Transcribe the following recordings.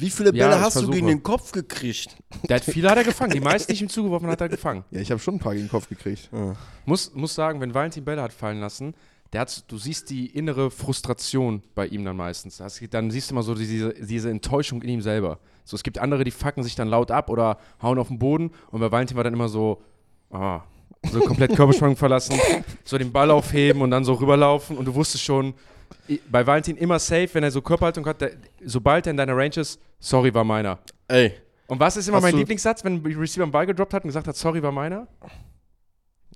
Wie viele Ja, Bälle ich hast du versuche. gegen den Kopf gekriegt? Der hat viele hat er gefangen. Die meisten, die ich ihm zugeworfen hat, hat er gefangen. Ja, ich habe schon ein paar gegen den Kopf gekriegt. Muss, muss sagen, wenn Valentin Bälle hat fallen lassen, der hat, du siehst die innere Frustration bei ihm dann meistens. Das, dann siehst du immer so diese, diese Enttäuschung in ihm selber. So, es gibt andere, die fucken sich dann laut ab oder hauen auf den Boden und bei Valentin war dann immer so, ah, so komplett Körperspannung verlassen, so den Ball aufheben und dann so rüberlaufen und du wusstest schon, bei Valentin immer safe, wenn er so Körperhaltung hat, der, sobald er in deiner Range ist, sorry, war meiner. Ey, Und was ist immer mein Lieblingssatz, wenn ein Receiver einen Ball gedroppt hat und gesagt hat, sorry, war meiner?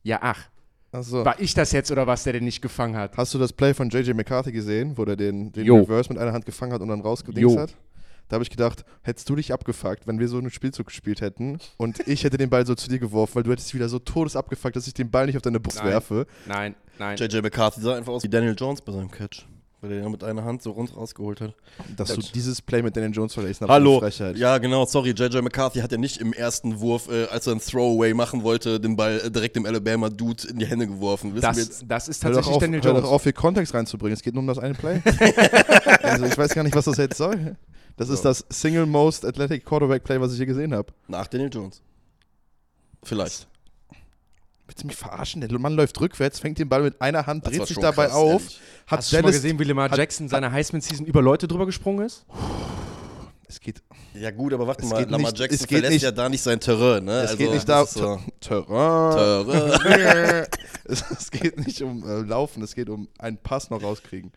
Ja, ach. Also, War ich das jetzt oder was, der den nicht gefangen hat? hast du das Play von JJ McCarthy gesehen, wo der den, den. Reverse mit einer Hand gefangen hat und dann rausgedingst hat? Da habe ich gedacht, hättest du dich abgefuckt, wenn wir so einen Spielzug gespielt hätten und ich hätte den Ball so zu dir geworfen, weil du hättest wieder so todes abgefuckt, dass ich den Ball nicht auf deine Brust Nein. werfe. Nein, nein. JJ McCarthy sah einfach aus wie Daniel Jones bei seinem Catch. Weil er den mit einer Hand so rund rausgeholt hat. Dass Das- du dieses Play mit Daniel Jones verlässt, Hallo. Frechheit. Ja, genau, sorry. JJ McCarthy hat ja nicht im ersten Wurf, äh, als er einen Throwaway machen wollte, den Ball äh, direkt dem Alabama-Dude in die Hände geworfen. Wissen wir Das, jetzt? das ist Hör tatsächlich auf, Daniel hör Jones. doch auf, hier Kontext reinzubringen. Es geht nur um das eine Play. also ich weiß gar nicht, was das jetzt soll. Das ist das Single Most Athletic Quarterback Play, was ich hier gesehen habe. Nach Daniel Jones. Vielleicht. Willst du mich verarschen? Der Mann läuft rückwärts, fängt den Ball mit einer Hand, Das dreht sich dabei krass, auf. ehrlich. Hat Hast du schon mal gesehen, wie Lamar hat- Jackson in seiner Heisman-Season über Leute drüber gesprungen ist? Es geht, Ja gut, aber warte Es mal, geht Lamar nicht- Jackson es geht verlässt nicht- ja da nicht sein Terrain, ne? es also, geht nicht da. so. Terrain. Terrain. es, es geht nicht um äh, Laufen, es geht um einen Pass noch rauskriegen.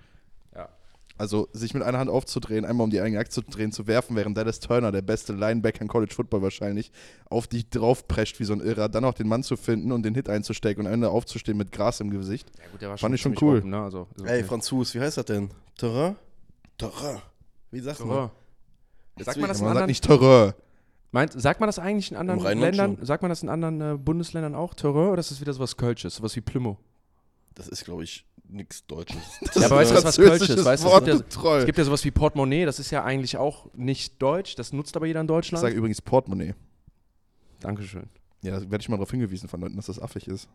Also sich mit einer Hand aufzudrehen, einmal um die eigene Achse zu drehen, zu werfen, während Dallas Turner, der beste Linebacker in College Football wahrscheinlich, auf dich draufprescht wie so ein Irrer, dann auch den Mann zu finden und den Hit einzustecken und am Ende aufzustehen mit Gras im Gesicht. Ja, gut, der war Fand ich schon cool. Open, ne? also, ist Ey, okay. Franzos, wie heißt das denn? Terrain? Terrain. Wie sagt man? Terrain. Sagt man das in Man sagt anderen, nicht Terrain. meint, sagt man das eigentlich in anderen Ländern? schon. Sagt man das in anderen äh, Bundesländern auch? Terrain oder ist das wieder sowas Kölsches, sowas wie Plümo? Das ist, glaube ich, nichts Deutsches. Ja, aber weißt du, was französisches Kölsches? Weißt du, es Wort, gibt ja-. Es gibt ja sowas wie Portemonnaie, das ist ja eigentlich auch nicht deutsch, das nutzt aber jeder in Ich Deutschland. sage übrigens Portemonnaie. Dankeschön. Ja, da werde ich mal darauf hingewiesen von Leuten, dass das affig ist.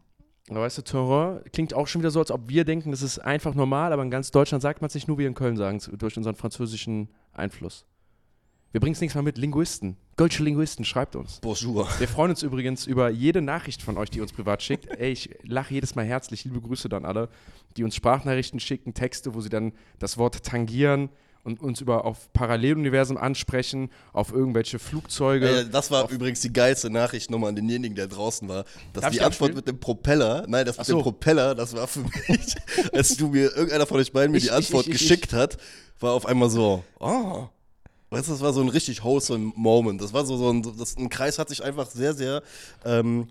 Aber weißt du, Terrain klingt auch schon wieder so, als ob wir denken, das ist einfach normal, aber in ganz Deutschland sagt man es nicht nur, wie wir in Köln sagen, durch unseren französischen Einfluss. Wir bringen es nächstes Mal mit Linguisten. Deutsche Linguisten, schreibt uns. Bonjour. Wir freuen uns übrigens über jede Nachricht von euch, die uns privat schickt. Ey, ich lache jedes Mal herzlich. Liebe Grüße dann alle, die uns Sprachnachrichten schicken, Texte, wo sie dann das Wort tangieren und uns über auf Paralleluniversum ansprechen, auf irgendwelche Flugzeuge. Ey, das war übrigens die geilste Nachricht nochmal an denjenigen, der draußen war. Dass Darf die Antwort mit dem Propeller, nein, das mit so. dem Propeller, das war für mich, als du mir, irgendeiner von euch beiden mir Ich- die Antwort ich- ich- geschickt hat, war auf einmal so, oh. Weißt du, das war so ein richtig wholesome Moment. Das war so, so ein, das, ein Kreis hat sich einfach sehr, sehr, ähm,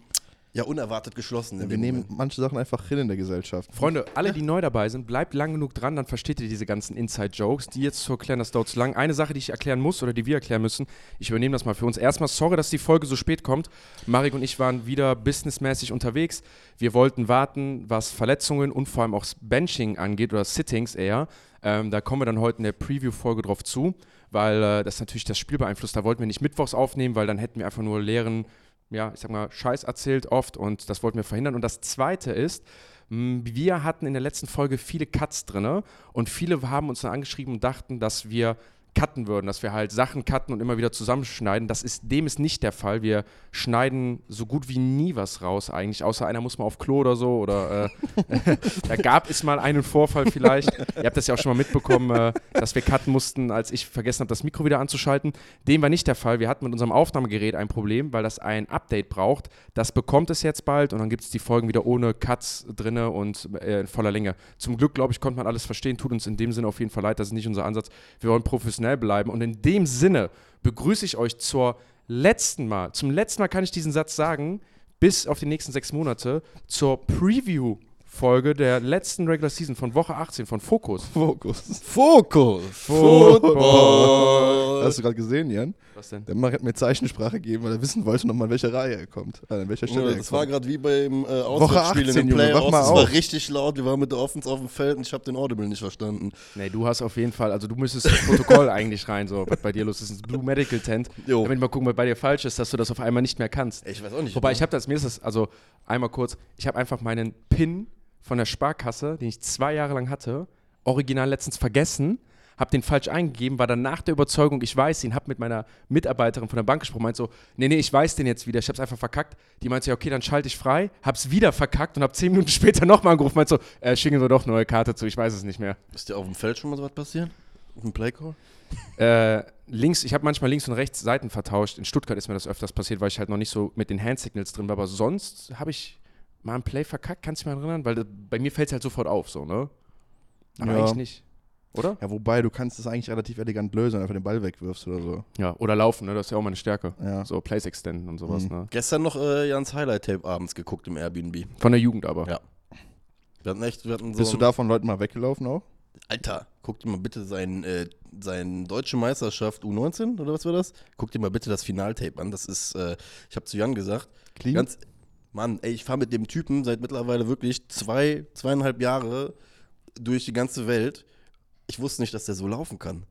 ja, unerwartet geschlossen. Wir nehmen Moment. manche Sachen einfach hin in der Gesellschaft. Freunde, alle, die neu dabei sind, bleibt lang genug dran, dann versteht ihr diese ganzen Inside-Jokes. Die jetzt zu erklären, das dauert zu lang. Eine Sache, die ich erklären muss oder die wir erklären müssen, ich übernehme das mal für uns. Erstmal, sorry, dass die Folge so spät kommt. Marek und ich waren wieder businessmäßig unterwegs. Wir wollten warten, was Verletzungen und vor allem auch Benching angeht oder Sittings eher. Ähm, da kommen wir dann heute in der Preview-Folge drauf zu, weil äh, das natürlich das Spiel beeinflusst. Da wollten wir nicht mittwochs aufnehmen, weil dann hätten wir einfach nur leeren ja, ich sag mal, Scheiß erzählt oft und das wollten wir verhindern. Und das zweite ist, wir hatten in der letzten Folge viele Cuts drin und viele haben uns dann angeschrieben und dachten, dass wir cutten würden, dass wir halt Sachen cutten und immer wieder zusammenschneiden. Das ist, dem ist nicht der Fall. Wir schneiden so gut wie nie was raus eigentlich, außer einer muss mal auf Klo oder so oder äh, da gab es mal einen Vorfall vielleicht. Ihr habt das ja auch schon mal mitbekommen, äh, dass wir cutten mussten, als ich vergessen habe, das Mikro wieder anzuschalten. Dem war nicht der Fall. Wir hatten mit unserem Aufnahmegerät ein Problem, weil das ein Update braucht. Das bekommt es jetzt bald und dann gibt es die Folgen wieder ohne Cuts drinne und äh, in voller Länge. Zum Glück, glaube ich, konnte man alles verstehen. Tut uns in dem Sinne auf jeden Fall leid. Das ist nicht unser Ansatz. Wir wollen professionell bleiben und in dem Sinne begrüße ich euch zur letzten Mal, zum letzten Mal kann ich diesen Satz sagen, bis auf die nächsten sechs Monate, zur Preview-Folge der letzten Regular Season von Woche 18 von Focus. Fokus. Fokus. Football. Hast du gerade gesehen, Jan? Was denn? Der Mann hat mir Zeichensprache gegeben, weil er wissen wollte nochmal, in welche Reihe er kommt. In welcher Stelle Ja, er das war kommt. gerade wie beim äh, Auswärtsspiel in 18, den Playoffs. mal Es war richtig laut. Wir waren mit der Offense auf dem Feld und ich habe den Audible nicht verstanden. Nee, du hast auf jeden Fall, also du müsstest ins Protokoll eigentlich rein, so, was bei dir los ist. ins Blue Medical Tent. Jo. Damit wir mal gucken, was bei dir falsch ist, dass du das auf einmal nicht mehr kannst. Ich weiß auch nicht. Wobei ich habe das, mir ist das, also einmal kurz, ich habe einfach meinen PIN von der Sparkasse, den ich zwei Jahre lang hatte, original letztens vergessen, habe den falsch eingegeben, war dann nach der Überzeugung, ich weiß ihn, habe mit meiner Mitarbeiterin von der Bank gesprochen, meint so, nee, nee, ich weiß den jetzt wieder, ich habe es einfach verkackt. Die meinte, ja, okay, dann schalte ich frei, hab's wieder verkackt und habe zehn Minuten später nochmal angerufen, meint so, äh, schicken wir doch neue Karte zu, ich weiß es nicht mehr. Ist dir auf dem Feld schon mal so was passiert? Auf dem Playcall? Äh, links, ich habe manchmal links und rechts Seiten vertauscht. In Stuttgart ist mir das öfters passiert, weil ich halt noch nicht so mit den Handsignals drin war. Aber sonst habe ich mal ein Play verkackt, kannst du dich mal erinnern? Weil das, bei mir fällt es halt sofort auf, so, ne? Aber Ja. eigentlich nicht. Oder? Ja, wobei, du kannst es eigentlich relativ elegant lösen, wenn du einfach den Ball wegwirfst oder so. Ja, oder laufen, ne? Das ist ja auch meine Stärke. Ja. So Plays extenden und sowas, Mhm. ne? Gestern noch äh, Jans Highlight-Tape abends geguckt im Airbnb. Von der Jugend aber. Ja. Wir hatten echt, wir hatten so. Bist du da von Leuten mal weggelaufen auch? Alter, guck dir mal bitte sein, äh, sein Deutsche Meisterschaft U19 oder was war das? Guck dir mal bitte das Finaltape an. Das ist, äh, ich habe zu Jan gesagt, Clean? ganz, Mann, ey, ich fahre mit dem Typen seit mittlerweile wirklich zwei, zweieinhalb Jahre durch die ganze Welt. Ich wusste nicht, dass der so laufen kann.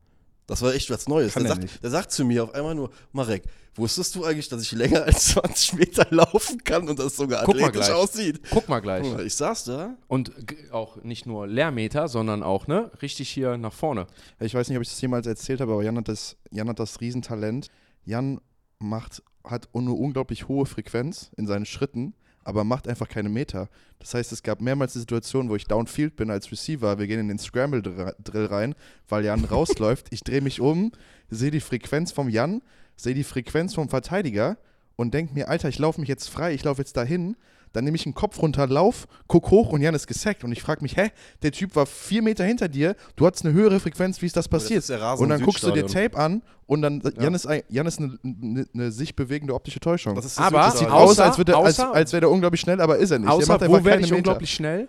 Das war echt was Neues. Der, er sagt, der sagt zu mir auf einmal nur, Marek, wusstest du eigentlich, dass ich länger als 20 Meter laufen kann und das sogar Guck mal athletisch gleich. aussieht? Guck mal gleich. Ich saß da. Und auch nicht nur Lehrmeter, sondern auch, ne? Richtig hier nach vorne. Ich weiß nicht, ob ich das jemals erzählt habe, aber Jan hat das, Jan hat das Riesentalent. Jan macht, hat eine unglaublich hohe Frequenz in seinen Schritten, aber macht einfach keine Meter. Das heißt, es gab mehrmals die Situation, wo ich downfield bin als Receiver. Wir gehen in den Scramble-Drill rein, weil Jan rausläuft. Ich drehe mich um, sehe die Frequenz vom Jan, sehe die Frequenz vom Verteidiger und denke mir, Alter, ich laufe mich jetzt frei, ich laufe jetzt dahin. Dann nehme ich einen Kopf runter, lauf, guck hoch und Jan ist gesackt. Und ich frage mich, hä, der Typ war vier Meter hinter dir, du hattest eine höhere Frequenz, wie ist das passiert? ist der Rasen und dann guckst du dir. Tape an und dann, Jan ist, ein, Jan ist eine, eine, eine sich bewegende optische Täuschung. Das ist das Aber- Das sieht aus, als, als, als wäre der unglaublich schnell, aber ist er nicht. der Außer, macht wo einfach werde ich Meter, unglaublich schnell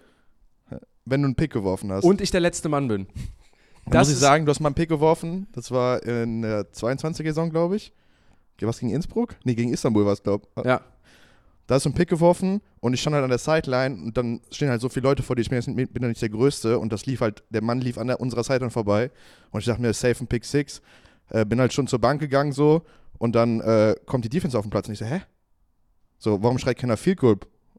wenn du einen Pick geworfen hast. und ich der letzte Mann bin. Da das muss ich ist- sagen, du hast mal einen Pick geworfen. Das war in der 22er-Saison, glaube ich. Was gegen Innsbruck? Nee, gegen Istanbul war es, glaube ich. Ja. Da hast du einen Pick geworfen und ich stand halt an der Sideline und dann stehen halt so viele Leute vor dir. Ich bin, jetzt, bin ja nicht der Größte und das lief halt, der Mann lief an der, unserer Sideline vorbei und ich dachte mir, safe ein Pick Six. Äh, bin halt schon zur Bank gegangen so und dann äh, kommt die Defense auf den Platz und ich so, hä? So, warum schreit keiner Field Goal?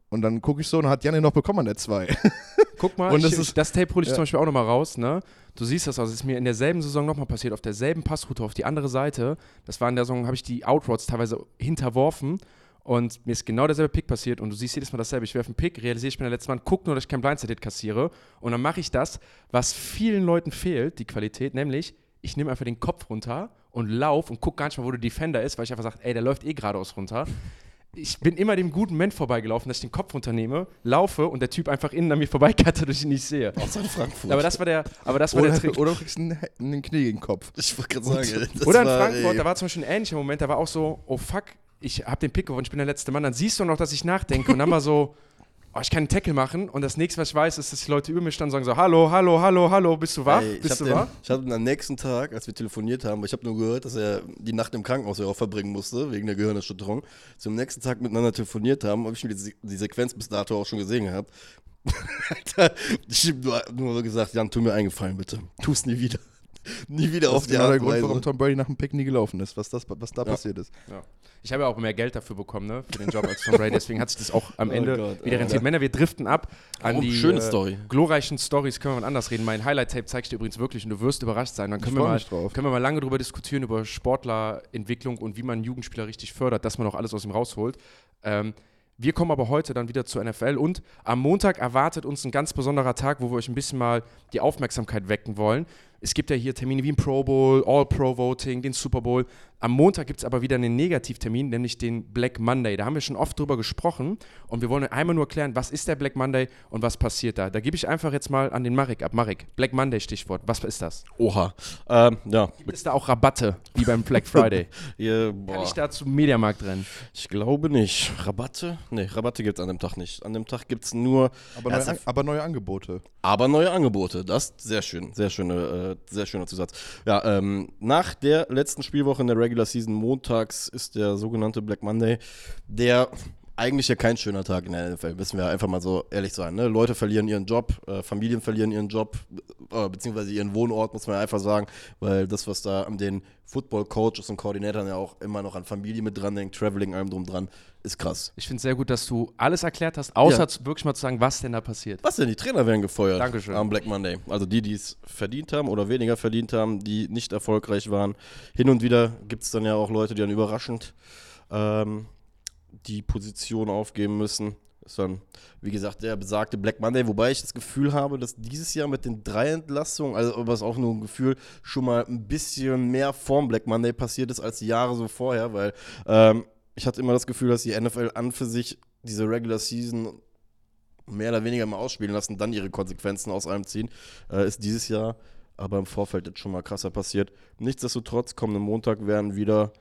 Und dann gucke ich so und hat Jan den noch bekommen an der 2. Guck mal, das ich, ist- das Tape hole ich ja. zum Beispiel auch nochmal raus, ne? Du siehst das, also es ist mir in derselben Saison nochmal passiert, auf derselben Passroute auf die andere Seite. Das war in der Saison, habe ich die Outroads teilweise hinterworfen und mir ist genau derselbe Pick passiert und du siehst jedes Mal dasselbe. Ich werfe einen Pick, realisiere ich bin der letzte Mann, guck nur, dass ich kein Blindside-Hit kassiere und dann mache ich das, was vielen Leuten fehlt, die Qualität, nämlich ich nehme einfach den Kopf runter und lauf und guck gar nicht mal, wo der Defender ist, weil ich einfach sage, ey, der läuft eh geradeaus runter. Ich bin immer dem guten Moment vorbeigelaufen, dass ich den Kopf runternehme, laufe und der Typ einfach innen an mir vorbeikattet und ich ihn nicht sehe. Außer in Frankfurt. Aber das war der, aber das war der Oder, Trick. oder du kriegst einen, einen Knie gegen den Kopf. ich wollte gerade sagen, das Oder in war, Frankfurt, ey, da war zum Beispiel ein ähnlicher Moment, da war auch so, oh fuck, ich habe den Pick gewonnen, ich bin der letzte Mann. Dann siehst du noch, dass ich nachdenke und dann war so, oh, ich kann einen Tackle machen und das nächste, was ich weiß, ist, dass die Leute über mir standen und sagen so, hallo, hallo, hallo, hallo, bist du wach? Ey, ich bist habe du wach? den, ich hab den am nächsten Tag, als wir telefoniert haben, ich habe nur gehört, dass er die Nacht im Krankenhaus ja auch verbringen musste, wegen der Gehirnerschütterung. Zum nächsten Tag miteinander telefoniert haben, habe ich mir die, die Sequenz bis dato auch schon gesehen gehabt. Alter, ich habe nur, nur gesagt, Jan, tu mir eingefallen, bitte. Tu es nie wieder. nie wieder Das auf ist die genau Art Grund, Weise. warum Tom Brady nach dem Pick nie gelaufen ist, was, das, was da passiert ist. Ja. Ich habe ja auch mehr Geld dafür bekommen, ne, für den Job als Tom Brady, deswegen hat sich das auch am Oh Ende Gott, wieder rentiert. Männer, wir driften ab an Oh, die schöne äh, Story. glorreichen Stories, können wir mal anders reden. Mein Highlight-Tape zeige ich dir übrigens wirklich und du wirst überrascht sein. Dann können, Ich wir mal, mich drauf. können wir mal lange darüber diskutieren, über Sportlerentwicklung und wie man einen Jugendspieler richtig fördert, dass man auch alles aus ihm rausholt. Ähm, wir kommen aber heute dann wieder zur NFL und am Montag erwartet uns ein ganz besonderer Tag, wo wir euch ein bisschen mal die Aufmerksamkeit wecken wollen. Es gibt ja hier Termine wie ein Pro Bowl, All-Pro-Voting, den Super Bowl. Am Montag gibt es aber wieder einen Negativtermin, nämlich den Black Monday. Da haben wir schon oft drüber gesprochen und wir wollen einmal nur klären, was ist der Black Monday und was passiert da. Da gebe ich einfach jetzt mal an den Marek ab. Marek, Black Monday Stichwort. Was ist das? Oha. Ähm, ja, Gibt es da auch Rabatte, wie beim Black Friday? hier, Kann ich da zum Mediamarkt rennen? ich glaube nicht. Rabatte? Nee, Rabatte gibt es an dem Tag nicht. An dem Tag gibt es nur, Aber, neue, An- aber neue Angebote. aber neue Angebote. Das ist sehr schön. Sehr, schöne, äh, sehr schöner Zusatz. Ja, ähm, nach der letzten Spielwoche in der Regular Season montags ist der sogenannte Black Monday, der eigentlich ja kein schöner Tag in der NFL, müssen wir einfach mal so ehrlich sein. Ne? Leute verlieren ihren Job, äh, Familien verlieren ihren Job, äh, beziehungsweise ihren Wohnort, muss man einfach sagen, weil das, was da an den Football-Coaches und Koordinatoren ja auch immer noch an Familie mit dran denkt, Traveling, allem drum dran, ist krass. Ich finde es sehr gut, dass du alles erklärt hast, außer Ja. wirklich mal zu sagen, was denn da passiert. Was denn? Die Trainer werden gefeuert Dankeschön. am Black Monday. Also die, die es verdient haben oder weniger verdient haben, die nicht erfolgreich waren. Hin und wieder gibt es dann ja auch Leute, die dann überraschend ähm, die Position aufgeben müssen. Ist dann, wie gesagt, der besagte Black Monday, wobei ich das Gefühl habe, dass dieses Jahr mit den drei Entlassungen, also ist auch nur ein Gefühl, schon mal ein bisschen mehr vorm Black Monday passiert ist als die Jahre so vorher, weil ähm, ich hatte immer das Gefühl, dass die NFL an für sich diese Regular Season mehr oder weniger mal ausspielen lassen, dann ihre Konsequenzen aus allem ziehen. Äh, ist dieses Jahr aber im Vorfeld jetzt schon mal krasser passiert. Nichtsdestotrotz, kommenden Montag werden wieder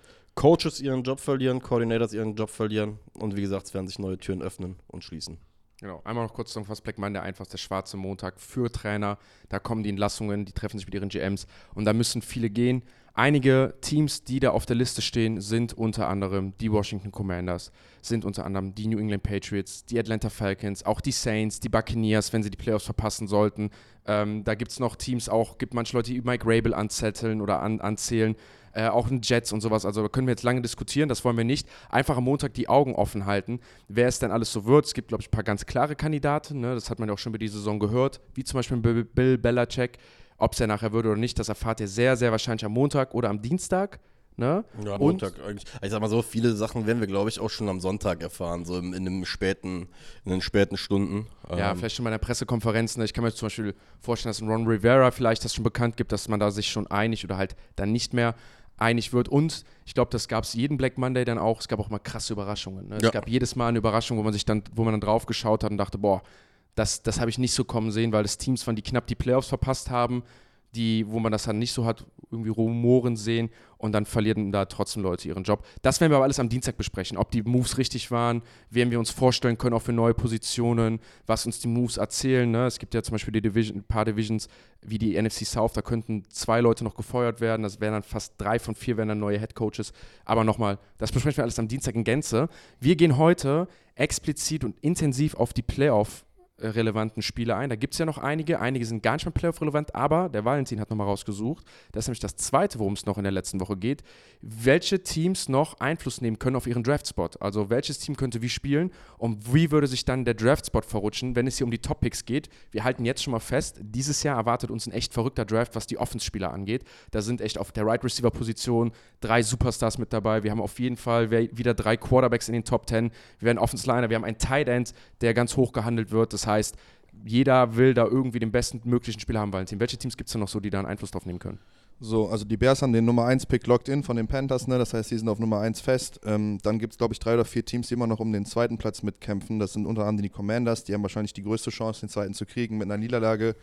Coaches ihren Job verlieren, Coordinators ihren Job verlieren und wie gesagt, es werden sich neue Türen öffnen und schließen. Genau, einmal noch kurz was Black Monday einfach der schwarze Montag für Trainer. Da kommen die Entlassungen, die treffen sich mit ihren GMs und da müssen viele gehen. Einige Teams, die da auf der Liste stehen, sind unter anderem die Washington Commanders, sind unter anderem die New England Patriots, die Atlanta Falcons, auch die Saints, die Buccaneers, wenn sie die Playoffs verpassen sollten. Ähm, da gibt es noch Teams auch, gibt manche Leute, die Mike Rabel anzetteln oder an, anzählen. Äh, auch ein Jets und sowas. Also da können wir jetzt lange diskutieren, das wollen wir nicht. Einfach am Montag die Augen offen halten, wer es denn alles so wird. Es gibt, glaube ich, ein paar ganz klare Kandidaten. Ne? Das hat man ja auch schon über die Saison gehört, wie zum Beispiel Bill, Bill Belichick. Ob es er nachher wird oder nicht, das erfahrt ihr sehr, sehr wahrscheinlich am Montag oder am Dienstag. Ne? Ja, Und- Montag eigentlich. Ich sag mal so, viele Sachen werden wir, glaube ich, auch schon am Sonntag erfahren, so in, in, dem späten, in den späten Stunden. Ja, Ähm, vielleicht schon bei einer Pressekonferenz. Ne? Ich kann mir zum Beispiel vorstellen, dass ein Ron Rivera vielleicht das schon bekannt gibt, dass man da sich schon einig oder halt dann nicht mehr einig wird. Und ich glaube, das gab es jeden Black Monday dann auch. Es gab auch mal krasse Überraschungen. Ne? Ja. Es gab jedes Mal eine Überraschung, wo man sich dann, wo man dann drauf geschaut hat und dachte, boah, das, das habe ich nicht so kommen sehen, weil es Teams waren, die knapp die Playoffs verpasst haben, die, wo man das dann nicht so hat, irgendwie Rumoren sehen und dann verlieren da trotzdem Leute ihren Job. Das werden wir aber alles am Dienstag besprechen, ob die Moves richtig waren, wen wir uns vorstellen können, auch für neue Positionen, was uns die Moves erzählen. Ne? Es gibt ja zum Beispiel die Division, ein paar Divisions wie die NFC South, da könnten zwei Leute noch gefeuert werden, das wären dann fast drei von vier wären dann neue Head Coaches. Aber nochmal, das besprechen wir alles am Dienstag in Gänze. Wir gehen heute explizit und intensiv auf die Playoff relevanten Spiele ein. Da gibt es ja noch einige. Einige sind gar nicht mehr Playoff-relevant, aber der Valentin hat nochmal rausgesucht. Das ist nämlich das zweite, worum es noch in der letzten Woche geht. Welche Teams noch Einfluss nehmen können auf ihren Draft-Spot? Also welches Team könnte wie spielen und wie würde sich dann der Draft-Spot verrutschen, wenn es hier um die Top-Picks geht? Wir halten jetzt schon mal fest, dieses Jahr erwartet uns ein echt verrückter Draft, was die Offense-Spieler angeht. Da sind echt auf der Right-Receiver-Position drei Superstars mit dabei. Wir haben auf jeden Fall wieder drei Quarterbacks in den Top 10. Wir werden Offense-Liner, wir haben einen Tight End, der ganz hoch gehandelt wird. Das heißt, jeder will da irgendwie den besten möglichen Spieler haben, Valentin. Welche Teams gibt es denn noch so, die da einen Einfluss drauf nehmen können? So, also die Bears haben den Nummer 1 Pick locked in von den Panthers, ne? Das heißt, die sind auf Nummer 1 fest. Ähm, dann gibt es, glaube ich, drei oder vier Teams, die immer noch um den zweiten Platz mitkämpfen. Das sind unter anderem die Commanders, die haben wahrscheinlich die größte Chance, den zweiten zu kriegen mit einer Niederlage.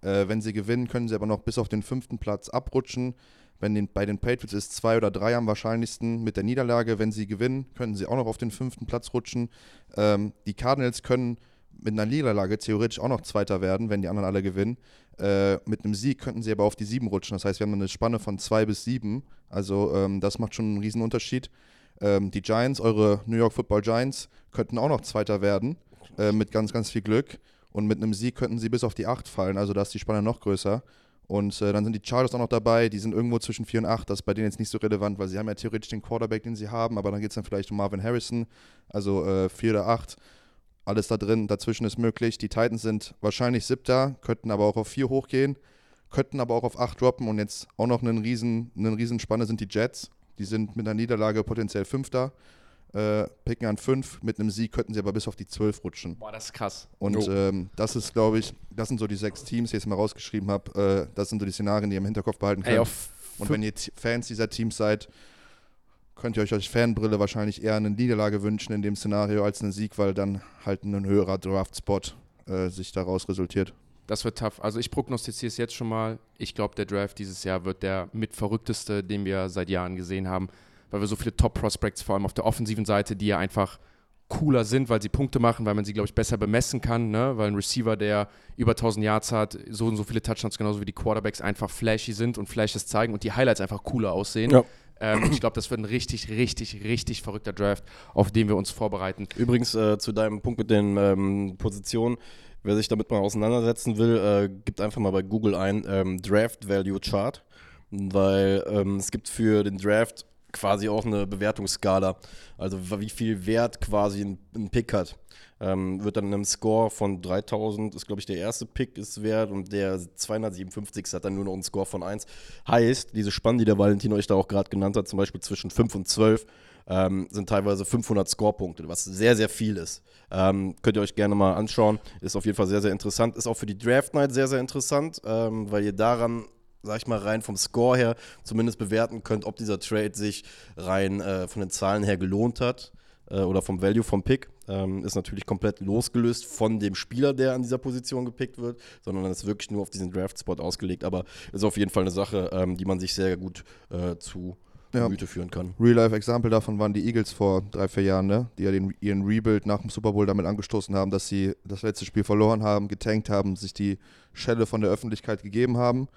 Äh, wenn sie gewinnen, können sie aber noch bis auf den fünften Platz abrutschen. Wenn den, bei den Patriots ist zwei oder drei am wahrscheinlichsten mit der Niederlage. Wenn sie gewinnen, können sie auch noch auf den fünften Platz rutschen. Ähm, die Cardinals können mit einer Niederlage theoretisch auch noch Zweiter werden, wenn die anderen alle gewinnen. Äh, mit einem Sieg könnten sie aber auf die sieben rutschen. Das heißt, wir haben eine Spanne von zwei bis sieben. Also ähm, das macht schon einen riesen Unterschied. Ähm, die Giants, eure New York Football Giants, könnten auch noch Zweiter werden, äh, mit ganz, ganz viel Glück. Und mit einem Sieg könnten sie bis auf die acht fallen. Also da ist die Spanne noch größer. Und äh, dann sind die Chargers auch noch dabei. Die sind irgendwo zwischen 4 und 8. Das ist bei denen jetzt nicht so relevant, weil sie haben ja theoretisch den Quarterback, den sie haben. Aber dann geht es dann vielleicht um Marvin Harrison. Also äh, 4 oder 8. Alles da drin. Dazwischen ist möglich. Die Titans sind wahrscheinlich siebter, könnten aber auch auf 4 hochgehen. Könnten aber auch auf 8 droppen. Und jetzt auch noch einen riesen, einen riesen Spanne sind die Jets. Die sind mit einer Niederlage potenziell Fünfter. Äh, picken an 5. Mit einem Sieg könnten sie aber bis auf die 12 rutschen. Boah, das ist krass. Und ähm, das ist, glaube ich, das sind so die sechs Teams, die ich jetzt mal rausgeschrieben habe. Äh, das sind so die Szenarien, die ihr im Hinterkopf behalten könnt. Ey, Und wenn ihr Fans dieser Teams seid, könnt ihr euch als Fanbrille wahrscheinlich eher eine Niederlage wünschen in dem Szenario als einen Sieg, weil dann halt ein höherer Draft-Spot äh, sich daraus resultiert. Das wird tough. Also ich prognostiziere es jetzt schon mal. Ich glaube, der Draft dieses Jahr wird der mit verrückteste, den wir seit Jahren gesehen haben, weil wir so viele Top-Prospects, vor allem auf der offensiven Seite, die ja einfach cooler sind, weil sie Punkte machen, weil man sie, glaube ich, besser bemessen kann, ne? weil ein Receiver, der über 1000 Yards hat, so und so viele Touchdowns, genauso wie die Quarterbacks, einfach flashy sind und Flashes zeigen und die Highlights einfach cooler aussehen. Ja. Ähm, ich glaube, das wird ein richtig, richtig, richtig verrückter Draft, auf den wir uns vorbereiten. Übrigens äh, zu deinem Punkt mit den ähm, Positionen. Wer sich damit mal auseinandersetzen will, äh, gibt einfach mal bei Google ein ähm, Draft Value Chart, weil ähm, es gibt für den Draft quasi auch eine Bewertungsskala, also wie viel Wert quasi ein, ein Pick hat. Ähm, wird dann in einem Score von 3000, ist glaube ich der erste Pick ist wert und der 257 hat dann nur noch einen Score von 1. Heißt, diese Spannen, die der Valentin euch da auch gerade genannt hat, zum Beispiel zwischen 5 und 12, ähm, sind teilweise 500 Scorepunkte, was sehr, sehr viel ist. Ähm, könnt ihr euch gerne mal anschauen. Ist auf jeden Fall sehr, sehr interessant. Ist auch für die Draft Night sehr, sehr interessant, ähm, weil ihr daran sag ich mal, rein vom Score her zumindest bewerten könnt, ob dieser Trade sich rein äh, von den Zahlen her gelohnt hat äh, oder vom Value vom Pick. Ähm, ist natürlich komplett losgelöst von dem Spieler, der an dieser Position gepickt wird, sondern ist wirklich nur auf diesen Draft-Spot ausgelegt. Aber ist auf jeden Fall eine Sache, ähm, die man sich sehr gut äh, zu ja. Gemüte führen kann. Real-Life-Example davon waren die Eagles vor drei, vier Jahren, ne? die ja den, ihren Rebuild nach dem Super Bowl damit angestoßen haben, dass sie das letzte Spiel verloren haben, getankt haben, sich die Schelle von der Öffentlichkeit gegeben haben.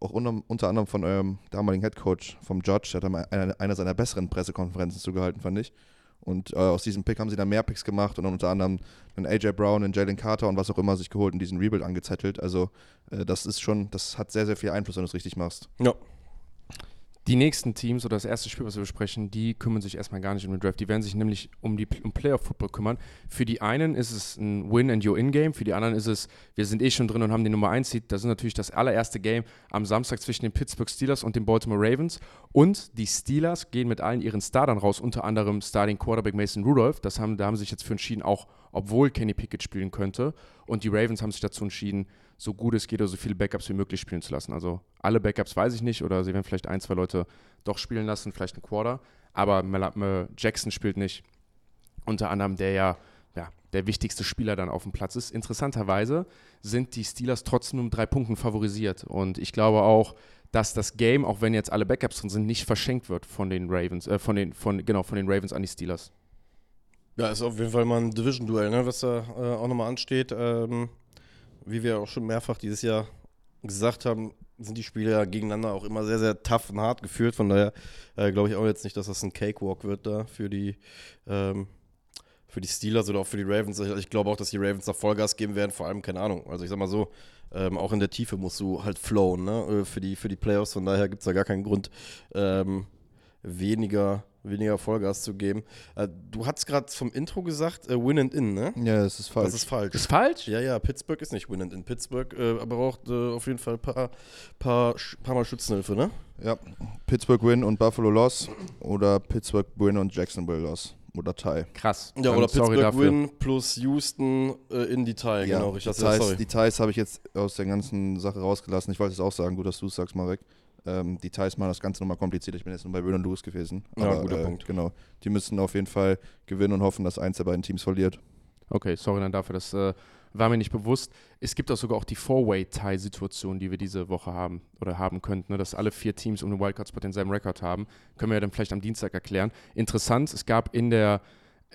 Auch unter, anderem von eurem damaligen Headcoach, vom Judge, der hat eine, eine seiner besseren Pressekonferenzen zugehalten, fand ich. Und äh, aus diesem Pick haben sie dann mehr Picks gemacht und dann unter anderem einen AJ Brown, einen Jalen Carter und was auch immer sich geholt und diesen Rebuild angezettelt. Also äh, das ist schon, das hat sehr, sehr viel Einfluss, wenn du es richtig machst. Ja, die nächsten Teams oder das erste Spiel, was wir besprechen, die kümmern sich erstmal gar nicht um den Draft. Die werden sich nämlich um die um Playoff-Football kümmern. Für die einen ist es ein Win and Your In-Game, für die anderen ist es, wir sind eh schon drin und haben die Nummer 1 Seed. Das ist natürlich das allererste Game am Samstag zwischen den Pittsburgh Steelers und den Baltimore Ravens. Und die Steelers gehen mit allen ihren Startern raus, unter anderem Starting Quarterback Mason Rudolph. Das haben, da haben sie sich jetzt für entschieden, auch obwohl Kenny Pickett spielen könnte. Und die Ravens haben sich dazu entschieden, so gut es geht oder so viele Backups wie möglich spielen zu lassen. Also alle Backups weiß ich nicht oder sie werden vielleicht ein, zwei Leute doch spielen lassen, vielleicht ein Quarter. Aber Jackson spielt nicht. Unter anderem der ja, ja der wichtigste Spieler dann auf dem Platz ist. Interessanterweise sind die Steelers trotzdem um drei Punkten favorisiert. Und ich glaube auch, dass das Game, auch wenn jetzt alle Backups drin sind, nicht verschenkt wird von den Ravens, äh, von den, von, genau, von den Ravens an die Steelers. Ja, ist auf jeden Fall mal ein Division-Duell, ne, was da äh, auch nochmal ansteht. Ähm, wie wir auch schon mehrfach dieses Jahr gesagt haben, sind die Spiele ja gegeneinander auch immer sehr, sehr tough und hart geführt. Von daher äh, glaube ich auch jetzt nicht, dass das ein Cakewalk wird da für die, ähm, für die Steelers oder auch für die Ravens. Ich, glaube auch, dass die Ravens da Vollgas geben werden, vor allem, keine Ahnung. Also ich sag mal so, ähm, auch in der Tiefe musst du halt flowen, ne? Äh, für die, für die Playoffs. Von daher gibt es da gar keinen Grund, ähm, weniger weniger Vollgas zu geben. Äh, du hast gerade vom Intro gesagt, äh, Win and In, ne? Ja, das ist falsch. Das ist falsch. Ist falsch? Ja, ja, Pittsburgh ist nicht Win and In. Pittsburgh äh, braucht äh, auf jeden Fall ein paar, paar, paar Mal Schützenhilfe, ne? Ja, Pittsburgh Win und Buffalo Loss oder Pittsburgh Win und Jacksonville Loss oder Tie. Krass. Ja, oder Pittsburgh Win plus Houston äh, in die Tie, ja, genau, richtig. Das heißt, die Ties habe ich jetzt aus der ganzen Sache rausgelassen. Ich wollte es auch sagen, gut, dass du es sagst, Marek. Ähm, die Thais machen das Ganze nochmal kompliziert. Ich bin jetzt nur bei Will und Lewis gewesen. Aber, ja, guter äh, Punkt. Genau. Die müssen auf jeden Fall gewinnen und hoffen, dass eins der beiden Teams verliert. Okay, sorry dann dafür. Das äh, war mir nicht bewusst. Es gibt auch sogar auch die Four-Way-Tie-Situation, die wir diese Woche haben oder haben könnten, ne, dass alle vier Teams um den Wildcard-Spot denselben Rekord haben. Können wir ja dann vielleicht am Dienstag erklären. Interessant, es gab in der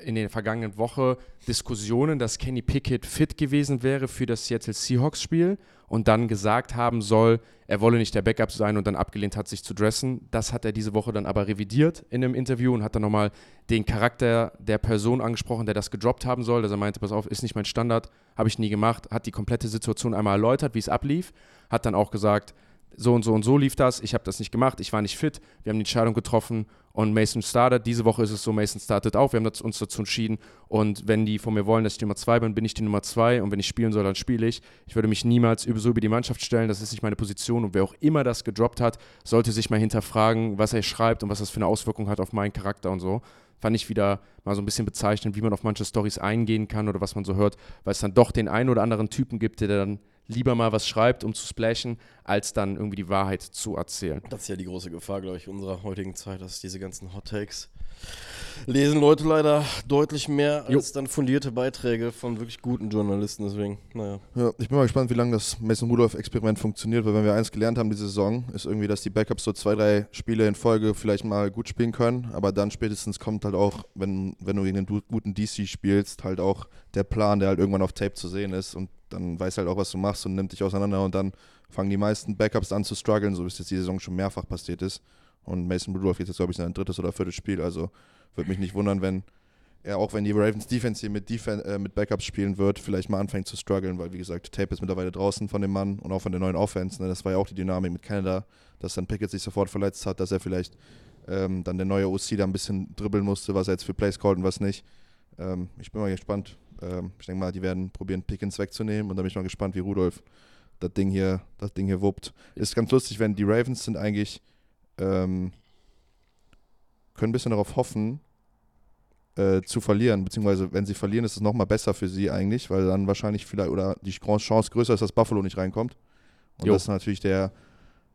in der vergangenen Woche Diskussionen, dass Kenny Pickett fit gewesen wäre für das Seattle Seahawks-Spiel und dann gesagt haben soll, er wolle nicht der Backup sein und dann abgelehnt hat, sich zu dressen. Das hat er diese Woche dann aber revidiert in einem Interview und hat dann nochmal den Charakter der Person angesprochen, der das gedroppt haben soll. Dass er meinte, pass auf, ist nicht mein Standard, habe ich nie gemacht, hat die komplette Situation einmal erläutert, wie es ablief, hat dann auch gesagt, so und so und so lief das, ich habe das nicht gemacht, ich war nicht fit, wir haben die Entscheidung getroffen. Und Mason startet. Diese Woche ist es so, Mason startet auch, wir haben uns dazu entschieden. Und wenn die von mir wollen, dass ich die Nummer 2 bin, bin ich die Nummer 2 und wenn ich spielen soll, dann spiele ich. Ich würde mich niemals so über die Mannschaft stellen, das ist nicht meine Position. Und wer auch immer das gedroppt hat, sollte sich mal hinterfragen, was er schreibt und was das für eine Auswirkung hat auf meinen Charakter und so. Fand ich wieder mal so ein bisschen bezeichnend, wie man auf manche Stories eingehen kann oder was man so hört, weil es dann doch den einen oder anderen Typen gibt, der dann lieber mal was schreibt, um zu splashen, als dann irgendwie die Wahrheit zu erzählen. Das ist ja die große Gefahr, glaube ich, unserer heutigen Zeit, dass diese ganzen Hot Takes lesen Leute leider deutlich mehr jo. als dann fundierte Beiträge von wirklich guten Journalisten. Deswegen, naja. Ja, ich bin mal gespannt, wie lange das Mason Rudolph-Experiment funktioniert, weil wenn wir eins gelernt haben diese Saison, ist irgendwie, dass die Backups so zwei, drei Spiele in Folge vielleicht mal gut spielen können, aber dann spätestens kommt halt auch, wenn, wenn du gegen einen guten DC spielst, halt auch der Plan, der halt irgendwann auf Tape zu sehen ist und dann weiß halt auch, was du machst und nimmt dich auseinander und dann fangen die meisten Backups an zu strugglen, so wie es jetzt die Saison schon mehrfach passiert ist. Und Mason Rudolph jetzt, glaube ich, sein drittes oder viertes Spiel. Also würde mich nicht wundern, wenn er, auch wenn die Ravens Defense hier mit, Defen äh, mit Backups spielen wird, vielleicht mal anfängt zu strugglen, weil, wie gesagt, Tape ist mittlerweile draußen von dem Mann und auch von der neuen Offense. Ne? Das war ja auch die Dynamik mit Canada, dass dann Pickett sich sofort verletzt hat, dass er vielleicht ähm, dann der neue OC da ein bisschen dribbeln musste, was er jetzt für Plays called und was nicht. Ähm, ich bin mal gespannt. Ähm, ich denke mal, die werden probieren, Pickens wegzunehmen und dann bin ich mal gespannt, wie Rudolph das Ding hier, das Ding hier wuppt. Ist ganz lustig, wenn die Ravens sind eigentlich, ähm, können ein bisschen darauf hoffen, äh, zu verlieren, beziehungsweise wenn sie verlieren, ist es nochmal besser für sie eigentlich, weil dann wahrscheinlich vielleicht oder die Chance größer ist, dass Buffalo nicht reinkommt. Und Jo. das ist natürlich der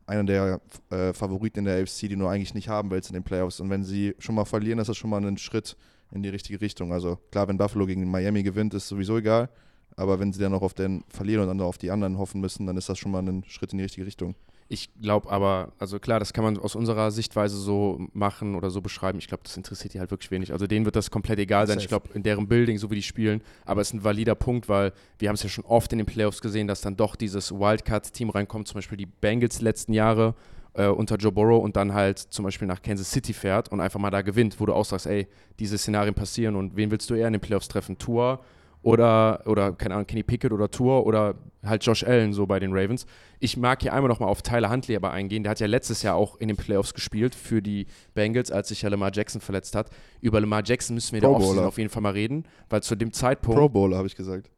einer der äh, Favoriten in der AFC, die du eigentlich nicht haben willst in den Playoffs. Und wenn sie schon mal verlieren, ist das schon mal ein Schritt in die richtige Richtung. Also klar, wenn Buffalo gegen Miami gewinnt, ist sowieso egal. Aber wenn sie dann noch auf den verlieren und dann noch auf die anderen hoffen müssen, dann ist das schon mal ein Schritt in die richtige Richtung. Ich glaube aber, also klar, das kann man aus unserer Sichtweise so machen oder so beschreiben. Ich glaube, das interessiert die halt wirklich wenig. Also denen wird das komplett egal sein. Ich glaube, in deren Building, so wie die spielen. Aber es ist ein valider Punkt, weil wir haben es ja schon oft in den Playoffs gesehen, dass dann doch dieses Wildcard-Team reinkommt. Zum Beispiel die Bengals letzten Jahre äh, unter Joe Burrow und dann halt zum Beispiel nach Kansas City fährt und einfach mal da gewinnt, wo du auch sagst, ey, diese Szenarien passieren und wen willst du eher in den Playoffs treffen? Tour oder, oder keine Ahnung, Kenny Pickett oder Tour oder halt Josh Allen so bei den Ravens. Ich mag hier einmal nochmal auf Tyler Huntley aber eingehen. Der hat ja letztes Jahr auch in den Playoffs gespielt für die Bengals, als sich ja Lamar Jackson verletzt hat. Über Lamar Jackson müssen wir in der Pro Offseason Bowler. auf jeden Fall mal reden, weil zu dem Zeitpunkt Pro Bowler, habe ich gesagt.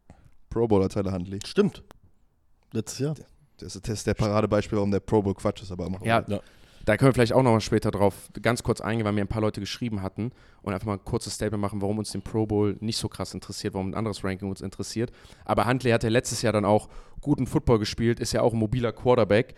Pro Bowler Tyler Huntley. Stimmt. Letztes Jahr. Das ist, das ist der Paradebeispiel, warum der Pro Bowl Quatsch ist, aber machen wir Ja. Ja. Da können wir vielleicht auch noch mal später drauf ganz kurz eingehen, weil mir ein paar Leute geschrieben hatten und einfach mal ein kurzes Statement machen, warum uns den Pro Bowl nicht so krass interessiert, warum ein anderes Ranking uns interessiert. Aber Huntley hat ja letztes Jahr dann auch guten Football gespielt, ist ja auch ein mobiler Quarterback.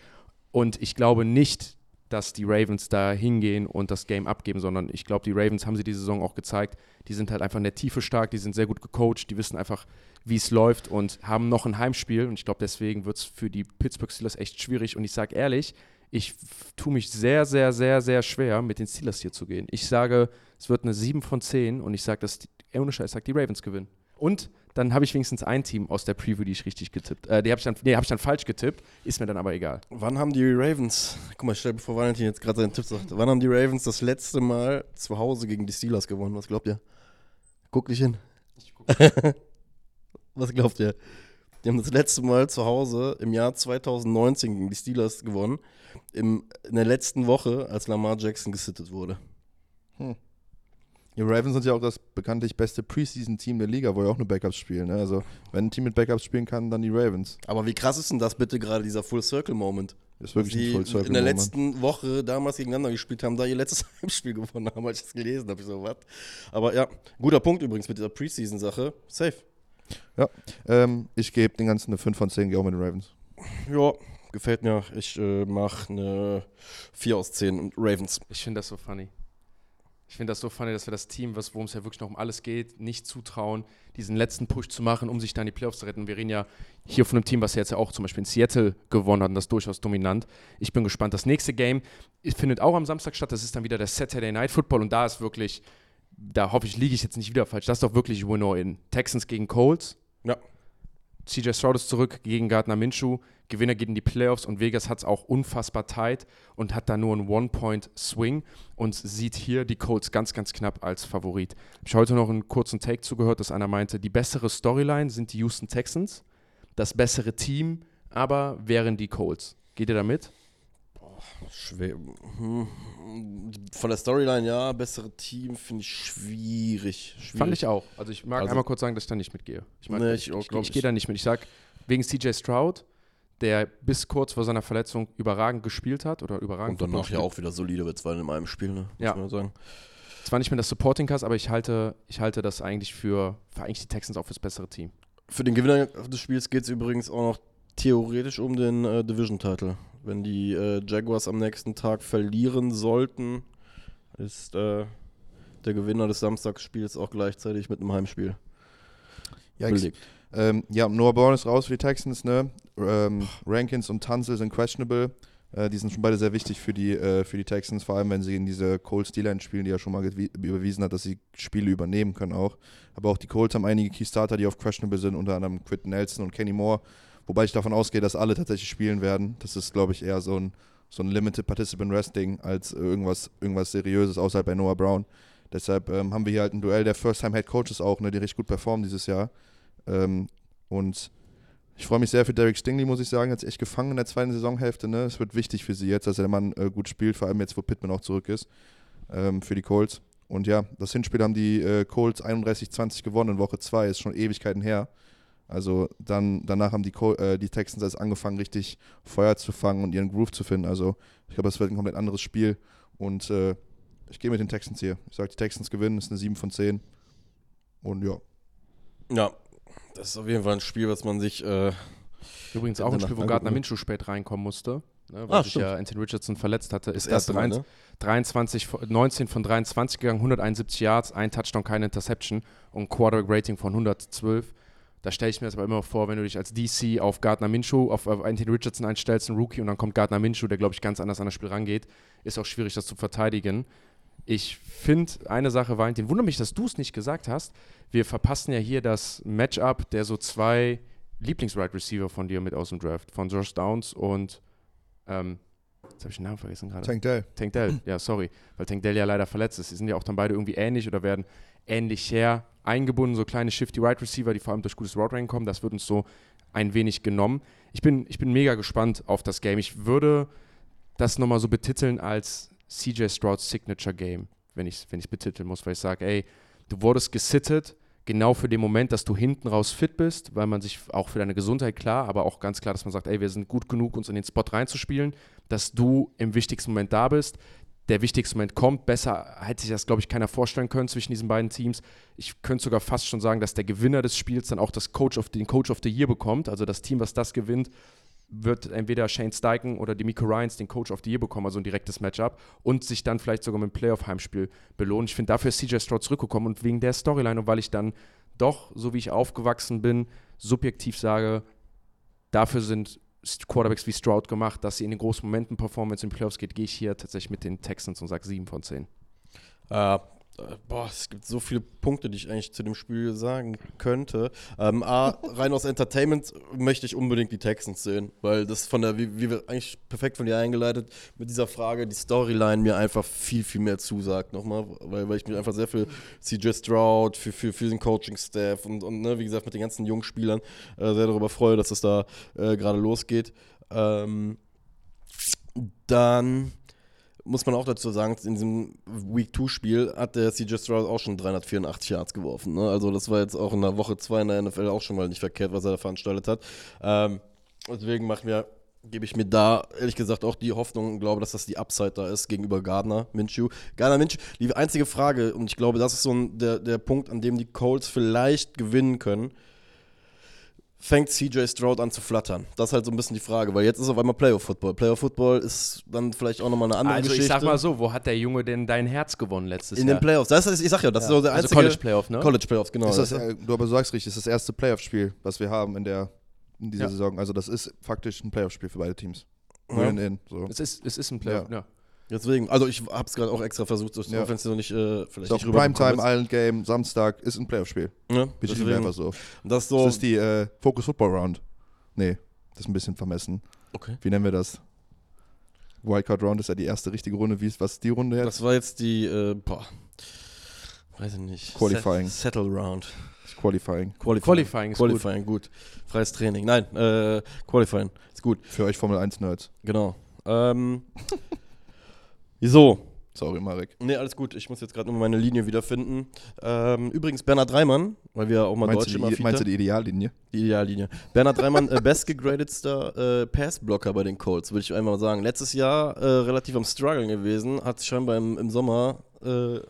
Und ich glaube nicht, dass die Ravens da hingehen und das Game abgeben, sondern ich glaube, die Ravens haben sie die Saison auch gezeigt, die sind halt einfach in der Tiefe stark, die sind sehr gut gecoacht, die wissen einfach, wie es läuft und haben noch ein Heimspiel. Und ich glaube, deswegen wird es für die Pittsburgh Steelers echt schwierig. Und ich sage ehrlich, ich tue mich sehr, sehr, sehr, sehr schwer, mit den Steelers hier zu gehen. Ich sage, es wird eine 7 von 10 und ich sage, dass die, ohne Scheiß, sage, die Ravens gewinnen. Und dann habe ich wenigstens ein Team aus der Preview, die ich richtig getippt. Äh, die habe ich, dann- nee, hab ich dann falsch getippt, ist mir dann aber egal. Wann haben die Ravens, guck mal, stell bevor Valentin jetzt gerade seinen Tipp sagt, wann haben die Ravens das letzte Mal zu Hause gegen die Steelers gewonnen? Was glaubt ihr? Guck dich hin. Was glaubt ihr? Die haben das letzte Mal zu Hause im Jahr 2019 gegen die Steelers gewonnen. Im, in der letzten Woche, als Lamar Jackson gesittet wurde. Die Ravens sind ja auch das bekanntlich beste Preseason-Team der Liga, wo ja auch nur Backups spielen. Ne? Also, wenn ein Team mit Backups spielen kann, dann die Ravens. Aber wie krass ist denn das bitte gerade, dieser Full-Circle-Moment? Das ist wirklich die ein Full Circle. in der Moment. letzten Woche damals gegeneinander gespielt haben, da ihr letztes Heimspiel gewonnen haben, als ich das gelesen habe. Ich so, was? Aber ja, guter Punkt übrigens mit dieser Preseason-Sache. Safe. Ähm, ich gebe den ganzen eine 5 von 10, gehe auch mit den Ravens. Ja, gefällt mir. Ich äh, mache eine 4 aus 10 und Ravens. Ich finde das so funny. Ich finde das so funny, dass wir das Team, was- worum es ja wirklich noch um alles geht, nicht zutrauen, diesen letzten Push zu machen, um sich dann die Playoffs zu retten. Wir reden ja hier von einem Team, was ja jetzt ja auch zum Beispiel in Seattle gewonnen hat und das durchaus dominant. Ich bin gespannt. Das nächste Game findet auch am Samstag statt. Das ist dann wieder der Saturday Night Football und da ist wirklich, da hoffe ich, liege ich jetzt nicht wieder falsch. Das ist doch wirklich Win-Or-In. Texans gegen Colts. Ja. CJ Stroud ist zurück gegen Gardner Minshew. Gewinner geht in die Playoffs und Vegas hat es auch unfassbar tight und hat da nur einen One-Point-Swing und sieht hier die Colts ganz, ganz knapp als Favorit. Ich habe heute noch einen kurzen Take zugehört, dass einer meinte, die bessere Storyline sind die Houston Texans, das bessere Team aber wären die Colts. Geht ihr damit? Schwer. Hm. Von der Storyline, ja, bessere Team finde ich schwierig. schwierig. Fand ich auch. Also ich mag Also- einmal kurz sagen, dass ich da nicht mitgehe. Ich, mag, Nee, ich, ich ich, ich, gehe da nicht mit. Ich sag, wegen CJ Stroud, der bis kurz vor seiner Verletzung überragend gespielt hat oder überragend Und danach ja auch wieder solide mit zwei in einem Spiel, ne? Muss Ja. man sagen. zwar nicht mehr das Supporting Cast, aber ich halte, ich halte das eigentlich für, für eigentlich die Texans auch fürs bessere Team. Für den Gewinner des Spiels geht es übrigens auch noch theoretisch um den äh, Division-Title. Wenn die äh, Jaguars am nächsten Tag verlieren sollten, ist äh, der Gewinner des Samstagsspiels auch gleichzeitig mit einem Heimspiel Yikes. belegt. Ähm, ja, Noah Brown ist raus für die Texans, ne? Ähm, Rankins und Tunzel sind questionable. Äh, die sind schon beide sehr wichtig für die, äh, für die Texans, vor allem wenn sie in diese Colts D-Line spielen, die ja schon mal überwiesen hat, dass sie Spiele übernehmen können auch. Aber auch die Colts haben einige Key Starter, die auf questionable sind, unter anderem Quinton Nelson und Kenny Moore. Wobei ich davon ausgehe, dass alle tatsächlich spielen werden. Das ist, glaube ich, eher so ein so ein Limited Participant Wrestling als irgendwas, irgendwas Seriöses außerhalb bei Noah Brown. Deshalb ähm, haben wir hier halt ein Duell der First-Time-Head Coaches auch, ne, die richtig gut performen dieses Jahr. Ähm, und ich freue mich sehr für Derek Stingley, muss ich sagen. Hat sich echt gefangen in der zweiten Saisonhälfte. Ne? Es wird wichtig für sie jetzt, dass der Mann äh, gut spielt, vor allem jetzt, wo Pittman auch zurück ist, ähm, für die Colts. Und ja, das Hinspiel haben die äh, Colts 31-20 gewonnen in Woche 2, ist schon Ewigkeiten her. Also dann, danach haben die, Col äh, die Texans erst angefangen, richtig Feuer zu fangen und ihren Groove zu finden. Also ich glaube, das wird ein komplett anderes Spiel. Und äh, ich gehe mit den Texans hier. Ich sage, die Texans gewinnen, ist eine 7 von 10. Und ja. Ja, das ist auf jeden Fall ein Spiel, was man sich. Äh, Übrigens auch ein Spiel, wo. Gardner Minshew spät reinkommen musste. Ne, weil Ah, sich stimmt. ja Anthony Richardson verletzt hatte. das Ist das erste Mal, 23, ne? 23, von- 19 von 23 gegangen, 171 Yards, ein Touchdown, keine Interception und ein Quarterback-Rating von 112. Da stelle ich mir das aber immer vor, wenn du dich als DC auf Gardner Minshew, auf, auf Anthony Richardson einstellst, ein Rookie, und dann kommt Gardner Minshew, der, glaube ich, ganz anders an das Spiel rangeht, ist auch schwierig, das zu verteidigen. Ich finde eine Sache, Valentin, wundere mich, dass du es nicht gesagt hast. Wir verpassen ja hier das Matchup der so zwei Lieblings-Wide Receiver von dir mit aus dem Draft, von Josh Downs und ähm, jetzt habe ich den Namen vergessen gerade. Tank Dell. Tank Dell, ja, sorry, weil Tank Dell ja leider verletzt ist. Die sind ja auch dann beide irgendwie ähnlich oder werden ähnlich her eingebunden, so kleine Shifty Wide Receiver, die vor allem durch gutes Route Running kommen. Das wird uns so ein wenig genommen. Ich bin, ich bin mega gespannt auf das Game. Ich würde das nochmal so betiteln als CJ Strouds Signature Game, wenn ich es wenn betiteln muss, weil ich sage, ey, du wurdest gesittet, genau für den Moment, dass du hinten raus fit bist, weil man sich auch für deine Gesundheit klar, aber auch ganz klar, dass man sagt, ey, wir sind gut genug, uns in den Spot reinzuspielen, dass du im wichtigsten Moment da bist. Der wichtigste Moment kommt. Besser hätte sich das, glaube ich, keiner vorstellen können zwischen diesen beiden Teams. Ich könnte sogar fast schon sagen, dass der Gewinner des Spiels dann auch das Coach of, den Coach of the Year bekommt. Also das Team, was das gewinnt, wird entweder Shane Steichen oder Demico Ryans den Coach of the Year bekommen, also ein direktes Matchup, und sich dann vielleicht sogar mit einem Playoff-Heimspiel belohnen. Ich finde, dafür ist CJ Stroud zurückgekommen und wegen der Storyline und weil ich dann doch, so wie ich aufgewachsen bin, subjektiv sage, dafür sind Quarterbacks wie Stroud gemacht, dass sie in den großen Momenten performen, wenn es in die Playoffs geht, gehe ich hier tatsächlich mit den Texans und sage 7 von 10. Äh, boah, es gibt so viele Punkte, die ich eigentlich zu dem Spiel sagen könnte. Ähm, A, rein aus Entertainment möchte ich unbedingt die Texans sehen, weil das von der, wie, wie wir eigentlich perfekt von dir eingeleitet, mit dieser Frage, die Storyline mir einfach viel, viel mehr zusagt nochmal, weil, weil ich mich einfach sehr für CJ Stroud, für, für, für den Coaching-Staff und, und ne, wie gesagt, mit den ganzen jungen Spielern äh, sehr darüber freue, dass es da äh, gerade losgeht. Ähm, dann muss man auch dazu sagen, in diesem Week 2-Spiel hat der CJ Stroud auch schon 384 Yards geworfen. Ne? Also das war jetzt auch in der Woche 2 in der NFL auch schon mal nicht verkehrt, was er da veranstaltet hat. Ähm, deswegen machen wir, gebe ich mir da ehrlich gesagt auch die Hoffnung und glaube, dass das die Upside da ist gegenüber Gardner Minshew. Gardner Minshew, die einzige Frage, und ich glaube, das ist so ein, der, der Punkt, an dem die Colts vielleicht gewinnen können, fängt CJ Stroud an zu flattern? Das ist halt so ein bisschen die Frage, weil jetzt ist auf einmal Playoff-Football. Playoff-Football ist dann vielleicht auch nochmal eine andere Also Geschichte. ich sag mal so, wo hat der Junge denn dein Herz gewonnen letztes in Jahr? den Playoffs. Das ist, ich sag ja, das ist so der also einzige College Playoff, ne? College Playoffs, genau. Ist das, Das- äh, du aber sagst richtig, ist das erste Playoff-Spiel, was wir haben in, der, in dieser Ja. Saison. Also das ist faktisch ein Playoff-Spiel für beide Teams. Ja. In, so. Es ist, es ist ein Playoff, ja. Deswegen, also ich hab's gerade auch extra versucht, so, Ja. auch wenn es noch nicht äh, vielleicht auch nicht Primetime, ist. Island Game, Samstag, ist ein Playoff-Spiel. Ne? Wir Deswegen, einfach so. das ist so. Das ist die äh, Focus Football Round. Nee, das ist ein bisschen vermessen. okay. Wie nennen wir das? Wildcard Round ist ja die erste richtige Runde. Wie ist, was ist die Runde jetzt? Das war jetzt die, äh, boah, weiß ich nicht. Qualifying. Set Settle Round. Das Qualifying. Qualifying. Qualifying ist gut. Qualifying, gut. Freies Training. Nein, äh, Qualifying ist gut. Für euch Formel 1 Nerds. Genau. Ähm, so, Sorry, Marek. Nee, alles gut. Ich muss jetzt gerade nur meine Linie wiederfinden. Ähm, übrigens, Bernhard Dreimann, weil wir auch mal Meinst immer die, Fiete- meinst du die Ideallinie? die Ideallinie. Bernhard Dreimann, äh, bestgegradetster äh, Passblocker bei den Colts, würde ich einmal mal sagen. Letztes Jahr äh, relativ am Struggeln gewesen, hat sich scheinbar im, im Sommer äh,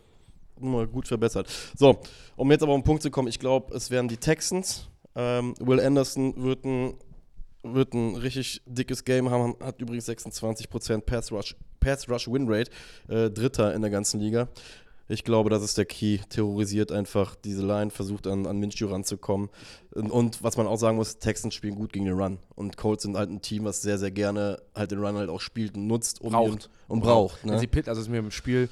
mal gut verbessert. So, um jetzt aber auf den Punkt zu kommen, ich glaube, es werden die Texans. Ähm, Will Anderson wird ein, wird ein richtig dickes Game haben, hat übrigens 26% Pass Rush, Pass Rush Win Rate, äh, Dritter in der ganzen Liga. Ich glaube, das ist der Key. Terrorisiert einfach diese Line, versucht an, an Minshew ranzukommen. Und, und was man auch sagen muss, Texans spielen gut gegen den Run. Und Colts sind halt ein Team, was sehr, sehr gerne halt den Run halt auch spielt und nutzt um Braucht. und braucht. Ne? sie Pitt, also ist mir im Spiel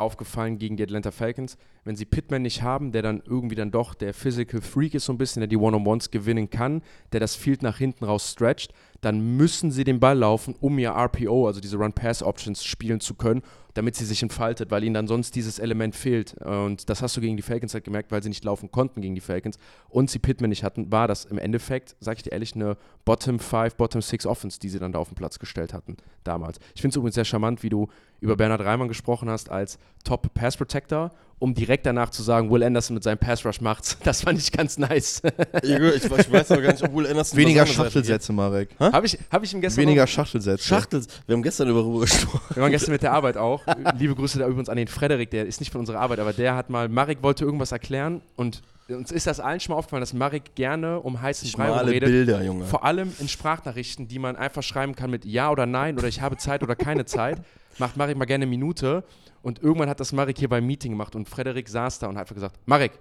aufgefallen gegen die Atlanta Falcons, wenn sie Pittman nicht haben, der dann irgendwie dann doch der Physical Freak ist so ein bisschen, der die One-on-Ones gewinnen kann, der das Field nach hinten raus stretcht, dann müssen sie den Ball laufen, um ihr RPO, also diese Run-Pass-Options, spielen zu können, damit sie sich entfaltet, weil ihnen dann sonst dieses Element fehlt. Und das hast du gegen die Falcons halt gemerkt, weil sie nicht laufen konnten gegen die Falcons und sie Pittman nicht hatten, war das im Endeffekt, sag ich dir ehrlich, eine Bottom 5, Bottom 6 Offense, die sie dann da auf den Platz gestellt hatten damals. Ich finde es übrigens sehr charmant, wie du über Bernhard Reimann gesprochen hast als Top Pass Protector, um direkt danach zu sagen, Will Anderson mit seinem Pass Rush macht's. Das fand ich ganz nice. ich, ich weiß aber gar nicht, ob Will Anderson Weniger Schachtelsätze, Marek. Habe ich, hab ich ihm gestern Weniger Schachtelsätze. Schachtels. Wir haben gestern darüber gesprochen. Wir waren gestern mit der Arbeit auch. Liebe Grüße da übrigens an den Frederik, der ist nicht von unserer Arbeit, aber der hat mal, Marek wollte irgendwas erklären und uns ist das allen schon mal aufgefallen, dass Marek gerne um heißen Brei Schmale redet. Bilder, Junge. Vor allem in Sprachnachrichten, die man einfach schreiben kann mit Ja oder Nein oder ich habe Zeit oder keine Zeit. Macht Marek mal gerne eine Minute. Und irgendwann hat das Marek hier beim Meeting gemacht und Frederik saß da und hat einfach gesagt: Marek,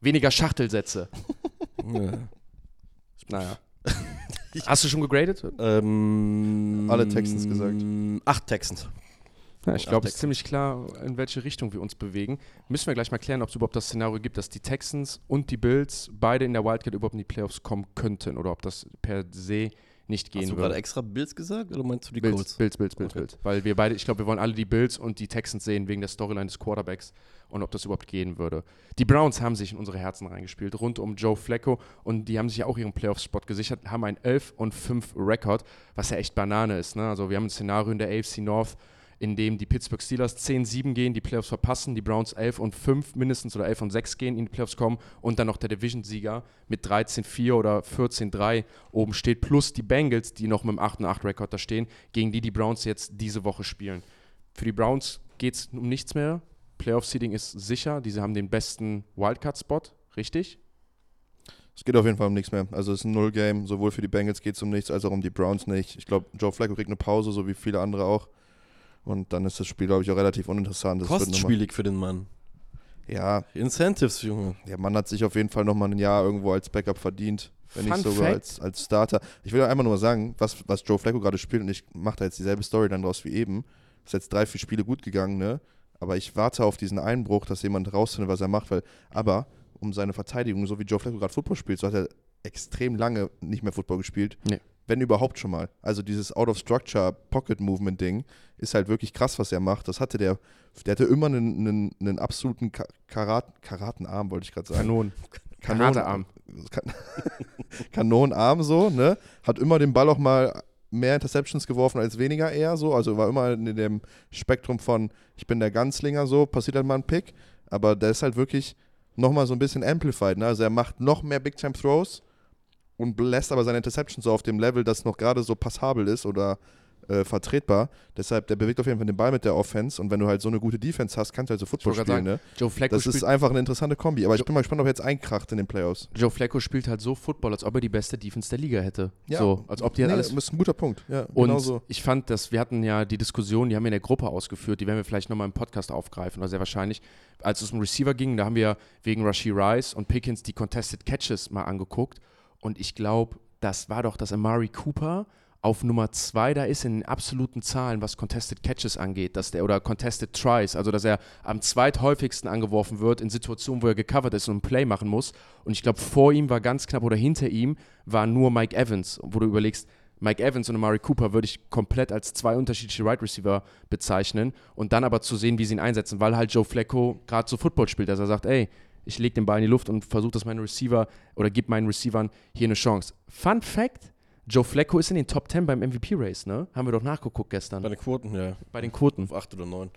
weniger Schachtelsätze. Ja. Naja. Hast du schon gegradet? Ähm, Alle Texans gesagt. Acht Texans. Ja, ich glaube, es ist ziemlich klar, in welche Richtung wir uns bewegen. Müssen wir gleich mal klären, ob es überhaupt das Szenario gibt, dass die Texans und die Bills beide in der Wildcard überhaupt in die Playoffs kommen könnten oder ob das per se nicht gehen Hast du würde. gerade extra Bills gesagt oder meinst du die Bills, Colts? Bills, Bills, Bills, Okay. Bills. Weil wir beide, ich glaube, wir wollen alle die Bills und die Texans sehen wegen der Storyline des Quarterbacks und ob das überhaupt gehen würde. Die Browns haben sich in unsere Herzen reingespielt, rund um Joe Flacco und die haben sich ja auch ihren Playoff-Spot gesichert, haben einen 11 und 5 Rekord, was ja echt Banane ist. Ne? Also wir haben ein Szenario in der AFC North, in dem die Pittsburgh Steelers 10-7 gehen, die Playoffs verpassen, die Browns 11 und 5 mindestens oder 11 und 6 gehen, in die Playoffs kommen und dann noch der Division-Sieger mit 13-4 oder 14-3 oben steht, plus die Bengals, die noch mit dem 8 und 8 Rekord da stehen, gegen die die Browns jetzt diese Woche spielen. Für die Browns geht es um nichts mehr. Playoff-Seeding ist sicher, diese haben den besten Wildcard-Spot, richtig? Es geht auf jeden Fall um nichts mehr. Also es ist ein Null-Game. Sowohl für die Bengals geht es um nichts, als auch um die Browns nicht. Ich glaube, Joe Flacco kriegt eine Pause, so wie viele andere auch. Und dann ist das Spiel, glaube ich, auch relativ uninteressant. Das Kostspielig für den Mann. Ja, Incentives, Junge. der Mann hat sich auf jeden Fall nochmal ein Jahr irgendwo als Backup verdient. Wenn Fun nicht sogar Fact. als, als Starter. Ich will einfach nur mal sagen, was, was Joe Flacco gerade spielt, und ich mache da jetzt dieselbe Story dann draus wie eben. Ist jetzt drei, vier Spiele gut gegangen, ne? Aber ich warte auf diesen Einbruch, dass jemand rausfindet, was er macht, weil, aber um seine Verteidigung, so wie Joe Flacco gerade Football spielt, so hat er extrem lange nicht mehr Football gespielt. Nee. Wenn überhaupt schon mal. Also dieses Out-of-Structure-Pocket-Movement-Ding ist halt wirklich krass, was er macht. Das hatte der, der hatte immer einen, einen, einen absoluten Ka Karat, Karatenarm, wollte ich gerade sagen. Kanonen. Kanon- Karatearm. kan Kanonenarm so, ne? Hat immer den Ball auch mal mehr Interceptions geworfen als weniger eher so. Also war immer in dem Spektrum von, ich bin der Ganzlinger so, passiert halt mal ein Pick. Aber der ist halt wirklich nochmal so ein bisschen amplified. Ne? Also er macht noch mehr Big-Time-Throws und lässt aber seine Interceptions so auf dem Level, das noch gerade so passabel ist oder äh, vertretbar. Deshalb, der bewegt auf jeden Fall den Ball mit der Offense und wenn du halt so eine gute Defense hast, kannst du halt so Football spielen. gerade Ne? Joe Flacco Das ist einfach eine interessante Kombi. Aber ich Jo- bin mal gespannt, ob er jetzt einkracht in den Playoffs. Joe Flacco spielt halt so Football, als ob er die beste Defense der Liga hätte. Ja. So, als ob die halt Nee, alles. Das ist ein guter Punkt. Ja, Und genau so. ich fand, dass wir hatten ja die Diskussion, die haben wir in der Gruppe ausgeführt, die werden wir vielleicht nochmal im Podcast aufgreifen, oder sehr wahrscheinlich. Als es um Receiver ging, da haben wir wegen Rashi Rice und Pickens die Contested Catches mal angeguckt. Und ich glaube, das war doch, dass Amari Cooper auf Nummer zwei da ist in den absoluten Zahlen, was Contested Catches angeht, dass der oder Contested Tries, also dass er am zweithäufigsten angeworfen wird in Situationen, wo er gecovert ist und ein Play machen muss. Und ich glaube, vor ihm war ganz knapp oder hinter ihm war nur Mike Evans, wo du überlegst, Mike Evans und Amari Cooper würde ich komplett als zwei unterschiedliche Right Receiver bezeichnen und dann aber zu sehen, wie sie ihn einsetzen, weil halt Joe Flacco gerade so Football spielt, dass er sagt, ey, ich lege den Ball in die Luft und versuche, dass meine Receiver oder gib meinen Receivern hier eine Chance. Fun Fact: Joe Flacco ist in den Top 10 beim MVP-Race, ne? Haben wir doch nachgeguckt gestern. Bei den Quoten, ja. Bei den Quoten. Auf 8 oder 9.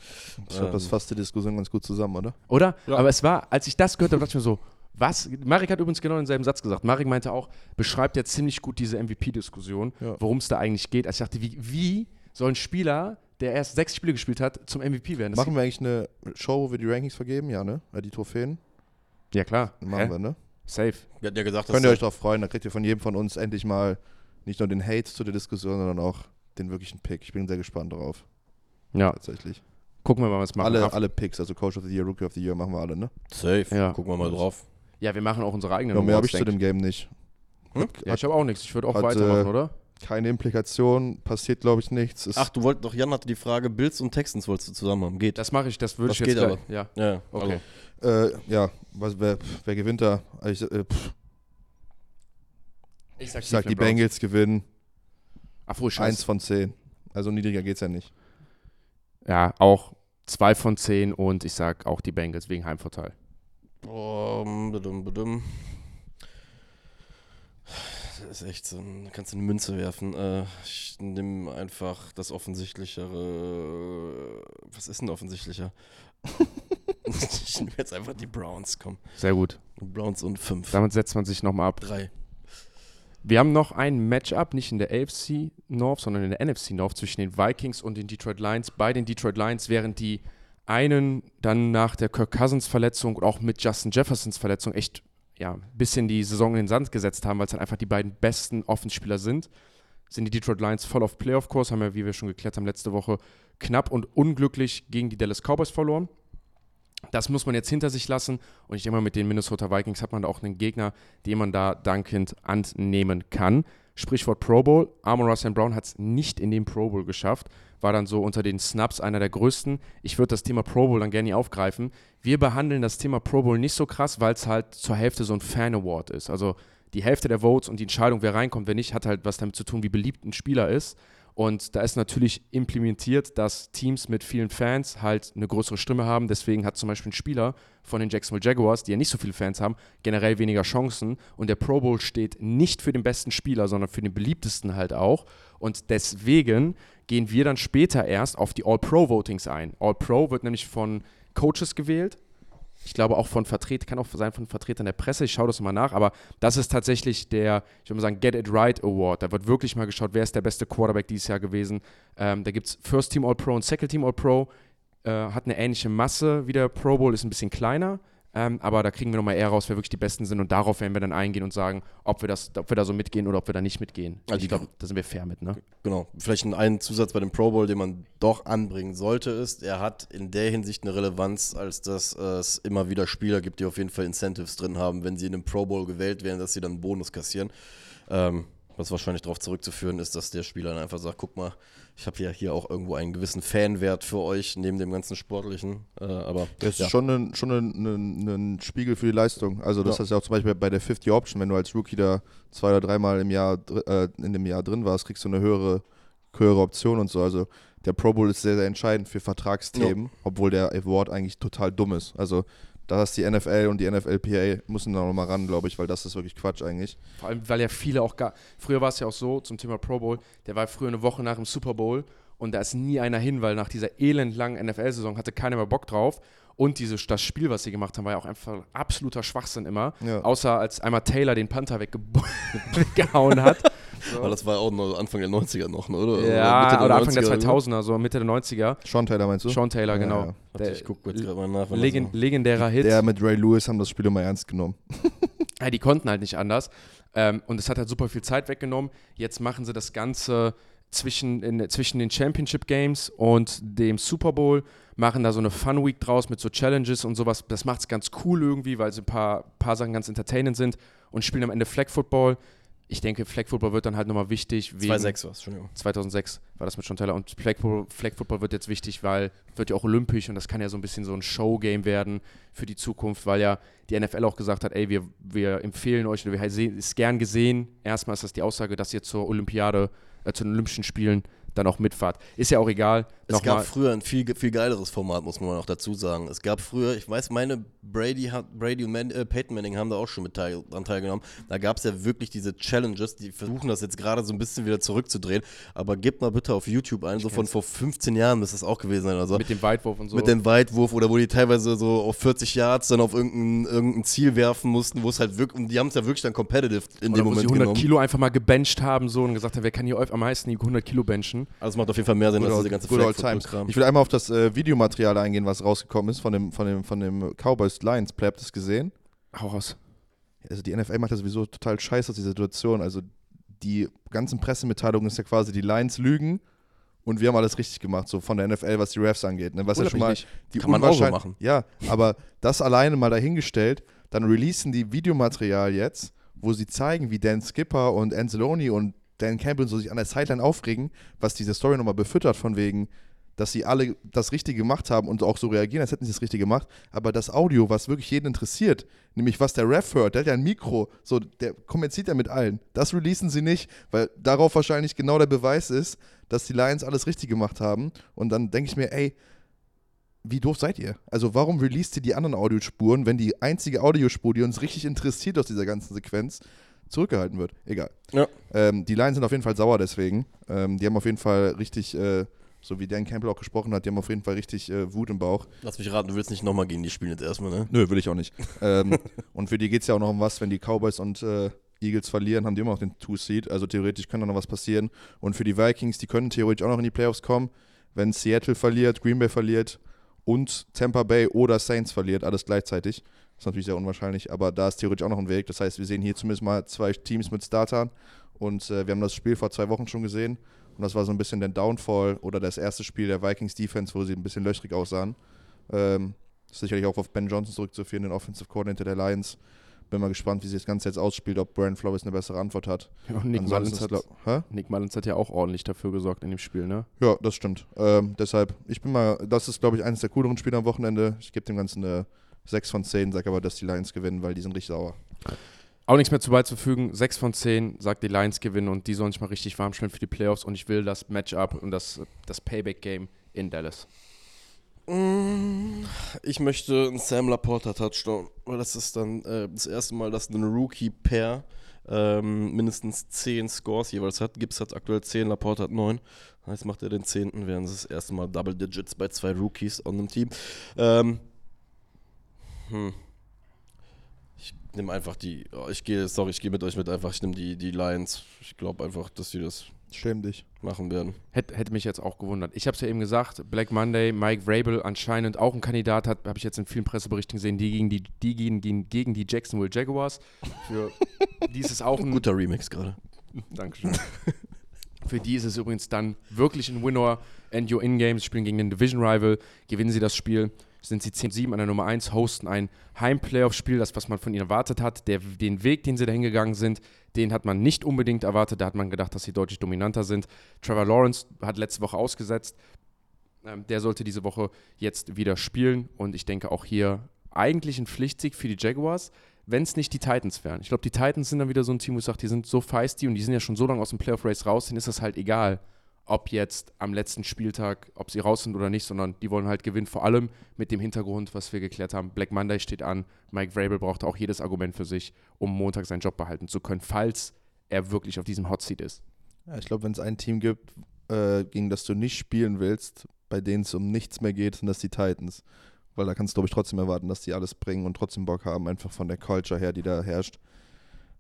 Ich glaube, das Ähm, fasst die Diskussion ganz gut zusammen, oder? Oder? Ja. Aber es war, als ich das gehört habe, dachte ich mir so, was? Marek hat übrigens genau denselben Satz gesagt. Marek meinte auch, beschreibt ja ziemlich gut diese MVP-Diskussion, Ja. worum es da eigentlich geht. Also ich dachte, wie, wie soll ein Spieler, der erst sechs Spiele gespielt hat, zum MVP werden? Das Machen wir eigentlich eine Show, wo wir die Rankings vergeben? Ja, ne? Die Trophäen? Ja, klar. Machen Hä? wir, ne? Safe. Wir hatten ja gesagt, Könnt ihr euch darauf freuen, da kriegt ihr von jedem von uns endlich mal nicht nur den Hate zu der Diskussion, sondern auch den wirklichen Pick. Ich bin sehr gespannt darauf, Ja, tatsächlich. gucken wir mal, was machen. Alle, alle Picks, also Coach of the Year, Rookie of the Year, machen wir alle, ne? Safe. Ja. Gucken wir mal drauf. Ja, wir machen auch unsere eigenen Ja, mehr habe ich zu dem Game nicht. Hm? Hat, Ja, ich habe auch nichts. Ich würde auch hat, weitermachen, äh, oder? Keine Implikation, passiert, glaube ich, nichts. Ist, Ach, du wolltest doch, Jan hatte die Frage, Bills und Texans wolltest du zusammen haben. Geht. Das mache ich, das würde Das ich jetzt geht gleich. Ja, Ja, okay. also, äh, ja, was, wer, wer gewinnt da? Ich, äh, Ich sag, ich sag, die Browns. Bengals gewinnen. Ach, wohl Eins von zehn. Also niedriger geht's ja nicht. Ja, auch zwei von zehn und ich sag auch die Bengals wegen Heimvorteil. Um, badum, badum. Das ist echt so, kannst du eine Münze werfen. Äh, ich nehme einfach das offensichtlichere. Was ist denn offensichtlicher? ich nehme jetzt einfach die Browns, komm. Sehr gut. Browns und 5. Damit setzt man sich nochmal ab. 3. Wir haben noch ein Matchup, nicht in der AFC North, sondern in der NFC North zwischen den Vikings und den Detroit Lions. Bei den Detroit Lions, während die einen dann nach der Kirk Cousins Verletzung und auch mit Justin Jeffersons Verletzung echt ja, bisschen die Saison in den Sand gesetzt haben, weil es dann einfach die beiden besten Offenspieler sind, sind die Detroit Lions voll auf Playoff-Kurs, haben ja, wie wir schon geklärt haben, letzte Woche knapp und unglücklich gegen die Dallas Cowboys verloren. Das muss man jetzt hinter sich lassen. Und ich denke mal, mit den Minnesota Vikings hat man da auch einen Gegner, den man da dankend annehmen kann. Sprichwort Pro Bowl. Amon Russell Brown hat es nicht in den Pro Bowl geschafft. War dann so unter den Snaps einer der größten. Ich würde das Thema Pro Bowl dann gerne aufgreifen. Wir behandeln das Thema Pro Bowl nicht so krass, weil es halt zur Hälfte so ein Fan-Award ist. Also die Hälfte der Votes und die Entscheidung, wer reinkommt, wer nicht, hat halt was damit zu tun, wie beliebt ein Spieler ist. Und da ist natürlich implementiert, dass Teams mit vielen Fans halt eine größere Stimme haben. Deswegen hat zum Beispiel ein Spieler von den Jacksonville Jaguars, die ja nicht so viele Fans haben, generell weniger Chancen. Und der Pro Bowl steht nicht für den besten Spieler, sondern für den beliebtesten halt auch. Und deswegen gehen wir dann später erst auf die All-Pro-Votings ein. All-Pro wird nämlich von Coaches gewählt. Ich glaube auch von Vertretern, kann auch sein von Vertretern der Presse, ich schaue das mal nach, aber das ist tatsächlich der, ich würde mal sagen, Get It Right Award. Da wird wirklich mal geschaut, wer ist der beste Quarterback dieses Jahr gewesen. Ähm, da gibt es First Team All-Pro und Second Team All-Pro. Äh, hat eine ähnliche Masse wie der Pro Bowl, ist ein bisschen kleiner. Ähm, aber da kriegen wir nochmal eher raus, wer wirklich die Besten sind. Und darauf werden wir dann eingehen und sagen, ob wir, das, ob wir da so mitgehen oder ob wir da nicht mitgehen. Also ich glaube, da sind wir fair mit, ne? Genau. Vielleicht ein, Zusatz bei dem Pro Bowl, den man doch anbringen sollte, ist, er hat in der Hinsicht eine Relevanz, als dass äh, es immer wieder Spieler gibt, die auf jeden Fall Incentives drin haben, wenn sie in einem Pro Bowl gewählt werden, dass sie dann einen Bonus kassieren. Ähm, was wahrscheinlich darauf zurückzuführen ist, dass der Spieler dann einfach sagt, guck mal, ich habe ja hier auch irgendwo einen gewissen Fanwert für euch, neben dem ganzen Sportlichen. Äh, aber Das ja. ist schon ein, schon ein, ein, ein Spiegel für die Leistung. Also das Ja. ist ja auch zum Beispiel bei der 50 Option, wenn du als Rookie da zwei oder dreimal im Jahr äh, in dem Jahr drin warst, kriegst du eine höhere, höhere Option und so. Also der Pro Bowl ist sehr, sehr entscheidend für Vertragsthemen, obwohl der Award eigentlich total dumm ist. Also da ist die NFL und die NFLPA müssen da nochmal ran, glaube ich, weil das ist wirklich Quatsch eigentlich. Vor allem, weil ja viele auch gar. Früher war es ja auch so zum Thema Pro Bowl, der war früher eine Woche nach dem Super Bowl und da ist nie einer hin, weil nach dieser elendlangen NFL-Saison hatte keiner mehr Bock drauf. Und diese, das Spiel, was sie gemacht haben, war ja auch einfach absoluter Schwachsinn immer. Ja. Außer als einmal Taylor den Panther wegge weggehauen hat. Aber das war auch noch Anfang der 90er noch, ne? oder? ja, Mitte oder Anfang der 90er, 2000er, so Mitte der 90er. Sean Taylor meinst du? Sean Taylor, Ja, genau. ja. Warte, ich gucke jetzt gerade mal nach. wann das Legen, war. legendärer Hit. Der mit Ray Lewis haben das Spiel immer ernst genommen. Ja, die konnten halt nicht anders. Ähm, und es hat halt super viel Zeit weggenommen. Jetzt machen sie das Ganze zwischen, in, zwischen den Championship Games und dem Super Bowl, machen da so eine Fun Week draus mit so Challenges und sowas. Das macht es ganz cool irgendwie, weil so ein paar, paar Sachen ganz entertainend sind und spielen am Ende Flag Football. Ich denke, Flag Football wird dann halt nochmal wichtig. wegen- 2-6 war es, Entschuldigung. 2006 war das mit Sean Taylor und Flag Football, Flag Football wird jetzt wichtig, weil wird ja auch olympisch und das kann ja so ein bisschen so ein Showgame werden für die Zukunft, weil ja die NFL auch gesagt hat, ey, wir, wir empfehlen euch, oder wir sehen, ist gern gesehen, erstmal ist das die Aussage, dass ihr zur Olympiade, äh, zu den Olympischen Spielen dann auch mitfahrt. Ist ja auch egal. Es gab früher ein viel, viel geileres Format, muss man auch dazu sagen. Es gab früher, ich weiß, meine Brady, hat, Brady und Man, äh, Peyton Manning haben da auch schon mit teil, dran teilgenommen. Da gab es ja wirklich diese Challenges, die versuchen das jetzt gerade so ein bisschen wieder zurückzudrehen. Aber gebt mal bitte auf YouTube ein, so von vor 15 Jahren müsste das auch gewesen sein oder so. mit dem Weitwurf und so. Mit dem Weitwurf oder wo die teilweise so auf 40 Yards dann auf irgendein, irgendein Ziel werfen mussten, wo es halt wirklich, und die haben es ja wirklich dann competitive in oder dem wo sie Moment 100 genommen. Kilo einfach mal gebencht haben so und gesagt haben, wer kann hier am meisten die 100 Kilo benchen? Also es macht auf jeden Fall mehr Sinn, als diese ganze Flag times. Ich will einmal auf das äh, Videomaterial eingehen, was rausgekommen ist von dem, von dem, von dem Cowboys Lions Play. Habt ihr das gesehen? Hau raus. Also die NFL macht das sowieso total scheiße aus dieser Situation. Also die ganzen Pressemitteilungen ist ja quasi, die Lions lügen und wir haben alles richtig gemacht, so von der NFL, was die Refs angeht. Ne? Was ja schon mal nicht. die Kann man auch so machen. Ja, aber das alleine mal dahingestellt, dann releasen die Videomaterial jetzt, wo sie zeigen, wie Dan Skipper und Anzalone und Dan Campbell so sich an der Sideline aufregen, was diese Story nochmal befüttert, von wegen, dass sie alle das Richtige gemacht haben und auch so reagieren, als hätten sie das Richtige gemacht. Aber das Audio, was wirklich jeden interessiert, nämlich was der Ref hört, der hat ja ein Mikro, so, der kommuniziert ja mit allen. Das releasen sie nicht, weil darauf wahrscheinlich genau der Beweis ist, dass die Lions alles richtig gemacht haben. Und dann denke ich mir, ey, wie doof seid ihr? Also warum released ihr die anderen Audiospuren, wenn die einzige Audiospur, die uns richtig interessiert aus dieser ganzen Sequenz, zurückgehalten wird? Egal. Ja. Ähm, die Lions sind auf jeden Fall sauer deswegen. Ähm, die haben auf jeden Fall richtig, äh, so wie Dan Campbell auch gesprochen hat, die haben auf jeden Fall richtig äh, Wut im Bauch. Lass mich raten, du willst nicht nochmal gegen die spielen jetzt erstmal, ne? Nö, will ich auch nicht. ähm, und für die geht es ja auch noch um was, wenn die Cowboys und äh, Eagles verlieren, haben die immer noch den Two-Seed. Also theoretisch kann da noch was passieren. Und für die Vikings, die können theoretisch auch noch in die Playoffs kommen. Wenn Seattle verliert, Green Bay verliert und Tampa Bay oder Saints verliert, alles gleichzeitig. Das ist natürlich sehr unwahrscheinlich, aber da ist theoretisch auch noch ein Weg. Das heißt, wir sehen hier zumindest mal zwei Teams mit Startern. Und äh, wir haben das Spiel vor zwei Wochen schon gesehen. Und das war so ein bisschen der Downfall oder das erste Spiel der Vikings Defense, wo sie ein bisschen löchrig aussahen. Ähm, sicherlich auch auf Ben Johnson zurückzuführen, den Offensive Coordinator der Lions. Bin mal gespannt, wie sich das Ganze jetzt ausspielt, ob Brian Flores eine bessere Antwort hat. Ja, und Nick Mullins, hat, Hä? Nick Mullins hat ja auch ordentlich dafür gesorgt in dem Spiel, ne? Ja, das stimmt. Ähm, deshalb, ich bin mal, das ist, glaube ich, eines der cooleren Spiele am Wochenende. Ich gebe dem Ganzen eine 6 von 10, sage aber, dass die Lions gewinnen, weil die sind richtig sauer. Auch nichts mehr zu beizufügen. 6 von 10 sagt die Lions gewinnen und die sollen sich mal richtig warm stellen für die Playoffs und ich will das Matchup und das, das Payback-Game in Dallas. Mm, Ich möchte einen Sam Laporta Touchdown, weil das ist dann äh, das erste Mal, dass ein Rookie-Pair ähm, mindestens 10 Scores jeweils hat. Gibbs hat aktuell 10, Laporta hat 9. Jetzt macht er den 10. während es das erste Mal Double Digits bei zwei Rookies on einem Team. Ähm, hm. Ich nehme einfach die, oh, ich gehe, sorry, ich gehe mit euch mit einfach, ich nehme die, die Lions. Ich glaube einfach, dass sie das Schäm dich. machen werden. Hätte, hätte mich jetzt auch gewundert. Ich habe es ja eben gesagt, Black Monday, Mike Vrabel anscheinend auch ein Kandidat hat, habe ich jetzt in vielen Presseberichten gesehen, die gegen die, die gegen, gegen, gegen die Jacksonville Jaguars. Für die ist es auch ein Guter Remix gerade. Dankeschön. Für die ist es übrigens dann wirklich ein Winner and your in-games, spielen gegen den Division Rival, gewinnen sie das Spiel, sind sie 10-7 an der Nummer 1, hosten ein Heim-Playoff-Spiel, das, was man von ihnen erwartet hat. Der, den Weg, den sie dahin gegangen sind, den hat man nicht unbedingt erwartet. Da hat man gedacht, dass sie deutlich dominanter sind. Trevor Lawrence hat letzte Woche ausgesetzt. Ähm, der sollte diese Woche jetzt wieder spielen und ich denke auch hier eigentlich ein Pflichtsieg für die Jaguars, wenn es nicht die Titans wären. Ich glaube, die Titans sind dann wieder so ein Team, wo ich sage, die sind so feisty und die sind ja schon so lange aus dem Playoff-Race raus, denen ist das halt egal, ob jetzt am letzten Spieltag, ob sie raus sind oder nicht, sondern die wollen halt gewinnen, vor allem mit dem Hintergrund, was wir geklärt haben. Black Monday steht an, Mike Vrabel braucht auch jedes Argument für sich, um Montag seinen Job behalten zu können, falls er wirklich auf diesem Hot Seat ist. Ja, ich glaube, wenn es ein Team gibt, äh, gegen das du nicht spielen willst, bei denen es um nichts mehr geht, sind das die Titans. Weil da kannst du, glaube ich, trotzdem erwarten, dass die alles bringen und trotzdem Bock haben, einfach von der Culture her, die da herrscht.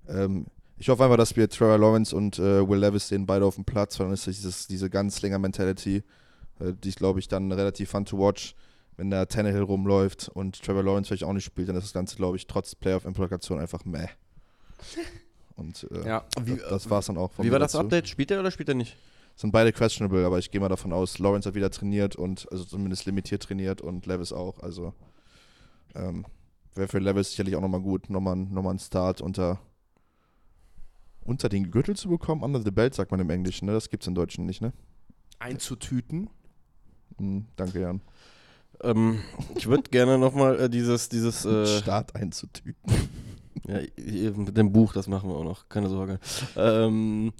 Ähm, ich hoffe einfach, dass wir Trevor Lawrence und äh, Will Levis sehen, beide auf dem Platz, weil dann ist dieses, diese Gunslinger-Mentality, äh, die ist, glaube ich, dann relativ fun to watch. Wenn da Tannehill rumläuft und Trevor Lawrence vielleicht auch nicht spielt, dann ist das Ganze, glaube ich, trotz Playoff-Implikation einfach meh. Und äh, Ja, Wie- das, das war's dann auch von Wie war das dazu. Update? Spielt er oder spielt er nicht? Sind beide questionable, aber ich gehe mal davon aus, Lawrence hat wieder trainiert und also zumindest limitiert trainiert und Levis auch. Also ähm, wäre für Levis sicherlich auch nochmal gut, nochmal noch ein Start unter unter den Gürtel zu bekommen. Under the belt sagt man im Englischen, ne? Das gibt's im Deutschen nicht, ne? einzutüten. Hm, danke, Jan. Ähm, ich würde gerne nochmal äh, dieses, dieses äh, Start einzutüten. ja, hier mit dem Buch, das machen wir auch noch, keine Sorge. Ähm,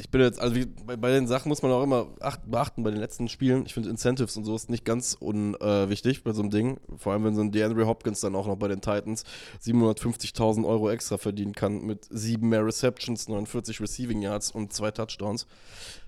ich bin jetzt, also wie, bei, bei den Sachen muss man auch immer acht, beachten, bei den letzten Spielen, ich finde Incentives und so ist nicht ganz unwichtig äh, bei so einem Ding. Vor allem, wenn so ein DeAndre Hopkins dann auch noch bei den Titans 750.000 Euro extra verdienen kann mit sieben mehr Receptions, 49 Receiving Yards und zwei Touchdowns.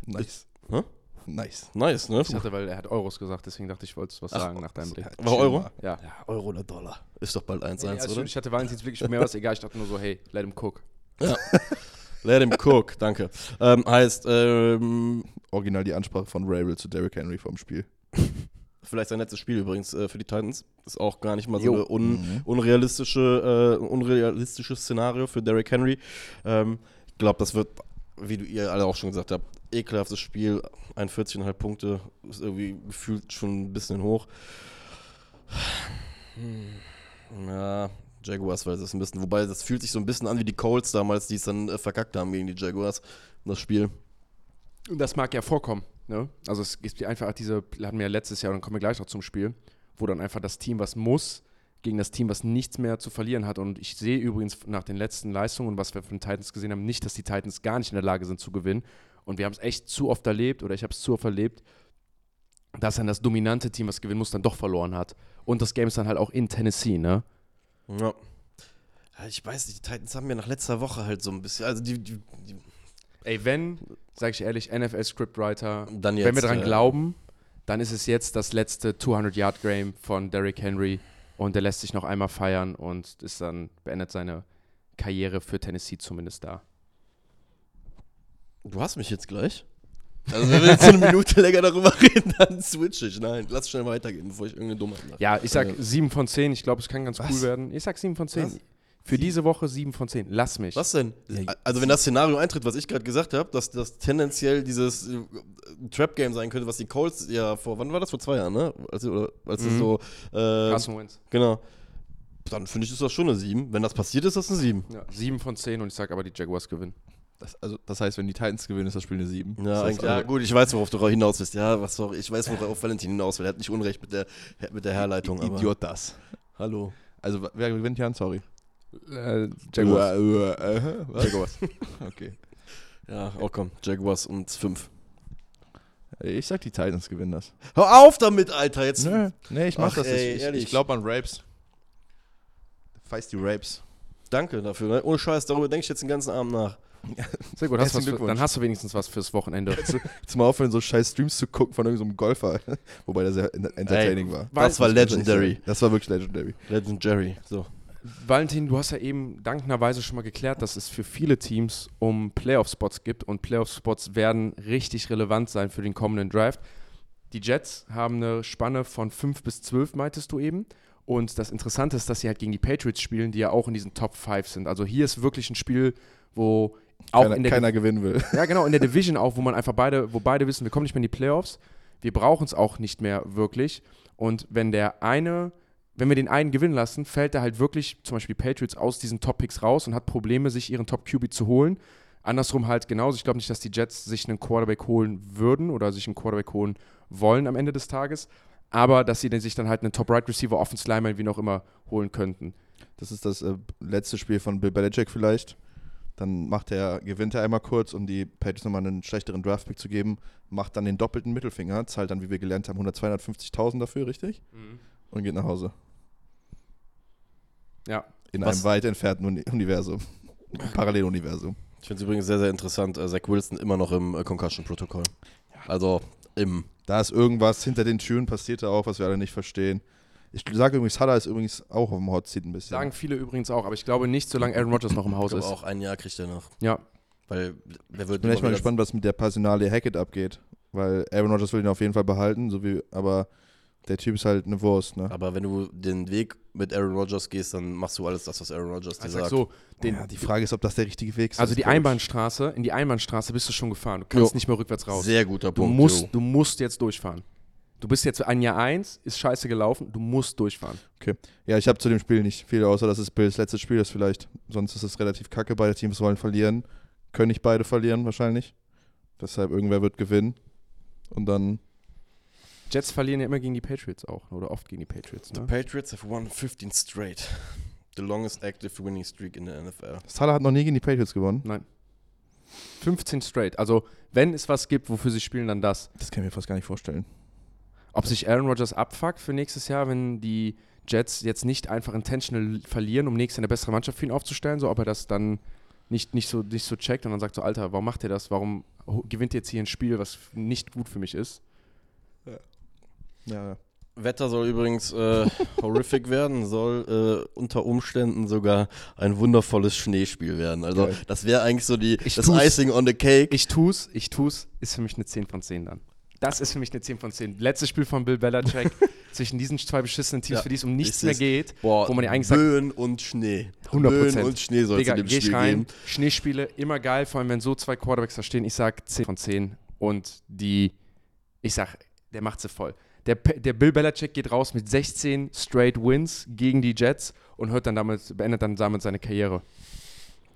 Nice. Hä? Nice. Nice, ne? Ich dachte, weil er hat Euros gesagt, deswegen dachte ich, ich wollte was Ach, sagen nach deinem Blick. War Euro? Ja. Ja, Euro oder Dollar. Ist doch bald 1-1, Ja, also oder? Ich hatte Valentins wirklich mehr was egal. Ich dachte nur so, hey, let him cook. Let him cook, danke. Ähm, heißt, ähm, Original die Ansprache von Rabel zu Derrick Henry vom Spiel. vielleicht sein letztes Spiel übrigens äh, für die Titans. Ist auch gar nicht mal so Jo. eine un Mhm. unrealistische, äh, unrealistisches Szenario für Derrick Henry. Ähm, ich glaube, das wird, wie du ihr alle auch schon gesagt habt, ekelhaftes Spiel. 41,5 Punkte ist irgendwie gefühlt schon ein bisschen hoch. Hm. Ja, Jaguars ein bisschen. Wobei, das fühlt sich so ein bisschen an wie die Colts damals, die es dann äh, verkackt haben gegen die Jaguars. Das Spiel. Und das mag ja vorkommen. Ne? Also es gibt einfach diese, hatten wir ja letztes Jahr, und dann kommen wir gleich noch zum Spiel, wo dann einfach das Team, was muss, gegen das Team, was nichts mehr zu verlieren hat. Und ich sehe übrigens nach den letzten Leistungen was wir von den Titans gesehen haben, nicht, dass die Titans gar nicht in der Lage sind zu gewinnen. Und wir haben es echt zu oft erlebt, oder ich habe es zu oft erlebt, dass dann das dominante Team, was gewinnen muss, dann doch verloren hat. Und das Game ist dann halt auch in Tennessee, ne? Ja. Ja, Ich weiß nicht, die Titans haben mir nach letzter Woche halt so ein bisschen, also die, die, die Ey, wenn, sage ich ehrlich, NFL-Scriptwriter, wenn wir daran äh, glauben, dann ist es jetzt das letzte 200-Yard-Game von Derrick Henry und der lässt sich noch einmal feiern und ist dann, beendet seine Karriere für Tennessee zumindest da. Du hast mich jetzt gleich. Also wenn wir jetzt so eine Minute länger darüber reden, dann switch ich. Nein, lass schnell weitergehen, bevor ich irgendeine Dummheit mache. Ja, ich sag Ja. 7 von 10, ich glaube, es kann ganz Was? cool werden. Ich sag 7 von 10. Was? Für diese Woche 7 von 10. Lass mich. Was denn? Also wenn das Szenario eintritt, was ich gerade gesagt habe, dass das tendenziell dieses äh, Trap-Game sein könnte, was die Colts ja vor, wann war das? Vor zwei Jahren, ne? Als, oder, als Mhm. so, äh, Carson Wentz. genau. Dann finde ich, ist das schon eine 7. Wenn das passiert, ist das eine 7. Ja, 7 von 10 und ich sag aber, die Jaguars gewinnen. Das, also, das heißt, wenn die Titans gewinnen, ist das Spiel eine 7. Ja, das heißt, ja, also, gut, ich weiß, worauf du hinaus willst. Ja, was sorry, ich weiß, worauf Valentin hinaus will. Er hat nicht Unrecht mit der, mit der Herleitung. Idiot das. Hallo. Also, wer gewinnt Jan? Sorry. Äh, Jaguars. was? Jaguars. Okay. Ja, auch komm. Jaguars und 5. Ich sag, die Titans gewinnen das. Hör auf damit, Alter. Jetzt. Nö, nee, ich mach Ach, das ey, nicht. Ich, ehrlich. ich glaube an Rapes. Feist die Rapes. Danke dafür. Ne? Ohne Scheiß, darüber denke ich jetzt den ganzen Abend nach. Sehr gut, hast für, dann hast du wenigstens was fürs Wochenende. Jetzt mal aufhören, so scheiß Streams zu gucken von irgendeinem Golfer. Wobei der sehr ent- entertaining war. Das war legendary. Das war wirklich legendary. Legendary. So. Valentin, du hast ja eben dankenderweise schon mal geklärt, dass es für viele Teams um Playoff-Spots gibt und Playoff-Spots werden richtig relevant sein für den kommenden Draft. Die Jets haben eine Spanne von 5 bis 12, meintest du eben. Und das Interessante ist, dass sie halt gegen die Patriots spielen, die ja auch in diesen Top 5 sind. Also hier ist wirklich ein Spiel, wo auch keiner, in der keiner gewinnen will. ja, genau, in der Division auch, wo man einfach beide, wo beide wissen, wir kommen nicht mehr in die Playoffs, wir brauchen es auch nicht mehr wirklich. Und wenn der eine, wenn wir den einen gewinnen lassen, fällt er halt wirklich, zum Beispiel Patriots, aus diesen Top-Picks raus und hat Probleme, sich ihren Top-QB zu holen. Andersrum halt genauso. Ich glaube nicht, dass die Jets sich einen Quarterback holen würden oder sich einen Quarterback holen wollen am Ende des Tages. Aber dass sie sich dann halt einen Top-Right-Receiver, Offense Lineman, wie noch immer, holen könnten. Das ist das äh, letzte Spiel von Bill Belichick vielleicht. Dann macht er, gewinnt er einmal kurz, um die Patriots nochmal einen schlechteren Draftpick zu geben, macht dann den doppelten Mittelfinger, zahlt dann, wie wir gelernt haben, 100, 250.000 dafür, richtig? Und geht nach Hause. Ja, In Was- einem weit entfernten Uni Universum. Paralleluniversum. Ich finde es übrigens sehr, sehr interessant. Äh, Zach Wilson immer noch im äh, Concussion-Protokoll. Also im. Da ist irgendwas hinter den Türen passiert da auch, was wir alle nicht verstehen. Ich sage übrigens, Haller ist übrigens auch auf dem Hot Seat ein bisschen. sagen viele übrigens auch, aber ich glaube nicht, solange Aaron Rodgers noch im Ich Haus glaube ist. auch ein Jahr kriegt er noch. Ja, Weil wer wird Ich bin echt mal gespannt, was mit der Personalie Hackett abgeht. Weil Aaron Rodgers will ihn auf jeden Fall behalten, so wie, aber der Typ ist halt eine Wurst, ne? Aber wenn du den Weg mit Aaron Rodgers gehst, dann machst du alles das, was Aaron Rodgers dir also sag sagt. so, den, ja, die Frage ist, ob das der richtige Weg ist. also die. Einbahnstraße, in die Einbahnstraße bist du schon gefahren. Du kannst Jo. nicht mehr rückwärts raus. Sehr guter Du Punkt. musst, du musst jetzt durchfahren. Du bist jetzt ein Jahr eins, ist scheiße gelaufen, du musst durchfahren. Ja, ich habe zu dem Spiel nicht viel, außer dass es Bills letztes Spiel ist vielleicht. Sonst ist es relativ kacke. Beide Teams wollen verlieren. Können nicht beide verlieren wahrscheinlich. Deshalb irgendwer wird gewinnen. Und dann, Jets verlieren ja immer gegen die Patriots auch, oder oft gegen die Patriots. The Ne? Patriots have won 15 straight. The longest active winning streak in der NFL. Salah hat noch nie gegen die Patriots gewonnen. Nein. 15 straight. Also, wenn es was gibt, wofür sie spielen, dann das. Das kann ich mir fast gar nicht vorstellen. Ob sich Aaron Rodgers abfuckt für nächstes Jahr, wenn die Jets jetzt nicht einfach intentional verlieren, um nächstes Jahr eine bessere Mannschaft für ihn aufzustellen, so ob er das dann nicht, nicht, so, nicht so checkt und dann sagt so, Alter, warum macht ihr das? Warum gewinnt ihr jetzt hier ein Spiel, was nicht gut für mich ist? Ja, Wetter soll übrigens äh, horrific werden, soll äh, unter Umständen sogar ein wundervolles Schneespiel werden. Also Geil. das wäre eigentlich so die, Ich das tu's. Icing on the cake. Ich tu's, ich tu's, ist für mich eine 10 von 10 dann. Das ist für mich eine 10 von 10. Letztes Spiel von Bill Belichick zwischen diesen zwei beschissenen Teams, Ja, für die es um nichts ist mehr es. geht. Boah, wo man ja eigentlich sagt- Böen und Schnee. 100%. Böen und Schnee soll es in dem geh ich Spiel rein, geben. Schneespiele, immer geil, vor allem wenn so zwei Quarterbacks da stehen. Ich sag 10 von 10 und die, ich sag, der macht sie voll. Der, der Bill Belichick geht raus mit 16 straight Wins gegen die Jets und hört dann damit, beendet dann damit seine Karriere.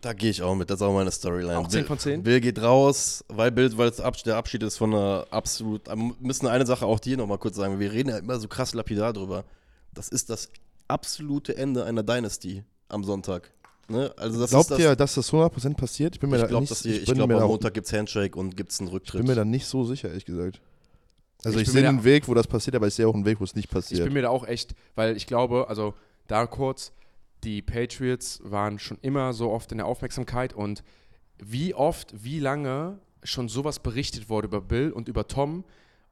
Da gehe ich auch mit, das ist auch meine Storyline. Auch 10 Bill- von 10? Bill geht raus, weil Bill, weil der Abschied ist von einer absolut. Wir müssen eine Sache auch dir nochmal kurz sagen. Wir reden ja immer so krass lapidar drüber. Das ist das absolute Ende einer Dynasty am Sonntag. Ne? Also das Glaubt das, ihr, dass das 100% passiert? Ich bin mir ich da glaube, nicht, die, ich bin glaub, mir am da, Montag gibt es Handshake und gibt es einen ich Rücktritt. bin mir da nicht so sicher, ehrlich gesagt. Also Ich ich, bin sehe mir da- einen Weg, wo das passiert, aber ich sehe auch einen Weg, wo es nicht Ich passiert. bin mir da auch echt, weil ich glaube, also da kurz, die Patriots waren schon immer so oft in der Aufmerksamkeit und wie oft, wie lange schon sowas berichtet wurde über Bill und über Tom.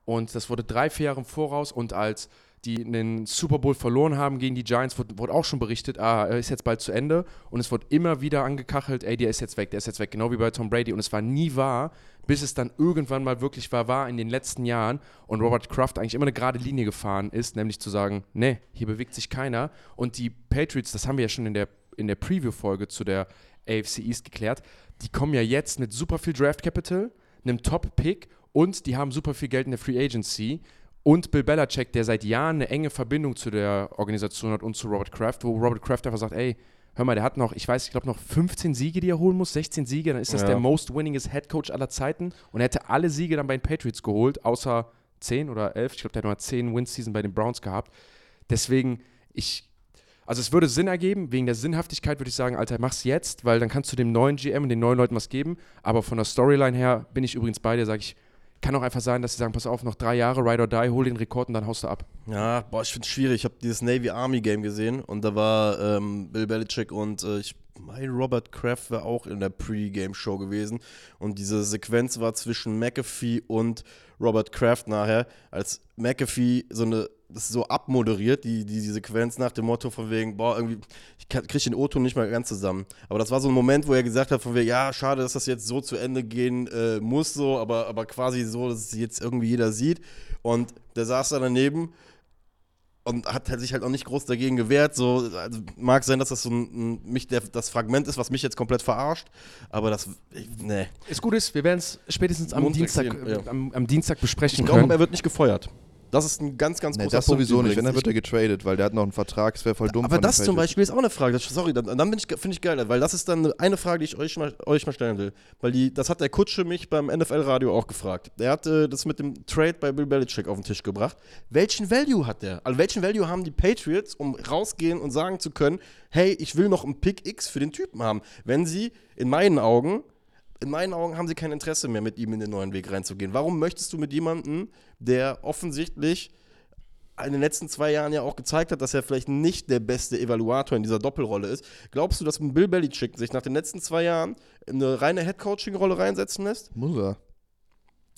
Und das wurde drei, vier Jahre im Voraus und als die den Super Bowl verloren haben gegen die Giants, wurde, wurde auch schon berichtet, ah, er ist jetzt bald zu Ende. Und es wurde immer wieder angekachelt, ey, der ist jetzt weg, der ist jetzt weg, genau wie bei Tom Brady. Und es war nie wahr, bis es dann irgendwann mal wirklich war, war in den letzten Jahren und Robert Kraft eigentlich immer eine gerade Linie gefahren ist, nämlich zu sagen, nee, hier bewegt sich keiner. Und die Patriots, das haben wir ja schon in der, in der Preview-Folge zu der AFC East geklärt, die kommen ja jetzt mit super viel Draft Capital, einem Top-Pick und die haben super viel Geld in der Free Agency und Bill Belichick, der seit Jahren eine enge Verbindung zu der Organisation hat und zu Robert Kraft, wo Robert Kraft einfach sagt, ey, hör mal, der hat noch, ich weiß, ich glaube noch 15 Siege, die er holen muss, 16 Siege, dann ist das Ja. der most winningest Head Coach aller Zeiten und er hätte alle Siege dann bei den Patriots geholt, außer 10 oder 11, ich glaube, der hat noch mal 10 Win-Season bei den Browns gehabt. Deswegen, ich, also es würde Sinn ergeben, wegen der Sinnhaftigkeit würde ich sagen, Alter, mach's jetzt, weil dann kannst du dem neuen GM und den neuen Leuten was geben, aber von der Storyline her bin ich übrigens bei dir, sage ich, kann auch einfach sein, dass sie sagen, pass auf, noch drei Jahre, Ride or Die, hol den Rekord und dann haust du ab. Ja, boah, ich finde es schwierig. Ich habe dieses Navy-Army-Game gesehen und da war ähm, Bill Belichick und äh, ich meine, Robert Kraft war auch in der Pre-Game-Show gewesen. Und diese Sequenz war zwischen McAfee und Robert Kraft nachher, als McAfee so eine, das so abmoderiert, die, die, die Sequenz nach dem Motto von wegen, boah, irgendwie, ich kann- krieg den O-Ton nicht mal ganz zusammen. Aber das war so ein Moment, wo er gesagt hat, von wegen, ja, schade, dass das jetzt so zu Ende gehen äh, muss, so, aber, aber quasi so, dass es jetzt irgendwie jeder sieht. Und der saß da daneben und hat halt sich halt auch nicht groß dagegen gewehrt. So, also mag sein, dass das so ein, mich der, das Fragment ist, was mich jetzt komplett verarscht, aber das, ich, nee. Ist gut ist, wir werden es spätestens am Montag Dienstag, sehen, ja. äh, am, am Dienstag besprechen Ich glaube, er wird nicht gefeuert. Das ist ein ganz, ganz Nee, großer das Punkt sowieso nicht. Wenn, dann wird er getradet, weil der hat noch einen Vertrag. Es wäre voll dumm. Aber das zum. Beispiel ist auch eine Frage. Das, sorry, dann, dann bin ich, finde ich geil, weil das ist dann eine Frage, die ich euch mal, euch mal stellen will. Weil die, das hat der Kutsche mich beim NFL-Radio auch gefragt. Der hat äh, das mit dem Trade bei Bill Belichick auf den Tisch gebracht. Welchen Value hat der? Also welchen Value haben die Patriots, um rausgehen und sagen zu können, hey, ich will noch einen Pick X für den Typen haben? Wenn sie in meinen Augen in meinen Augen haben sie kein Interesse mehr, mit ihm in den neuen Weg reinzugehen. Warum möchtest du mit jemandem, der offensichtlich in den letzten zwei Jahren ja auch gezeigt hat, dass er vielleicht nicht der beste Evaluator in dieser Doppelrolle ist. Glaubst du, dass ein Bill Belichick sich nach den letzten zwei Jahren in eine reine Headcoaching-Rolle reinsetzen lässt? Muss er.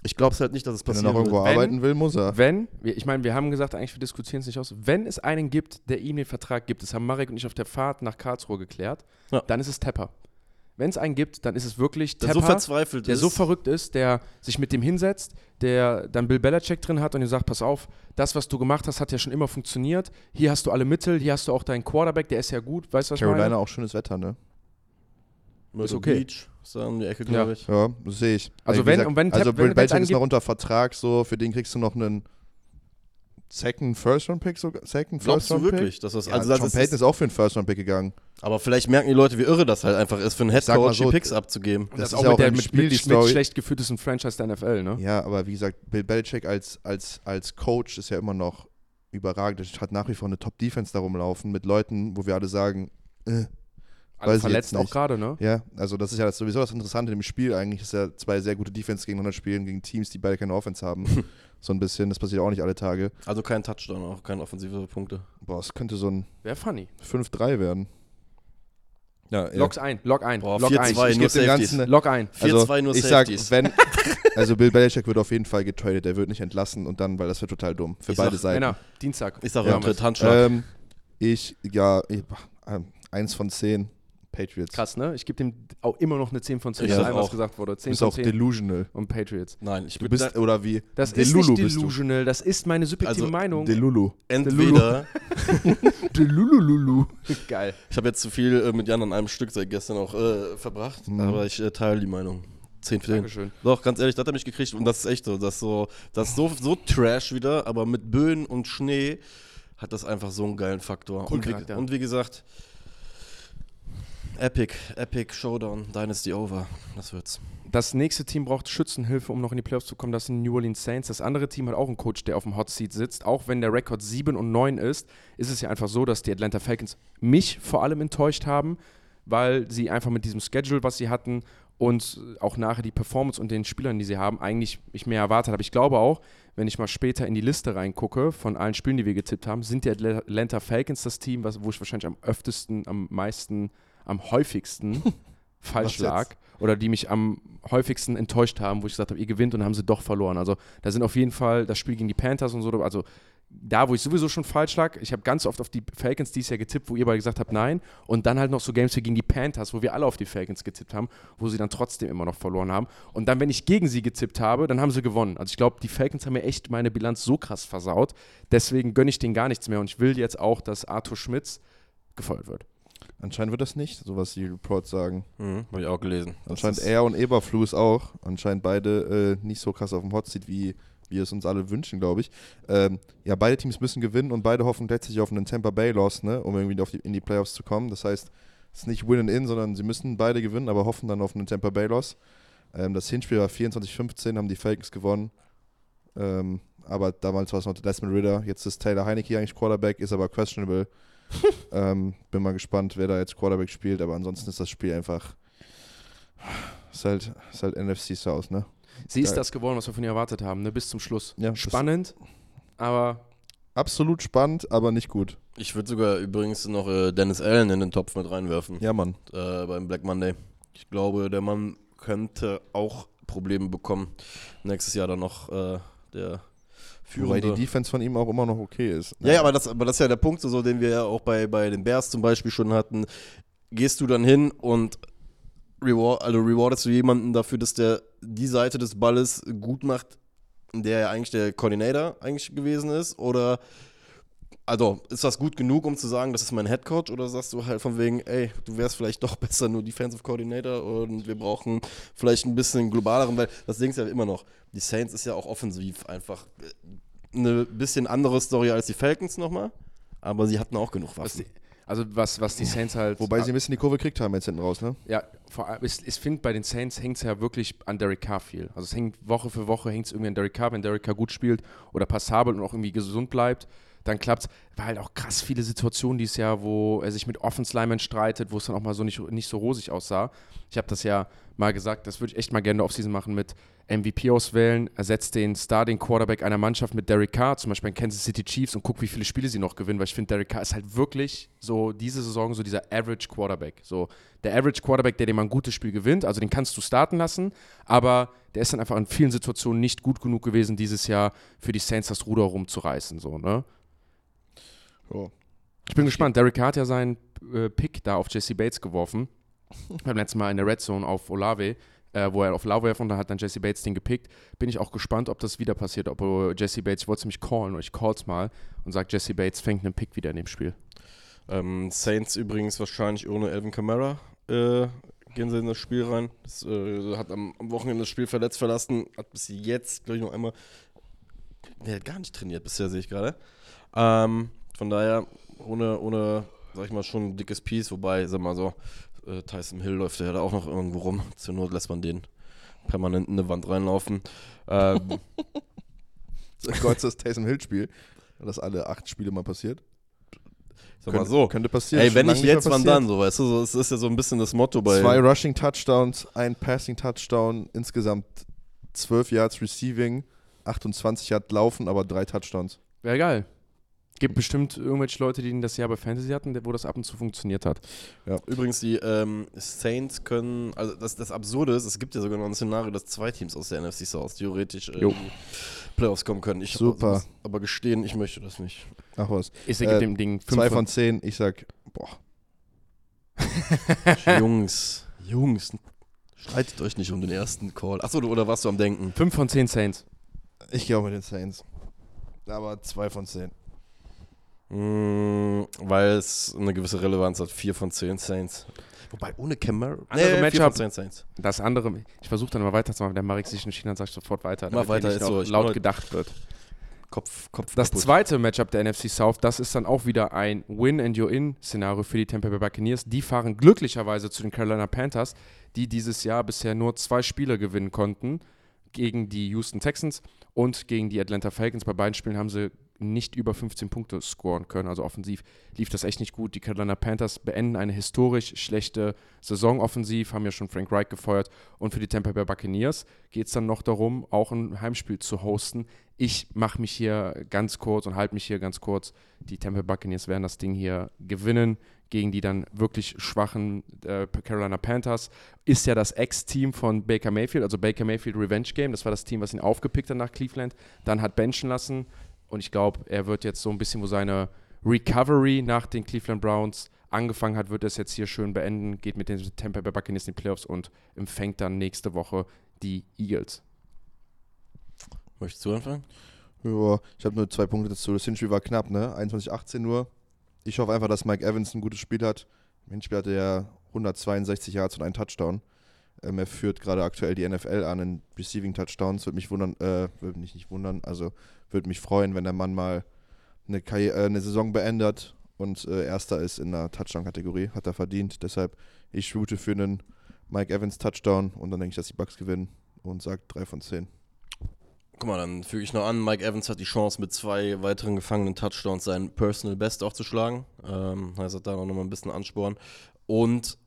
Ich glaube es halt nicht, dass es Wenn er passiert. noch irgendwo Wenn- arbeiten will, muss er. Wenn, ich meine, wir haben gesagt, eigentlich wir diskutieren es nicht aus, wenn es einen gibt, der ihm den Vertrag gibt, das haben Marek und ich auf der Fahrt nach Karlsruhe geklärt, Ja. dann ist es Tepper. Wenn es einen gibt, dann ist es wirklich der Tepper, so verzweifelt der ist. so verrückt ist, der sich mit dem hinsetzt, der dann Bill Belichick drin hat und ihm sagt, pass auf, das, was du gemacht hast, hat ja schon immer funktioniert. Hier hast du alle Mittel, hier hast du auch deinen Quarterback, der ist ja gut, weißt du, was ich Carolina meine? auch schönes Wetter, ne? Myrtle ist okay. Beach, ist da um die Ecke, glaube ich. Ja, das sehe ich. Also wenn- und wenn also Bill Belichick ist noch unter Vertrag, so, für den kriegst du noch einen Second First Round Pick sogar? Second Glaubst First du Round wirklich, dass das, Pick? also ja, das John ist, Payton ist auch für einen First Round Pick gegangen. aber vielleicht merken die Leute, wie irre das halt einfach ist, für einen Headcoach so, die Picks abzugeben. Und Das das, ist auch ja mit auch der mit, Spiel mit, mit schlecht geführtesten Franchise der NFL, ne? Ja, aber wie gesagt, Bill Belichick als, als, als Coach ist ja immer noch überragend. Er hat nach wie vor eine Top-Defense da rumlaufen mit Leuten, wo wir alle sagen, äh, Ich verletzt auch gerade, ne? ja, also das ist ja sowieso das Interessante im Spiel eigentlich, dass ja zwei sehr gute Defense gegeneinander spielen, gegen Teams, die beide keine Offense haben. so ein bisschen, das passiert auch nicht alle Tage. Also kein Touchdown, auch keine offensive Punkte. Boah, es könnte so ein Wäre funny. 5-3 werden. Ja, ja. Log's ein, log ein, Boah, log 4-2, ein. Ich nur dem. Ganzen Log ein. 4-2 nur ich sag, Safeties. wenn, also Bill Belichick wird auf jeden Fall getradet, er wird nicht entlassen und dann, weil das wird total dumm für Ich beide sag, Seiten. Männer, Dienstag. Ich sage Ja, Handschlag. Ähm, ich, ja, ich, ähm, eins von zehn Patriots. Krass, ne? Ich gebe dem auch immer noch eine 10 von 10, Ich ja, sag allem, was auch. gesagt wurde. Du 10 bist von auch 10 delusional. und Patriots. Nein, ich Du bin bist, oder wie? Das Delulu ist nicht bist du. delusional, das ist meine subjektive Also, Meinung. Delulu. entweder Delulululu. Geil. Ich habe jetzt zu viel äh, mit Jan an einem Stück seit gestern auch äh, verbracht, Mhm. aber ich äh, teile die Meinung. 10 für 10. Dankeschön. Doch, ganz ehrlich, das hat er mich gekriegt und das ist echt so. Das ist so, das ist so, so Trash wieder, aber mit Böen und Schnee hat das einfach so einen geilen Faktor. Cool Und wie, und wie gesagt, Epic, Epic Showdown, Dynasty Over. Das wird's. Das nächste Team braucht Schützenhilfe, um noch in die Playoffs zu kommen. Das sind New Orleans Saints. Das andere Team hat auch einen Coach, der auf dem Hot Seat sitzt. Auch wenn der Rekord 7 und 9 ist, ist es ja einfach so, dass die Atlanta Falcons mich vor allem enttäuscht haben, weil sie einfach mit diesem Schedule, was sie hatten und auch nachher die Performance und den Spielern, die sie haben, eigentlich ich mehr erwartet habe. Ich glaube auch, wenn ich mal später in die Liste reingucke von allen Spielen, die wir getippt haben, sind die Atlanta Falcons das Team, wo ich wahrscheinlich am öftesten, am meisten, am häufigsten falsch lag oder die mich am häufigsten enttäuscht haben, wo ich gesagt habe, ihr gewinnt und dann haben sie doch verloren. Also da sind auf jeden Fall das Spiel gegen die Panthers und so, also da, wo ich sowieso schon falsch lag, ich habe ganz oft auf die Falcons dies Jahr getippt, wo ihr beide gesagt habt, nein. Und dann halt noch so Games wie gegen die Panthers, wo wir alle auf die Falcons getippt haben, wo sie dann trotzdem immer noch verloren haben. Und dann, wenn ich gegen sie getippt habe, dann haben sie gewonnen. Also ich glaube, die Falcons haben mir echt meine Bilanz so krass versaut. Deswegen gönne ich denen gar nichts mehr. Und ich will jetzt auch, dass Arthur Schmitz gefeuert wird. Anscheinend wird das nicht, so was die Reports sagen. Mhm, Habe ich auch gelesen. Anscheinend er und Eberflus auch. Anscheinend beide äh, nicht so krass auf dem Hotseat, wie wir es uns alle wünschen, glaube ich. Ähm, ja, beide Teams müssen gewinnen und beide hoffen letztlich auf einen Tampa Bay Loss, ne, um irgendwie die, in die Playoffs zu kommen. Das heißt, es ist nicht Win and In, sondern sie müssen beide gewinnen, aber hoffen dann auf einen Tampa Bay Loss. Ähm, das Hinspiel war 24-15, haben die Falcons gewonnen. Ähm, aber damals war es noch Desmond Ritter. Jetzt ist Taylor Heineke eigentlich Quarterback, ist aber questionable. ähm, bin mal gespannt, wer da jetzt Quarterback spielt, aber ansonsten ist das Spiel einfach. Ist halt, ist halt NFC South, ne? Sie ist das geworden, was wir von ihr erwartet haben, ne? bis zum Schluss. Ja, Spannend, aber. Absolut spannend, aber nicht gut. Ich würde sogar übrigens noch äh, Dennis Allen in den Topf mit reinwerfen. Ja, Mann. Äh, beim Black Monday. Ich glaube, der Mann könnte auch Probleme bekommen. Nächstes Jahr dann noch äh, der Führende. Wobei die Defense von ihm auch immer noch okay ist. Ja, ja, aber das, aber das ist ja der Punkt, so, den wir ja auch bei, bei den Bears zum Beispiel schon hatten. Gehst du dann hin und reward, also rewardest du jemanden dafür, dass der die Seite des Balles gut macht, in der er eigentlich der Coordinator eigentlich gewesen ist? Oder also ist das gut genug, um zu sagen, das ist mein Headcoach? Oder sagst du halt von wegen, ey, du wärst vielleicht doch besser nur Defensive Coordinator und wir brauchen vielleicht ein bisschen globaleren, weil das Ding ist ja immer noch, die Saints ist ja auch offensiv einfach eine bisschen andere Story als die Falcons nochmal, aber sie hatten auch genug Waffen. Also was, was die Saints halt. Wobei sie ein bisschen die Kurve gekriegt haben jetzt hinten raus, ne? Ja, vor allem, ich, ich finde, bei den Saints hängt es ja wirklich an Derek Carr viel. Also es hängt Woche für Woche hängt es irgendwie an Derek Carr, wenn Derek Carr gut spielt oder passabel und auch irgendwie gesund bleibt, dann klappt es. War halt auch krass viele Situationen dieses Jahr, wo er sich mit Offense Linemen streitet, wo es dann auch mal so nicht, nicht so rosig aussah. Ich habe das ja mal gesagt, das würde ich echt mal gerne Offseason machen mit MVP auswählen, ersetzt den Starting Quarterback einer Mannschaft mit Derek Carr, zum Beispiel in Kansas City Chiefs und guck, wie viele Spiele sie noch gewinnen, weil ich finde, Derek Carr ist halt wirklich so diese Saison so dieser Average Quarterback. So der Average Quarterback, der dir mal ein gutes Spiel gewinnt, also den kannst du starten lassen, aber der ist dann einfach in vielen Situationen nicht gut genug gewesen, dieses Jahr für die Saints das Ruder rumzureißen. So, ne? Oh. Ich bin gespannt. Derek Carr hat ja seinen äh, Pick da auf Jesse Bates geworfen. Beim letzten Mal in der Red Zone auf Olave äh, wo er auf Love werfen und da hat dann Jesse Bates den gepickt. Bin ich auch gespannt, ob das wieder passiert, ob Jesse Bates, ich wollte es mich callen, oder ich call's mal und sage, Jesse Bates fängt einen Pick wieder in dem Spiel. Ähm, Saints übrigens wahrscheinlich ohne Elvin Kamara äh, gehen sie in das Spiel rein. Das, äh, hat am, am, Wochenende das Spiel verletzt verlassen, hat bis jetzt, glaube ich, noch einmal. Der hat gar nicht trainiert bisher, sehe ich gerade. Ähm, von daher, ohne, ohne, sag ich mal, schon ein dickes Piece, wobei, sag mal so, äh, Tyson Hill läuft ja da auch noch irgendwo rum. Zur Not lässt man den permanent in eine Wand reinlaufen. Ähm, Gott, das Tyson Hill-Spiel, das alle acht Spiele mal passiert. Sag mal so. Könnte passieren. Ey, wenn nicht jetzt, wann dann? So, weißt du, so, es ist ja so ein bisschen das Motto bei. Zwei Rushing Touchdowns, ein Passing Touchdown, insgesamt 12 Yards Receiving, 28 Yards Laufen, aber drei Touchdowns. Wäre geil. Gibt bestimmt irgendwelche Leute, die das Jahr bei Fantasy hatten, wo das ab und zu funktioniert hat. Ja. Übrigens, die ähm, Saints können, also das, das Absurde ist, es gibt ja sogar noch ein Szenario, dass zwei Teams aus der NFC South theoretisch äh, in die Playoffs kommen können. Ich Super. Aber, aber gestehen, ich möchte das nicht. Ach was. Ich sage äh, dem Ding 5 Zwei von zehn, ich sag, boah. Jungs, Jungs, streitet euch nicht um den ersten Call. Achso, oder warst du am Denken? 5 von 10 Saints. Ich glaube mit den Saints. Aber zwei von zehn. Mm, weil es eine gewisse Relevanz hat. 4 von 10 Saints. Wobei ohne Camera. Andere nee, Matchup. 10 Saints. Das andere, ich versuche dann mal weiterzumachen. Wenn der Marek sich entschieden hat, sage ich sofort weiter. Mach weiter, ist so. laut gedacht wird. Kopf, Kopf Das kaputt. zweite Matchup der NFC South, das ist dann auch wieder ein Win-and-You're-in-Szenario für die Tampa Bay Buccaneers. Die fahren glücklicherweise zu den Carolina Panthers, die dieses Jahr bisher nur zwei Spiele gewinnen konnten gegen die Houston Texans und gegen die Atlanta Falcons. Bei beiden Spielen haben sie nicht über 15 Punkte scoren können. Also offensiv lief das echt nicht gut. Die Carolina Panthers beenden eine historisch schlechte Saison offensiv, haben ja schon Frank Reich gefeuert. Und für die Tampa Bay Buccaneers geht es dann noch darum, auch ein Heimspiel zu hosten. Ich mache mich hier ganz kurz und halte mich hier ganz kurz. Die Tampa Bay Buccaneers werden das Ding hier gewinnen gegen die dann wirklich schwachen äh, Carolina Panthers. Ist ja das Ex-Team von Baker Mayfield, also Baker Mayfield Revenge Game. Das war das Team, was ihn aufgepickt hat nach Cleveland. Dann hat benchen lassen. Und ich glaube, er wird jetzt so ein bisschen, wo seine Recovery nach den Cleveland Browns angefangen hat, wird er es jetzt hier schön beenden, geht mit den Tampa Bay Buccaneers in die Playoffs und empfängt dann nächste Woche die Eagles. Möchtest du anfangen? Ja, ich habe nur zwei Punkte dazu. Das Hinspiel war knapp, ne? 21-18 nur. Ich hoffe einfach, dass Mike Evans ein gutes Spiel hat. Im Hinspiel hatte er 162 Yards und einen Touchdown. Ähm, er führt gerade aktuell die NFL an in Receiving Touchdowns. Würde mich wundern, äh, würde mich nicht wundern, also würde mich freuen, wenn der Mann mal eine, Karri äh, eine Saison beendet und äh, Erster ist in der Touchdown-Kategorie. Hat er verdient. Deshalb, ich route für einen Mike Evans Touchdown und dann denke ich, dass die Bucks gewinnen und sage 3 von 10. Guck mal, dann füge ich noch an, Mike Evans hat die Chance, mit zwei weiteren gefangenen Touchdowns sein Personal Best aufzuschlagen. Ähm, heißt, hat da noch mal ein bisschen Ansporn. Und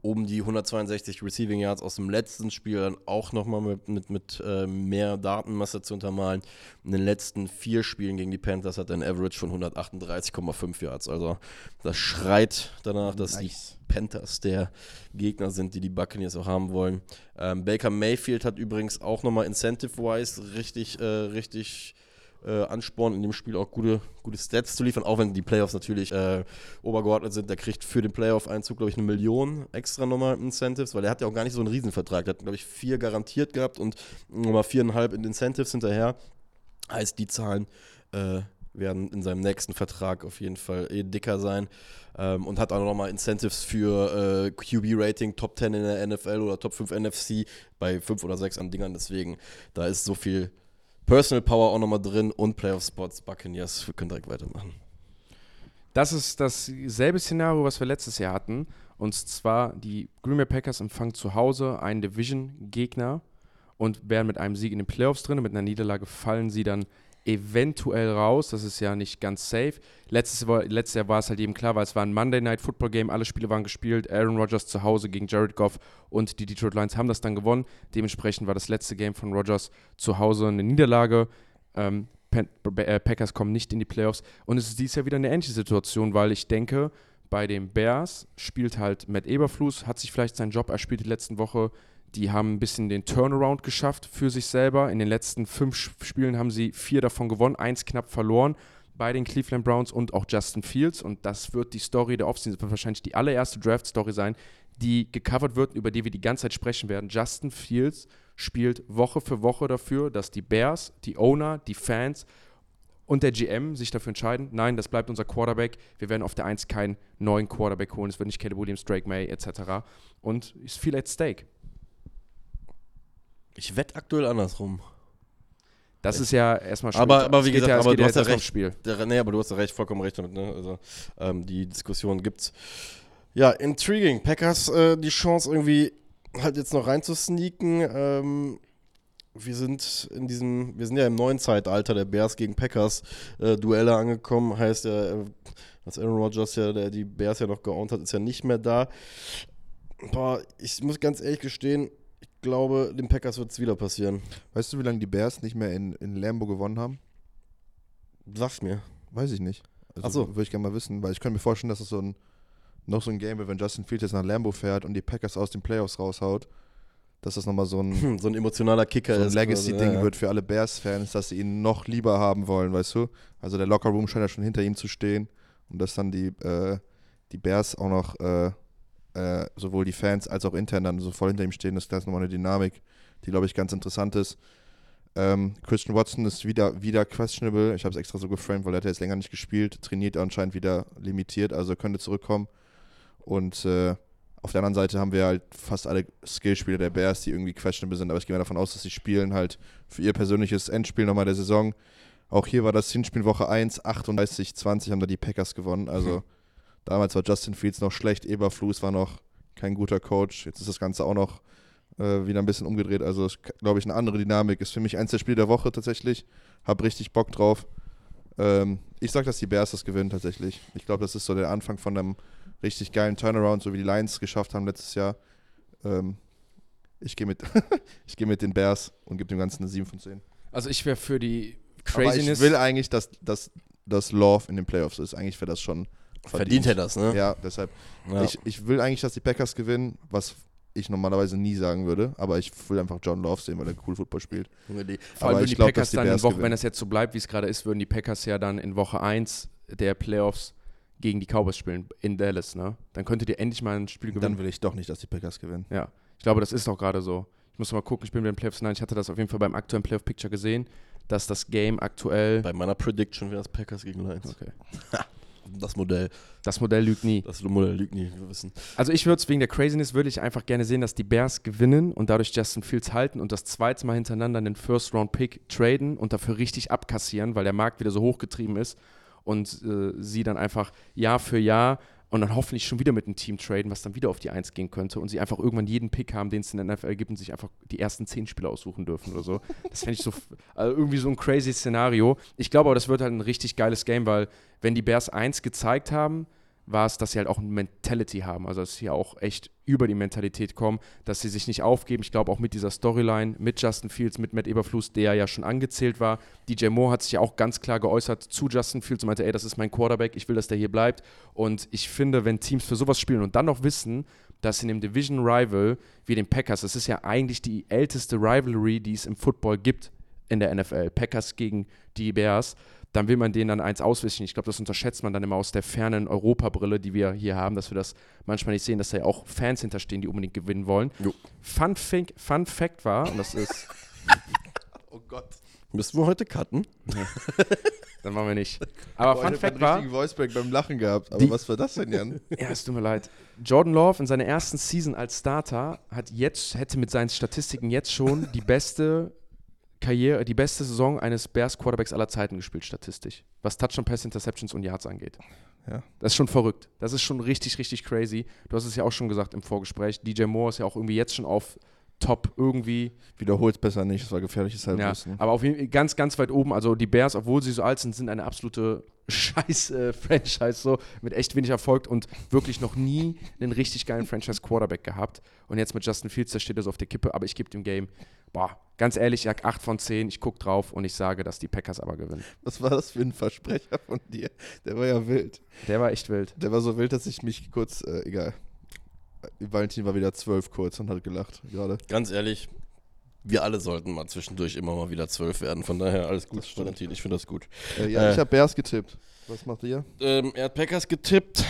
um die 162 Receiving Yards aus dem letzten Spiel dann auch nochmal mit, mit, mit äh, mehr Datenmasse zu untermalen. In den letzten vier Spielen gegen die Panthers hat er ein Average von 138,5 Yards. Also das schreit danach, dass Nice. die Panthers der Gegner sind, die die Buccaneers auch haben wollen. Ähm, Baker Mayfield hat übrigens auch nochmal Incentive-wise richtig, äh, richtig äh, Ansporn in dem Spiel auch gute, gute Stats zu liefern, auch wenn die Playoffs natürlich äh, obergeordnet sind. Der kriegt für den Playoff-Einzug, glaube ich, eine Million extra nochmal Incentives, weil er hat ja auch gar nicht so einen Riesenvertrag. Der hat, glaube ich, vier garantiert gehabt und nochmal viereinhalb in Incentives hinterher. Heißt, die Zahlen äh, werden in seinem nächsten Vertrag auf jeden Fall eh dicker sein. Ähm, und hat auch nochmal Incentives für äh, QB-Rating, Top 10 in der NFL oder Top 5 NFC bei 5 oder 6 an Dingern. Deswegen, da ist so viel Personal Power auch nochmal drin und Playoff-Spots, Buccaneers. Wir können direkt weitermachen. Das ist dasselbe Szenario, was wir letztes Jahr hatten. Und zwar die Green Bay Packers empfangen zu Hause einen Division-Gegner und wären mit einem Sieg in den Playoffs drin. Mit einer Niederlage fallen sie dann eventuell raus. Das ist ja nicht ganz safe. Letztes, letztes Jahr war es halt eben klar, weil es war ein Monday Night Football Game. Alle Spiele waren gespielt. Aaron Rodgers zu Hause gegen Jared Goff und die Detroit Lions haben das dann gewonnen. Dementsprechend war das letzte Game von Rodgers zu Hause eine Niederlage. Ähm, äh, Packers kommen nicht in die Playoffs. Und es ist dieses Jahr wieder eine ähnliche Situation, weil ich denke, bei den Bears spielt halt Matt Eberflus, hat sich vielleicht seinen Job erspielt die letzten Woche. Die haben ein bisschen den Turnaround geschafft für sich selber. In den letzten fünf Spielen haben sie vier davon gewonnen, eins knapp verloren bei den Cleveland Browns und auch Justin Fields. Und das wird die Story der Offseason, wird wahrscheinlich die allererste Draft-Story sein, die gecovert wird, über die wir die ganze Zeit sprechen werden. Justin Fields spielt Woche für Woche dafür, dass die Bears, die Owner, die Fans und der GM sich dafür entscheiden, nein, das bleibt unser Quarterback. Wir werden auf der 1 keinen neuen Quarterback holen. Es wird nicht Caleb Williams, Drake May etc. Und ist viel at stake. Ich wette aktuell andersrum. Das ist ja erstmal schön. Aber- aber wie gesagt, ja, aber du hast ja recht. Spiel. Der, nee, aber du hast ja recht, vollkommen recht damit. Ne? Also ähm, die Diskussion gibt's. Ja, intriguing. Packers äh, die Chance irgendwie halt jetzt noch reinzusneaken. Ähm, wir sind in diesem, wir sind ja im neuen Zeitalter der Bears gegen Packers äh, Duelle angekommen. Heißt äh, dass Aaron Rodgers ja, der die Bears ja noch geowned hat, ist ja nicht mehr da. Boah, ich muss ganz ehrlich gestehen, glaube, den Packers wird es wieder passieren. Weißt du, wie lange die Bears nicht mehr in, in Lambo gewonnen haben? Sag's mir. Weiß ich nicht. Also Ach so. Würde ich gerne mal wissen, weil ich könnte mir vorstellen, dass es so ein noch so ein Game wird, wenn Justin Fields jetzt nach Lambo fährt und die Packers aus den Playoffs raushaut, dass das nochmal so ein, So ein emotionaler Kicker so ein. Legacy-Ding ja, wird für alle Bears-Fans, dass sie ihn noch lieber haben wollen, weißt du? Also der Lockerroom scheint ja schon hinter ihm zu stehen und dass dann die, äh, die Bears auch noch äh, äh, sowohl die Fans als auch intern dann so voll hinter ihm stehen, das ist nochmal eine Dynamik, die, glaube ich, ganz interessant ist. Ähm, Christian Watson ist wieder, wieder questionable. Ich habe es extra so geframed, weil er hat jetzt länger nicht gespielt, trainiert anscheinend wieder limitiert, also könnte zurückkommen. Und äh, auf der anderen Seite haben wir halt fast alle Skillspieler der Bears, die irgendwie questionable sind, aber ich gehe mal davon aus, dass sie spielen halt für ihr persönliches Endspiel nochmal der Saison Auch hier war das Hinspiel Woche 1, 38, 20 haben da die Packers gewonnen. Also Hm. damals war Justin Fields noch schlecht, Eberflus war noch kein guter Coach. Jetzt ist das Ganze auch noch äh, wieder ein bisschen umgedreht. Also ist, glaube ich, eine andere Dynamik. Ist für mich eins der Spiele der Woche tatsächlich. Hab richtig Bock drauf. Ähm, ich sag, dass die Bears das gewinnen tatsächlich. Ich glaube, das ist so der Anfang von einem richtig geilen Turnaround, so wie die Lions geschafft haben letztes Jahr. Ähm, ich gehe mit, ich geh mit den Bears und gebe dem Ganzen eine 7 von 10. Also ich wäre für die Aber ich Craziness. will eigentlich, dass, dass, dass Love in den Playoffs ist. Eigentlich wäre das schon Verdient er das, ne? Ja, deshalb. Ja. Ich, ich will eigentlich, dass die Packers gewinnen, was ich normalerweise nie sagen würde. Aber ich will einfach John Love sehen, weil er cool Football spielt. Vor allem aber würden die glaub, Packers die dann in Woche, gewinnen. wenn das jetzt so bleibt, wie es gerade ist, würden die Packers ja dann in Woche 1 der Playoffs gegen die Cowboys spielen in Dallas, ne? Dann könntet ihr endlich mal ein Spiel gewinnen. Dann will ich doch nicht, dass die Packers gewinnen. Ja, ich glaube, das ist auch gerade so. Ich muss mal gucken, ich bin mit den Playoffs. Nein, ich hatte das auf jeden Fall beim aktuellen Playoff-Picture gesehen, dass das Game aktuell. Bei meiner Prediction wäre es Packers gegen Lions. Okay. Das Modell. Das Modell lügt nie. Das Modell lügt nie, wir wissen. Also ich würde es wegen der Craziness würde ich einfach gerne sehen, dass die Bears gewinnen und dadurch Justin Fields halten und das zweite Mal hintereinander den First Round Pick traden und dafür richtig abkassieren, weil der Markt wieder so hochgetrieben ist und äh, sie dann einfach Jahr für Jahr und dann hoffentlich schon wieder mit einem Team traden, was dann wieder auf die Eins gehen könnte und sie einfach irgendwann jeden Pick haben, den es in der NFL gibt und sich einfach die ersten zehn Spieler aussuchen dürfen oder so. Das fände ich so, also irgendwie so ein crazy Szenario. Ich glaube aber, das wird halt ein richtig geiles Game, weil wenn die Bears eins gezeigt haben, war es, dass sie halt auch eine Mentality haben, also dass sie auch echt über die Mentalität kommen, dass sie sich nicht aufgeben. Ich glaube auch mit dieser Storyline, mit Justin Fields, mit Matt Eberflus, der ja schon angezählt war. DJ Moore hat sich ja auch ganz klar geäußert zu Justin Fields und meinte, ey, das ist mein Quarterback, ich will, dass der hier bleibt. Und ich finde, wenn Teams für sowas spielen und dann noch wissen, dass in dem Division Rival wie den Packers, das ist ja eigentlich die älteste Rivalry, die es im Football gibt in der NFL, Packers gegen die Bears, dann will man denen dann eins auswischen. Ich glaube, das unterschätzt man dann immer aus der fernen Europabrille, die wir hier haben, dass wir das manchmal nicht sehen, dass da ja auch Fans hinterstehen, die unbedingt gewinnen wollen. Jo. Fun, Fink, Fun Fact war, und das ist, Oh Gott. Müssen wir heute cutten? dann machen wir nicht. Aber Fun Fact war, richtigen Voicebreak beim Lachen gehabt. Aber Die- was war das denn, Jan? ja, es tut mir leid. Jordan Love in seiner ersten Season als Starter hat jetzt, hätte mit seinen Statistiken jetzt schon die beste Karriere, die beste Saison eines Bears Quarterbacks aller Zeiten gespielt, statistisch. Was Touchdown, Pass, Interceptions und Yards angeht. Ja. Das ist schon verrückt. Das ist schon richtig, richtig crazy. Du hast es ja auch schon gesagt im Vorgespräch. DJ Moore ist ja auch irgendwie jetzt schon auf Top irgendwie. Wiederholt besser nicht, es war gefährliches Ja, Halbwissen. aber auf jeden Fall ganz, ganz weit oben. Also die Bears, obwohl sie so alt sind, sind eine absolute Scheiß-Franchise, so mit echt wenig Erfolg und wirklich noch nie einen richtig geilen Franchise-Quarterback gehabt. Und jetzt mit Justin Fields, da steht er so auf der Kippe, aber ich gebe dem Game, boah, ganz ehrlich, ich sag 8 von 10, ich gucke drauf und ich sage, dass die Packers aber gewinnen. Was war das für ein Versprecher von dir? Der war ja wild. Der war echt wild. Der war so wild, dass ich mich kurz, äh, egal. Valentin war wieder zwölf kurz und hat gelacht gerade. Ganz ehrlich, wir alle sollten mal zwischendurch immer mal wieder zwölf werden. Von daher alles gut. Valentin. Ich finde das gut. Äh, ja, Äh. ich habe Bears getippt. Was macht ihr? Ähm, er hat Packers getippt.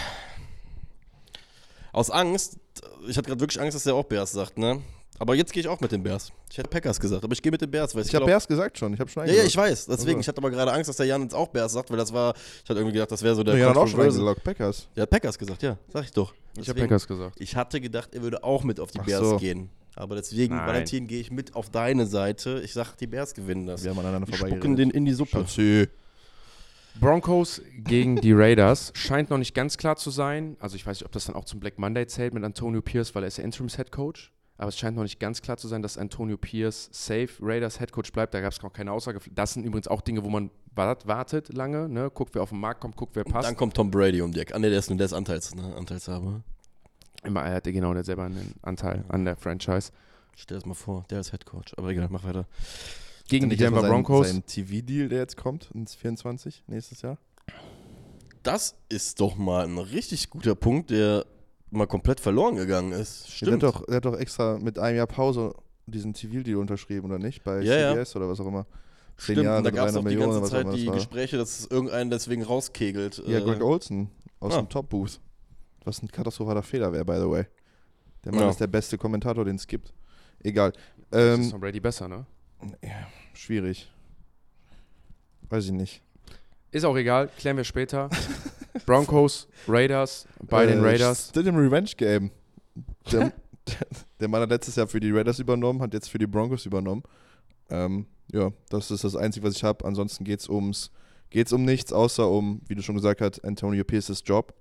Aus Angst. Ich hatte gerade wirklich Angst, dass er auch Bears sagt, ne? Aber jetzt gehe ich auch mit den Bears. Ich hätte Packers gesagt, aber ich gehe mit den Bears, weil Ich habe glaub- Bears gesagt schon. Ich habe schon Ja, ja, ich weiß. Deswegen, Also. ich hatte aber gerade Angst, dass der Jan jetzt auch Bears sagt, weil das war, ich hatte irgendwie gedacht, das wäre so der Ja, Jan hat auch schon eingeloggt. Packers. Der hat Packers gesagt, ja, sag ich doch. Ich habe Deswegen- Packers gesagt. Ich hatte gedacht, er würde auch mit auf die Ach Bears so. gehen. Aber deswegen, Nein. Valentin, gehe ich mit auf deine Seite. Ich sag, die Bears gewinnen das. Wir haben aneinander vorbeigeredet. spucken den in die Suppe. Schatzi. Broncos gegen die Raiders scheint noch nicht ganz klar zu sein. Also ich weiß nicht, ob das dann auch zum Black Monday zählt mit Antonio Pierce, weil er ist ja Interims Head Coach. Aber es scheint noch nicht ganz klar zu sein, dass Antonio Pierce safe Raiders Head Coach bleibt. Da gab es noch keine Aussage. Das sind übrigens auch Dinge, wo man wart, wartet lange. Ne? Guckt, wer auf den Markt kommt, guckt, wer passt. Dann kommt Tom Brady um die Ecke. Ah, ne, der ist nur der ist Anteils, ne? Anteilshaber. Immer, er hatte genau der selber einen Anteil an der Franchise. Stell das mal vor, der ist Head Coach. Aber egal, mach weiter. Gegen die Denver sein, Broncos. Sein TV-Deal, der jetzt kommt, ins 24, nächstes Jahr. Das ist doch mal ein richtig guter Punkt, der mal komplett verloren gegangen ist. Der Stimmt. hat, doch, der hat doch extra mit einem Jahr Pause diesen TV-Deal unterschrieben, oder nicht? Bei Ja, ja. CBS oder was auch immer. Zehn Stimmt, Jahre, und da gab es 300 auch die Millionen, ganze Zeit die war. Gespräche, dass es irgendeinen deswegen rauskegelt. Ja, Äh, Greg Olson aus ah. dem Top-Booth. Was ein katastrophaler Fehler wäre, by the way. Der Mann Ja. ist der beste Kommentator, den es gibt. Egal. Das ist Ähm, Tom Brady besser, ne? ja, schwierig. Weiß ich nicht. Ist auch egal, klären wir später. Broncos, Raiders, bei den Äh, Raiders. Stidham Revenge Game. Der, der Mann hat letztes Jahr für die Raiders übernommen, hat jetzt für die Broncos übernommen. Ähm, ja, das ist das Einzige, was ich habe. Ansonsten geht es ums, geht's um nichts, außer um, wie du schon gesagt hast, Antonio Pierces Job.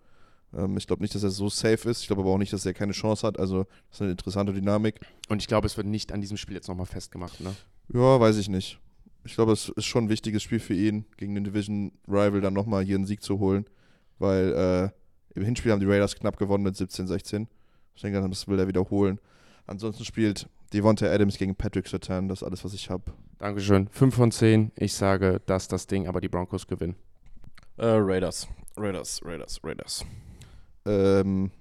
Ähm, ich glaube nicht, dass er so safe ist. Ich glaube aber auch nicht, dass er keine Chance hat. Also, das ist eine interessante Dynamik. Und ich glaube, es wird nicht an diesem Spiel jetzt nochmal festgemacht, ne? Ja, weiß ich nicht. Ich glaube, es ist schon ein wichtiges Spiel für ihn, gegen den Division-Rival dann nochmal hier einen Sieg zu holen. Weil äh, im Hinspiel haben die Raiders knapp gewonnen mit 17-16. Ich denke, das will er wiederholen. Ansonsten spielt Devonta Adams gegen Patrick Sertan. Das ist alles, was ich habe. Dankeschön. 5 von 10. Ich sage, dass das Ding aber die Broncos gewinnen. Äh, Raiders. Raiders, Raiders, Raiders. Ähm,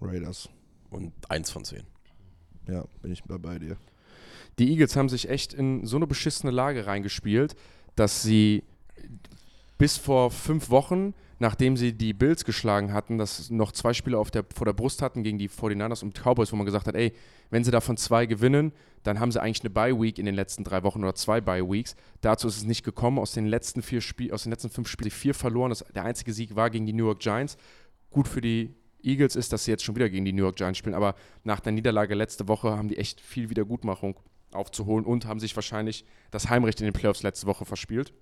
Raiders. Und eins von zehn. Ja, bin ich bei dir. Die Eagles haben sich echt in so eine beschissene Lage reingespielt, dass sie bis vor fünf Wochen, nachdem sie die Bills geschlagen hatten, dass noch zwei Spiele auf der, vor der Brust hatten gegen die 49ers und Cowboys, wo man gesagt hat, ey, wenn sie davon zwei gewinnen, dann haben sie eigentlich eine Bye-Week in den letzten drei Wochen oder zwei Bye-Weeks. Dazu ist es nicht gekommen. Aus den letzten vier Spiel, aus den letzten fünf Spielen vier verloren. Das, der einzige Sieg war gegen die New York Giants. Gut für die Eagles ist, dass sie jetzt schon wieder gegen die New York Giants spielen, aber nach der Niederlage letzte Woche haben die echt viel Wiedergutmachung aufzuholen und haben sich wahrscheinlich das Heimrecht in den Playoffs letzte Woche verspielt.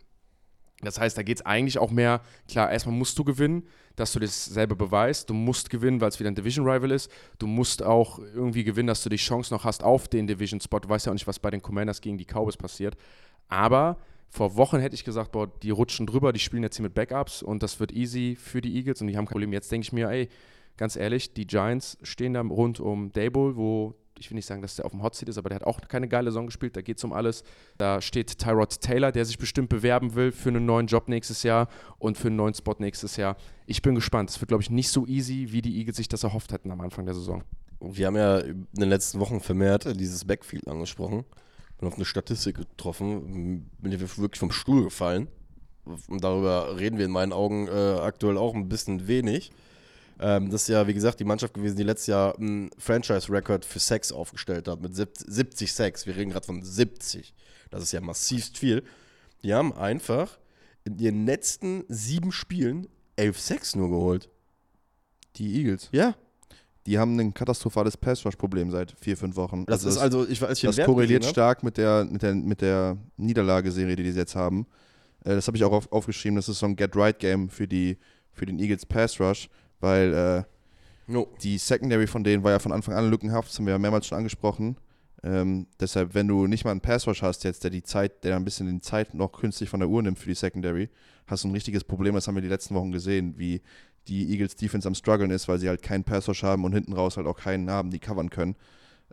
Das heißt, da geht es eigentlich auch mehr, klar, erstmal musst du gewinnen, dass du das selber beweist. Du musst gewinnen, weil es wieder ein Division-Rival ist. Du musst auch irgendwie gewinnen, dass du die Chance noch hast auf den Division-Spot. Du weißt ja auch nicht, was bei den Commanders gegen die Cowboys passiert. Aber vor Wochen hätte ich gesagt, boah, die rutschen drüber, die spielen jetzt hier mit Backups und das wird easy für die Eagles und die haben kein Problem. Jetzt denke ich mir, ey, ganz ehrlich, die Giants stehen da rund um Dable, wo ich will nicht sagen, dass der auf dem Hot Seat ist, aber der hat auch keine geile Saison gespielt. Da geht es um alles. Da steht Tyrod Taylor, der sich bestimmt bewerben will für einen neuen Job nächstes Jahr und für einen neuen Spot nächstes Jahr. Ich bin gespannt. Es wird, glaube ich, nicht so easy, wie die Eagles sich das erhofft hätten am Anfang der Saison. Wir haben ja in den letzten Wochen vermehrt dieses Backfield angesprochen. Bin auf eine Statistik getroffen, bin wirklich vom Stuhl gefallen. Und darüber reden wir in meinen Augen äh, aktuell auch ein bisschen wenig. Ähm, das ist ja, wie gesagt, die Mannschaft gewesen, die letztes Jahr einen Franchise-Record für Sex aufgestellt hat, mit 70 Sex. Wir reden gerade von 70. Das ist ja massivst viel. Die haben einfach in ihren letzten sieben Spielen elf Sex nur geholt. Die Eagles. Ja. Die haben ein katastrophales Pass-Rush-Problem seit vier, fünf Wochen. Das ist also, ich weiß, ich das korreliert stark mit der, mit der, mit der Niederlageserie, die die jetzt haben. Äh, das habe ich auch auf, aufgeschrieben. Das ist so ein Get-Right-Game für, für den Eagles Pass-Rush weil äh, no. die Secondary von denen war ja von Anfang an lückenhaft, das haben wir ja mehrmals schon angesprochen. Ähm, deshalb, wenn du nicht mal einen Pass-Rush hast jetzt, der die Zeit, der ein bisschen die Zeit noch künstlich von der Uhr nimmt für die Secondary, hast du ein richtiges Problem. Das haben wir die letzten Wochen gesehen, wie die Eagles Defense am struggeln ist, weil sie halt keinen Pass-Rush haben und hinten raus halt auch keinen haben, die covern können.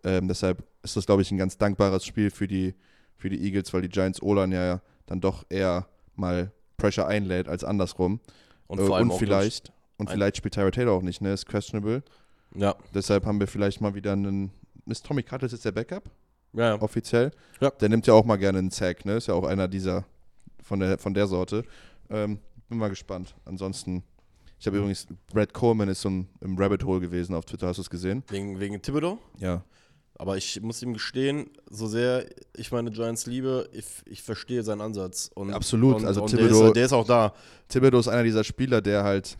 Ähm, deshalb ist das, glaube ich, ein ganz dankbares Spiel für die, für die Eagles, weil die Giants Olan ja dann doch eher mal Pressure einlädt als andersrum. Und, vor allem und vielleicht und vielleicht spielt Tyra Taylor auch nicht, ne? Ist questionable. Ja. Deshalb haben wir vielleicht mal wieder einen. Ist Tommy Cutlets jetzt der Backup? Ja, ja. Offiziell? Ja. Der nimmt ja auch mal gerne einen Sack, ne? Ist ja auch einer dieser von der, von der Sorte. Ähm, bin mal gespannt. Ansonsten, ich habe übrigens, Brad Coleman ist so ein, im Rabbit Hole gewesen auf Twitter, hast du es gesehen? Wegen, wegen Thibodeau? Ja. Aber ich muss ihm gestehen, so sehr ich meine Giants liebe, ich, ich verstehe seinen Ansatz. Und, Absolut, und, also und Thibodeau, der ist, der ist auch da. Thibodeau ist einer dieser Spieler, der halt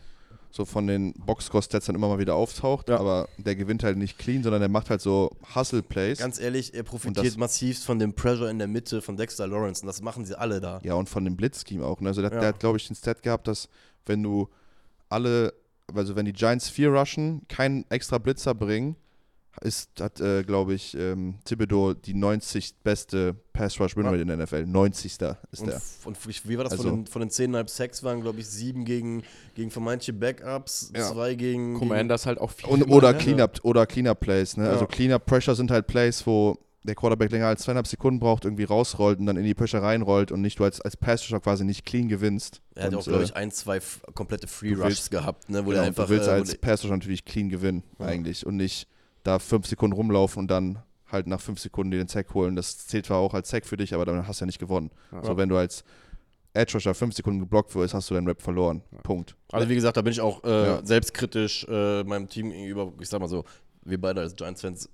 so von den Boxscore-Stats dann immer mal wieder auftaucht, ja. aber der gewinnt halt nicht clean, sondern der macht halt so Hustle-Plays. Ganz ehrlich, er profitiert massivst von dem Pressure in der Mitte von Dexter Lawrence und das machen sie alle da. Ja, und von dem Blitz-Scheme auch. Ne? Also der, ja. der hat, glaube ich, den Stat gehabt, dass wenn du alle, also wenn die Giants vier rushen, keinen extra Blitzer bringen, ist, hat, äh, glaube ich, ähm, Thibodeau die 90 beste Pass-Rush-Winrate ja. in der NFL. 90. ist und, der. Und wie war das also, von den, von den 10,5 Sacks waren, glaube ich, sieben gegen, gegen vermeintliche Backups, ja. zwei gegen. Commanders halt auch viel. Und, oder, Cleanup, oder Cleanup-Plays. Ne? Ja. Also Cleanup-Pressure sind halt Plays, wo der Quarterback länger als zweieinhalb Sekunden braucht, irgendwie rausrollt und dann in die Pressure reinrollt und nicht du als, als Pass-Rusher quasi nicht clean gewinnst. Er hat und, auch, glaube ich, ein, zwei komplette Free-Rushs gehabt, ne, wo ja, er einfach. Du willst äh, als Pass-Rusher natürlich clean gewinnen, eigentlich. Und nicht da fünf Sekunden rumlaufen und dann halt nach fünf Sekunden den Sack holen. Das zählt zwar auch als Sack für dich, aber dann hast du ja nicht gewonnen. Ja. So, wenn du als Edge Rusher fünf Sekunden geblockt wirst, hast du deinen Rap verloren. Ja. Punkt. Also wie gesagt, da bin ich auch äh, ja. selbstkritisch äh, meinem Team gegenüber. Ich sag mal so, wir beide als Giants-Fans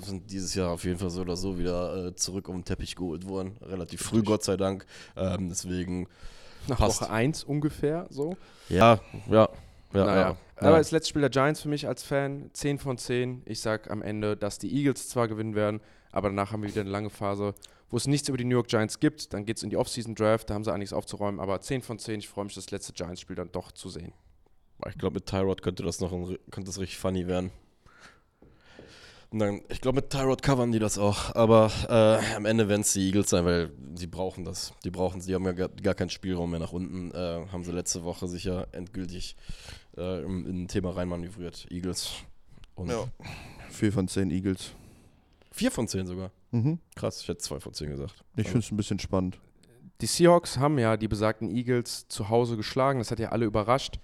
sind dieses Jahr auf jeden Fall so oder so wieder äh, zurück um den Teppich geholt worden. Relativ früh, Gott sei Dank. Ähm, deswegen nach passt. Woche 1 ungefähr so. Ja, ja. Ja, naja. ja. Aber das letzte Spiel der Giants für mich als Fan, 10 von 10. Ich sag am Ende, dass die Eagles zwar gewinnen werden, aber danach haben wir wieder eine lange Phase, wo es nichts über die New York Giants gibt. Dann geht es in die Offseason-Draft, da haben sie einiges aufzuräumen. Aber 10 von 10, ich freue mich, das letzte Giants-Spiel dann doch zu sehen. Ich glaube, mit Tyrod könnte das noch ein, könnte das richtig funny werden. Und dann, ich glaube, mit Tyrod covern die das auch. Aber äh, am Ende werden es die Eagles sein, weil sie brauchen das. Die brauchen sie, haben ja gar, gar keinen Spielraum mehr nach unten. Äh, haben sie letzte Woche sicher endgültig äh, in, in ein Thema reinmanövriert. Eagles. Und Ja. 4 von 10 Eagles. Vier von zehn sogar. Mhm. Krass, ich hätte zwei von zehn gesagt. Ich finde es ein bisschen spannend. Die Seahawks haben ja die besagten Eagles zu Hause geschlagen. Das hat ja alle überrascht.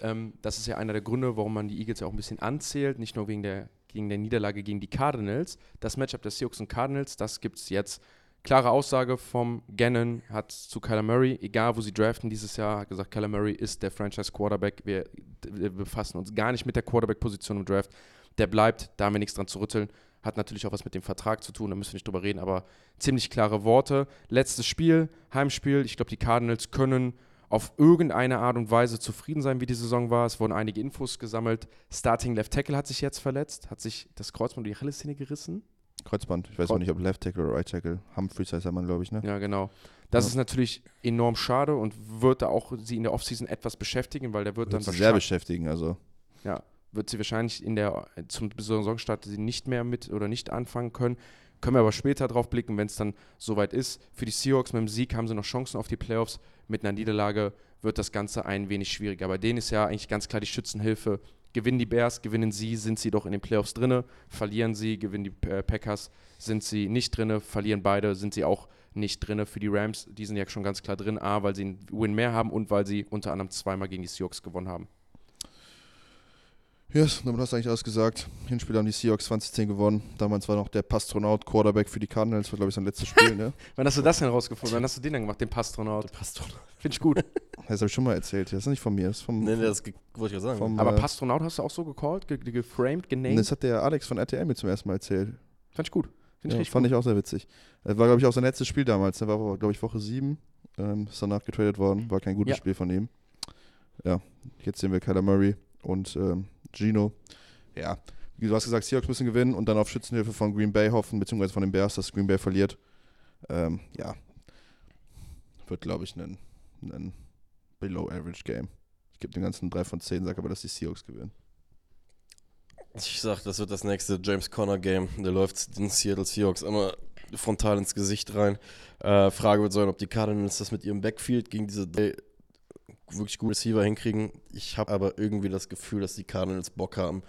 Ähm, das ist ja einer der Gründe, warum man die Eagles ja auch ein bisschen anzählt. Nicht nur wegen der, gegen der Niederlage gegen die Cardinals. Das Matchup der Seahawks und Cardinals, das gibt es jetzt. Klare Aussage vom Gannon hat zu Kyler Murray, egal wo sie draften dieses Jahr, hat gesagt, Kyler Murray ist der Franchise Quarterback. Wir, wir befassen uns gar nicht mit der Quarterback-Position im Draft. Der bleibt, da haben wir nichts dran zu rütteln. Hat natürlich auch was mit dem Vertrag zu tun, da müssen wir nicht drüber reden, aber ziemlich klare Worte. Letztes Spiel, Heimspiel. Ich glaube, die Cardinals können auf irgendeine Art und Weise zufrieden sein, wie die Saison war. Es wurden einige Infos gesammelt. Starting Left Tackle hat sich jetzt verletzt, hat sich das Kreuzband durch die Achillessehne gerissen. Kreuzband. Ich weiß Kreuz- auch nicht, ob Left Tackle oder Right Tackle. Humphreys heißt der Mann, glaube ich, ne? Ja, genau. Das Ja. ist natürlich enorm schade und wird da auch sie in der Offseason etwas beschäftigen, weil der wird dann Wird sehr wahrscheinlich, beschäftigen, also. ja, wird sie wahrscheinlich in der zum Saisonstart sie nicht mehr mit oder nicht anfangen können. Können wir aber später drauf blicken, wenn es dann soweit ist. Für die Seahawks mit dem Sieg haben sie noch Chancen auf die Playoffs. Mit einer Niederlage wird das Ganze ein wenig schwieriger. Bei denen ist ja eigentlich ganz klar die Schützenhilfe. Gewinnen die Bears, gewinnen sie, sind sie doch in den Playoffs drinne. Verlieren sie, gewinnen die äh, Packers, sind sie nicht drinne. Verlieren beide, sind sie auch nicht drinne. Für die Rams, die sind ja schon ganz klar drin. A, weil sie einen Win mehr haben und weil sie unter anderem zweimal gegen die Seahawks gewonnen haben. Yes, damit hast du eigentlich alles gesagt. Hinspiel haben die Seahawks 2010 gewonnen. Damals war noch der Pastronaut Quarterback für die Cardinals, war glaube ich sein letztes Spiel, ne? Wann hast du das denn rausgefunden? Wann hast du den dann gemacht, den Pastronaut? Passt doch. Finde ich gut. Das habe ich schon mal erzählt. Das ist nicht von mir, das ist vom. Nee, nee, das wollte ich ja sagen. vom Aber äh, Pastronaut hast du auch so gecallt, ge ge geframed, genamed? Das hat der Alex von RTL mir zum ersten Mal erzählt. Fand ich gut. Finde ich Ja, richtig fand gut. ich auch sehr witzig. Das war, glaube ich, auch sein letztes Spiel damals. Da war, glaube ich, Woche 7. Ähm, ist danach getradet worden. War kein gutes Ja. Spiel von ihm. Ja, jetzt sehen wir Kyler Murray und ähm, Gino. Ja, du hast gesagt, Seahawks müssen gewinnen und dann auf Schützenhilfe von Green Bay hoffen, beziehungsweise von den Bears, dass Green Bay verliert. Ähm, ja, wird, glaube ich, ein, ein Below-Average-Game. Ich gebe den ganzen 3 von 10, sage aber, dass die Seahawks gewinnen. Ich sag, das wird das nächste James Conner Game. Der läuft den Seattle Seahawks immer frontal ins Gesicht rein. Äh, Frage wird sein, ob die Cardinals das mit ihrem Backfield gegen diese wirklich gute Receiver hinkriegen. Ich habe aber irgendwie das Gefühl, dass die Cardinals Bock haben,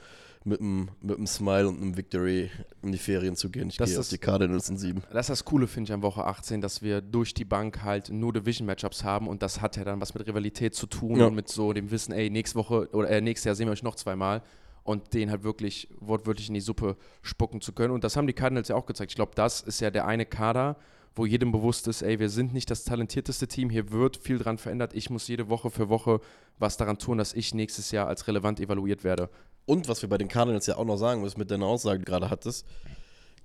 mit einem mit einem Smile und einem Victory in die Ferien zu gehen. Ich Das gehe auf ist- die Cardinals in sieben. Das ist das Coole, finde ich, an Woche 18, dass wir durch die Bank halt nur Division-Matchups haben und das hat ja dann was mit Rivalität zu tun Ja. und mit so dem Wissen, ey, nächste Woche oder äh, nächstes Jahr sehen wir euch noch zweimal und den halt wirklich wortwörtlich in die Suppe spucken zu können. Und das haben die Cardinals ja auch gezeigt. Ich glaube, das ist ja der eine Kader, wo jedem bewusst ist, ey, wir sind nicht das talentierteste Team, hier wird viel dran verändert. Ich muss jede Woche für Woche was daran tun, dass ich nächstes Jahr als relevant evaluiert werde. Und was wir bei den Cardinals ja auch noch sagen müssen mit deiner Aussage, gerade hattest.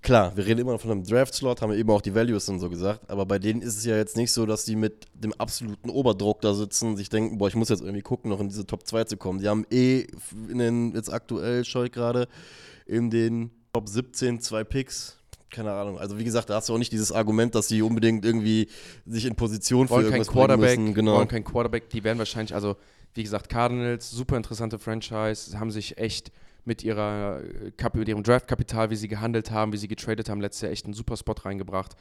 Klar, wir reden immer von einem Draft-Slot, haben wir eben auch die Values und so gesagt, aber bei denen ist es ja jetzt nicht so, dass die mit dem absoluten Oberdruck da sitzen sich denken, boah, ich muss jetzt irgendwie gucken, noch in diese Top 2 zu kommen. Die haben eh in den, jetzt aktuell, ich gerade, in den Top 17 zwei Picks. Keine Ahnung. Also wie gesagt, da hast du auch nicht dieses Argument, dass sie unbedingt irgendwie sich in Position für wollen kein irgendwas Quarterback, bringen müssen. Genau. wollen kein Quarterback, die werden wahrscheinlich, also wie gesagt, Cardinals, super interessante Franchise, haben sich echt mit ihrer äh, mit ihrem Draftkapital, wie sie gehandelt haben, wie sie getradet haben, letztes Jahr echt einen super Spot reingebracht.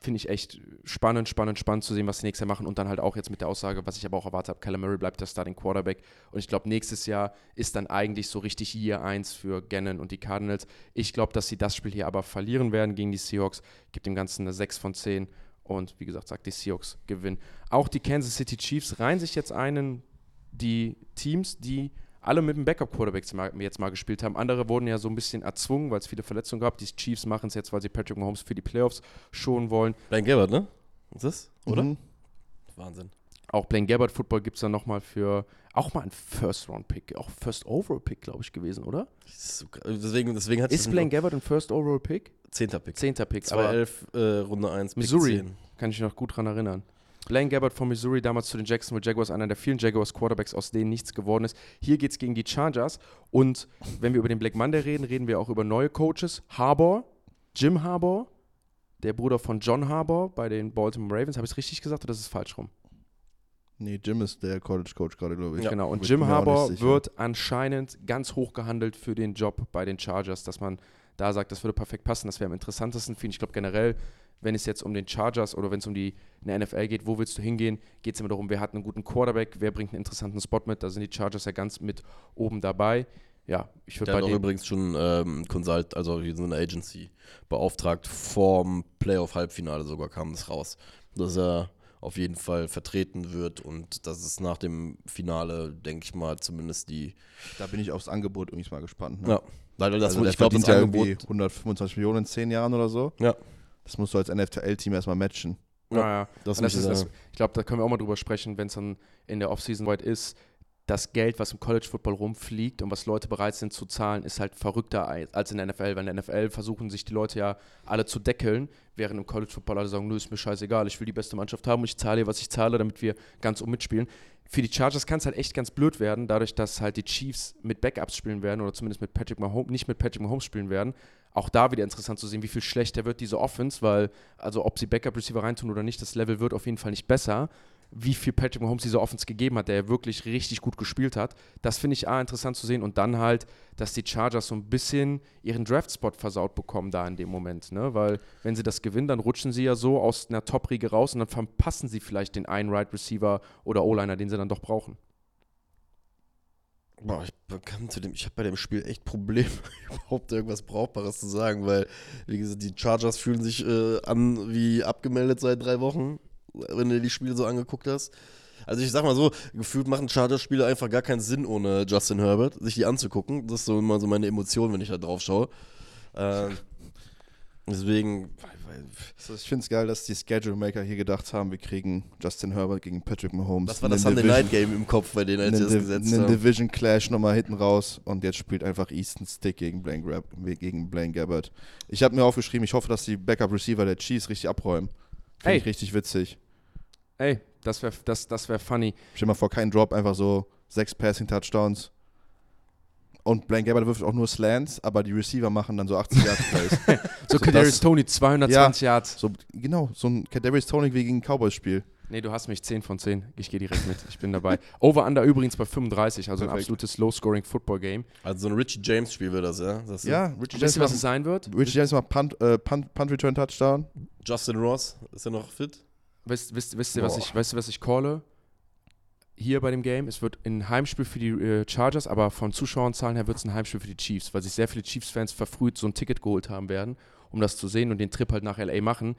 Finde ich echt spannend, spannend, spannend zu sehen, was sie nächstes Jahr machen und dann halt auch jetzt mit der Aussage, was ich aber auch erwartet habe, Kyler Murray bleibt der Starting Quarterback und ich glaube, nächstes Jahr ist dann eigentlich so richtig Year 1 für Gannon und die Cardinals. Ich glaube, dass sie das Spiel hier aber verlieren werden gegen die Seahawks. Gibt dem Ganzen eine 6 von 10 und wie gesagt, sagt die Seahawks gewinnen. Auch die Kansas City Chiefs reihen sich jetzt einen, die Teams, die alle mit dem Backup-Quarterback jetzt mal- jetzt mal gespielt haben. Andere wurden ja so ein bisschen erzwungen, weil es viele Verletzungen gab. Die Chiefs machen es jetzt, weil sie Patrick Mahomes für die Playoffs schonen wollen. Blaine Gabbert, ne? Ist das? Oder? Mhm. Wahnsinn. Auch Blaine Gabbert Football gibt es dann nochmal für, auch mal ein First-Round-Pick, auch First-Overall-Pick, glaube ich, gewesen, oder? Deswegen, deswegen hat Ist Blaine Gabbert ein First-Overall-Pick? Zehnter Pick. Zehnter Pick, aber 211 äh, Runde 1. Missouri. Pick 10. kann ich mich noch gut dran erinnern. Blaine Gabbert von Missouri, damals zu den Jacksonville Jaguars, einer der vielen Jaguars-Quarterbacks, aus denen nichts geworden ist. Hier geht es gegen die Chargers. Und wenn wir über den Black Monday reden, reden wir auch über neue Coaches. Harbour, Jim Harbour, der Bruder von John Harbour bei den Baltimore Ravens. Habe ich es richtig gesagt oder ist es falsch rum? Nee, Jim ist der College Coach gerade, glaube ich. genau. Und Jim bin auch Harbour wird anscheinend ganz hoch gehandelt für den Job bei den Chargers, dass man da sagt, das würde perfekt passen. Das wäre am interessantesten für ihn. Ich glaube generell, wenn es jetzt um den Chargers oder wenn es um die in der NFL geht, wo willst du hingehen, geht es immer darum, wer hat einen guten Quarterback, wer bringt einen interessanten Spot mit. Da sind die Chargers ja ganz mit oben dabei. Ja, ich würde Der bei auch übrigens schon ähm, Consult, also hier so eine Agency beauftragt, vorm Playoff-Halbfinale sogar kam es raus, dass er auf jeden Fall vertreten wird und dass es nach dem Finale, denke ich mal, zumindest die, Da bin ich aufs Angebot übrigens mal gespannt. Ne? ja, weil das, also ich glaube, das Angebot, irgendwie 125 Millionen in 10 Jahren oder so. Ja. Das musst du als NFL-Team erstmal matchen. Ja, Naja, das, Und das muss ist das, ich glaube, da können wir auch mal drüber sprechen, wenn es dann in der Offseason weit ist. Das Geld, was im College Football rumfliegt und was Leute bereit sind zu zahlen, ist halt verrückter als in der NFL. Weil in der NFL versuchen sich die Leute ja alle zu deckeln, während im College Football alle sagen, nö, ist mir scheißegal, ich will die beste Mannschaft haben und ich zahle, was ich zahle, damit wir ganz um mitspielen. Für die Chargers kann es halt echt ganz blöd werden, dadurch, dass halt die Chiefs mit Backups spielen werden oder zumindest mit Patrick Mahomes, nicht mit Patrick Mahomes spielen werden. Auch da wieder interessant zu sehen, wie viel schlechter wird diese Offense, weil, also ob sie Backup-Receiver reintun oder nicht, das Level wird auf jeden Fall nicht besser. Wie viel Patrick Mahomes diese Offense gegeben hat, der ja wirklich richtig gut gespielt hat. Das finde ich A, interessant zu sehen. Und dann halt, dass die Chargers so ein bisschen ihren Draft-Spot versaut bekommen da in dem Moment. Ne? Weil, wenn sie das gewinnen, dann rutschen sie ja so aus einer Top-Riege raus und dann verpassen sie vielleicht den einen Right-Receiver oder O-Liner, den sie dann doch brauchen. Boah, ich kann zu dem, ich habe bei dem Spiel echt Probleme, überhaupt irgendwas Brauchbares zu sagen, weil, wie gesagt, die Chargers fühlen sich äh, an wie abgemeldet seit drei Wochen, wenn du die Spiele so angeguckt hast. Also ich sag mal so, gefühlt machen Chargers-Spiele einfach gar keinen Sinn ohne Justin Herbert, sich die anzugucken. Das ist so immer so meine Emotion, wenn ich da drauf schaue. Ähm, deswegen, Also ich finde es geil, dass die Schedule Maker hier gedacht haben, wir kriegen Justin Herbert gegen Patrick Mahomes. das war das Einen Sunday Night Game im Kopf bei denen, als sie einen, das gesetzt einen haben. Division Clash nochmal hinten raus und jetzt spielt einfach Easton Stick gegen Blaine, Grab gegen Blaine Gabbard. Ich habe mir aufgeschrieben, ich hoffe, dass die Backup Receiver der Chiefs richtig abräumen. Finde Ey. ich richtig witzig. Ey, das wäre das, das wär funny. Stell dir mal vor, kein Drop, einfach so sechs Passing Touchdowns. Und Blaine Gabbard wirft auch nur Slants, aber die Receiver machen dann so 80 Yard Plays. So, So Kadarius Tony, 220 Yards. so, genau, so ein Kadarius Tony wie gegen ein Cowboys-Spiel. Nee, du hast mich 10 von 10. Ich gehe direkt mit. Ich bin dabei. Over-Under übrigens bei 35, also ein Perfekt. absolutes Low-Scoring-Football-Game. Also so ein Richie James-Spiel wird das, ja? Das Ja, Richie James, Wisst ihr, was es sein wird? Richie James macht Punt, äh, Punt, Punt Return Touchdown. Justin Ross, ist er noch fit? Wisst, wisst, wisst, ihr, was Boah. ich, weißt du, was ich calle? Hier bei dem Game, es wird ein Heimspiel für die äh, Chargers, aber von Zuschauerzahlen her wird es ein Heimspiel für die Chiefs, weil sich sehr viele Chiefs-Fans verfrüht so ein Ticket geholt haben werden, um das zu sehen und den Trip halt nach L.A. machen.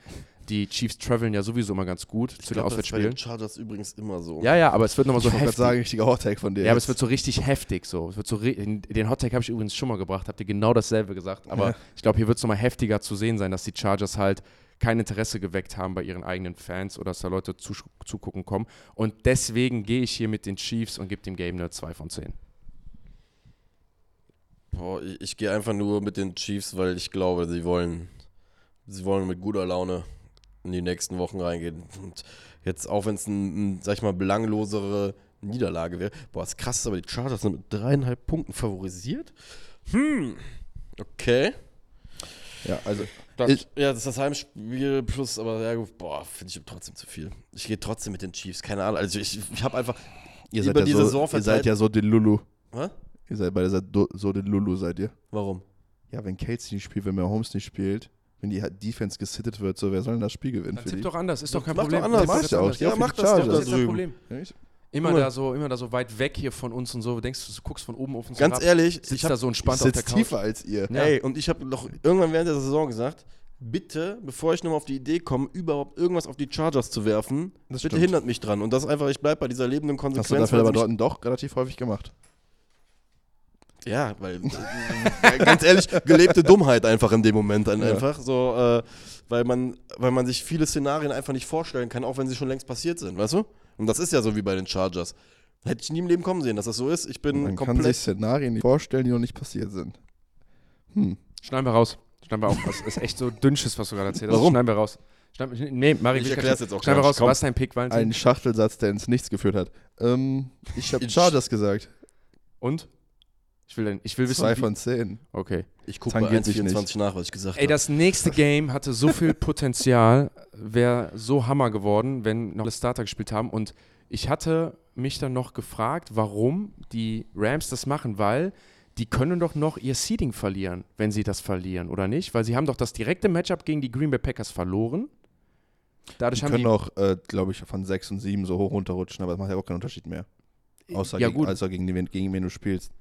Die Chiefs traveln ja sowieso immer ganz gut zu den glaub, das ist bei den Auswärtsspielen. Chargers übrigens immer so. Ja, ja, aber es wird nochmal so ich heftig. sagen, richtiger Hottag von dir. Ja, aber es jetzt. wird so richtig heftig so. Es wird so den Hottag habe ich übrigens schon mal gebracht, habt ihr genau dasselbe gesagt. Aber ich glaube, hier wird es nochmal heftiger zu sehen sein, dass die Chargers halt kein Interesse geweckt haben bei ihren eigenen Fans oder dass da Leute zusch- zugucken kommen. Und deswegen gehe ich hier mit den Chiefs und gebe dem Game eine 2 von 10. Boah, ich, ich gehe einfach nur mit den Chiefs, weil ich glaube, sie wollen, sie wollen mit guter Laune in die nächsten Wochen reingehen. Und jetzt, auch wenn es ein, ein, sag ich mal, belanglosere Niederlage wäre. Boah, ist krass, aber die Chargers sind mit dreieinhalb Punkten favorisiert. Hm, okay. ja, also Das, Ich- ja, das ist das Heimspiel plus, aber ja, boah, finde ich trotzdem zu viel. Ich gehe trotzdem mit den Chiefs, keine Ahnung. Also ich, ich habe einfach. ihr seid, Über ja die so, Saison ihr verteilt- seid ja so den Lulu. Hä? Ihr seid beide so den Lulu, seid ihr. Warum? Ja, wenn Casey nicht spielt, wenn Holmes nicht spielt, wenn die Defense gesittet wird, so wer soll denn das Spiel gewinnen Dann für tipp die? doch anders, ist doch kein Mach Problem. doch anders. Mach ich auch. Ja, Ja, mach die das doch Das ist das. Problem. Ja, ich- Immer mal. da, so, immer da so weit weg hier von uns und so. Du denkst, du guckst von oben auf uns Ganz herab, ehrlich, sitzt ich da habe so Ich entspannt auf der Couch. tiefer als ihr. Ja. Ey, und ich habe doch irgendwann während der Saison gesagt, bitte, bevor ich nochmal auf die Idee komme, überhaupt irgendwas auf die Chargers zu werfen, Das bitte stimmt. hindert mich dran. Und das einfach, ich bleibe bei dieser lebenden Konsequenz. Hast du dafür aber dort doch relativ häufig gemacht. Ja, weil, äh, ganz ehrlich, gelebte Dummheit einfach in dem Moment dann Ja. einfach. So, äh, weil, man, weil man sich viele Szenarien einfach nicht vorstellen kann, auch wenn sie schon längst passiert sind, weißt du? Und das ist ja so wie bei den Chargers. Hätte ich nie im Leben kommen sehen, dass das so ist. Ich bin Man kann komplett. sich Szenarien nicht vorstellen, die noch nicht passiert sind. Hm. Schneiden wir raus. Schneiden wir auf. Das ist echt so dünnsches, was du gerade erzählt hast. Warum? Schneiden wir raus. Schneiden, nee, Mari, Ich erklär's kein- jetzt auch Schneiden wir raus. Komm. Was ist dein Pick, Valentin? Ein Schachtelsatz, der ins Nichts geführt hat. Ähm, ich habe Chargers gesagt. Und? Ich will, ich will wissen, Zwei von zehn. Okay. Ich gucke bei Tangiert sich 1,24 nach, was ich gesagt Ey, habe. das nächste Game hatte so viel Potenzial, wäre so Hammer geworden, wenn noch alle Starter gespielt haben. Und ich hatte mich dann noch gefragt, warum die Rams das machen, weil die können doch noch ihr Seeding verlieren, wenn sie das verlieren, oder nicht? Weil sie haben doch das direkte Matchup gegen die Green Bay Packers verloren. Dadurch Die haben können die, auch, äh, glaube ich, von sechs und sieben so hoch runterrutschen, aber das macht ja auch keinen Unterschied mehr. Außer ja gegen, also gegen, den, gegen wen du spielst.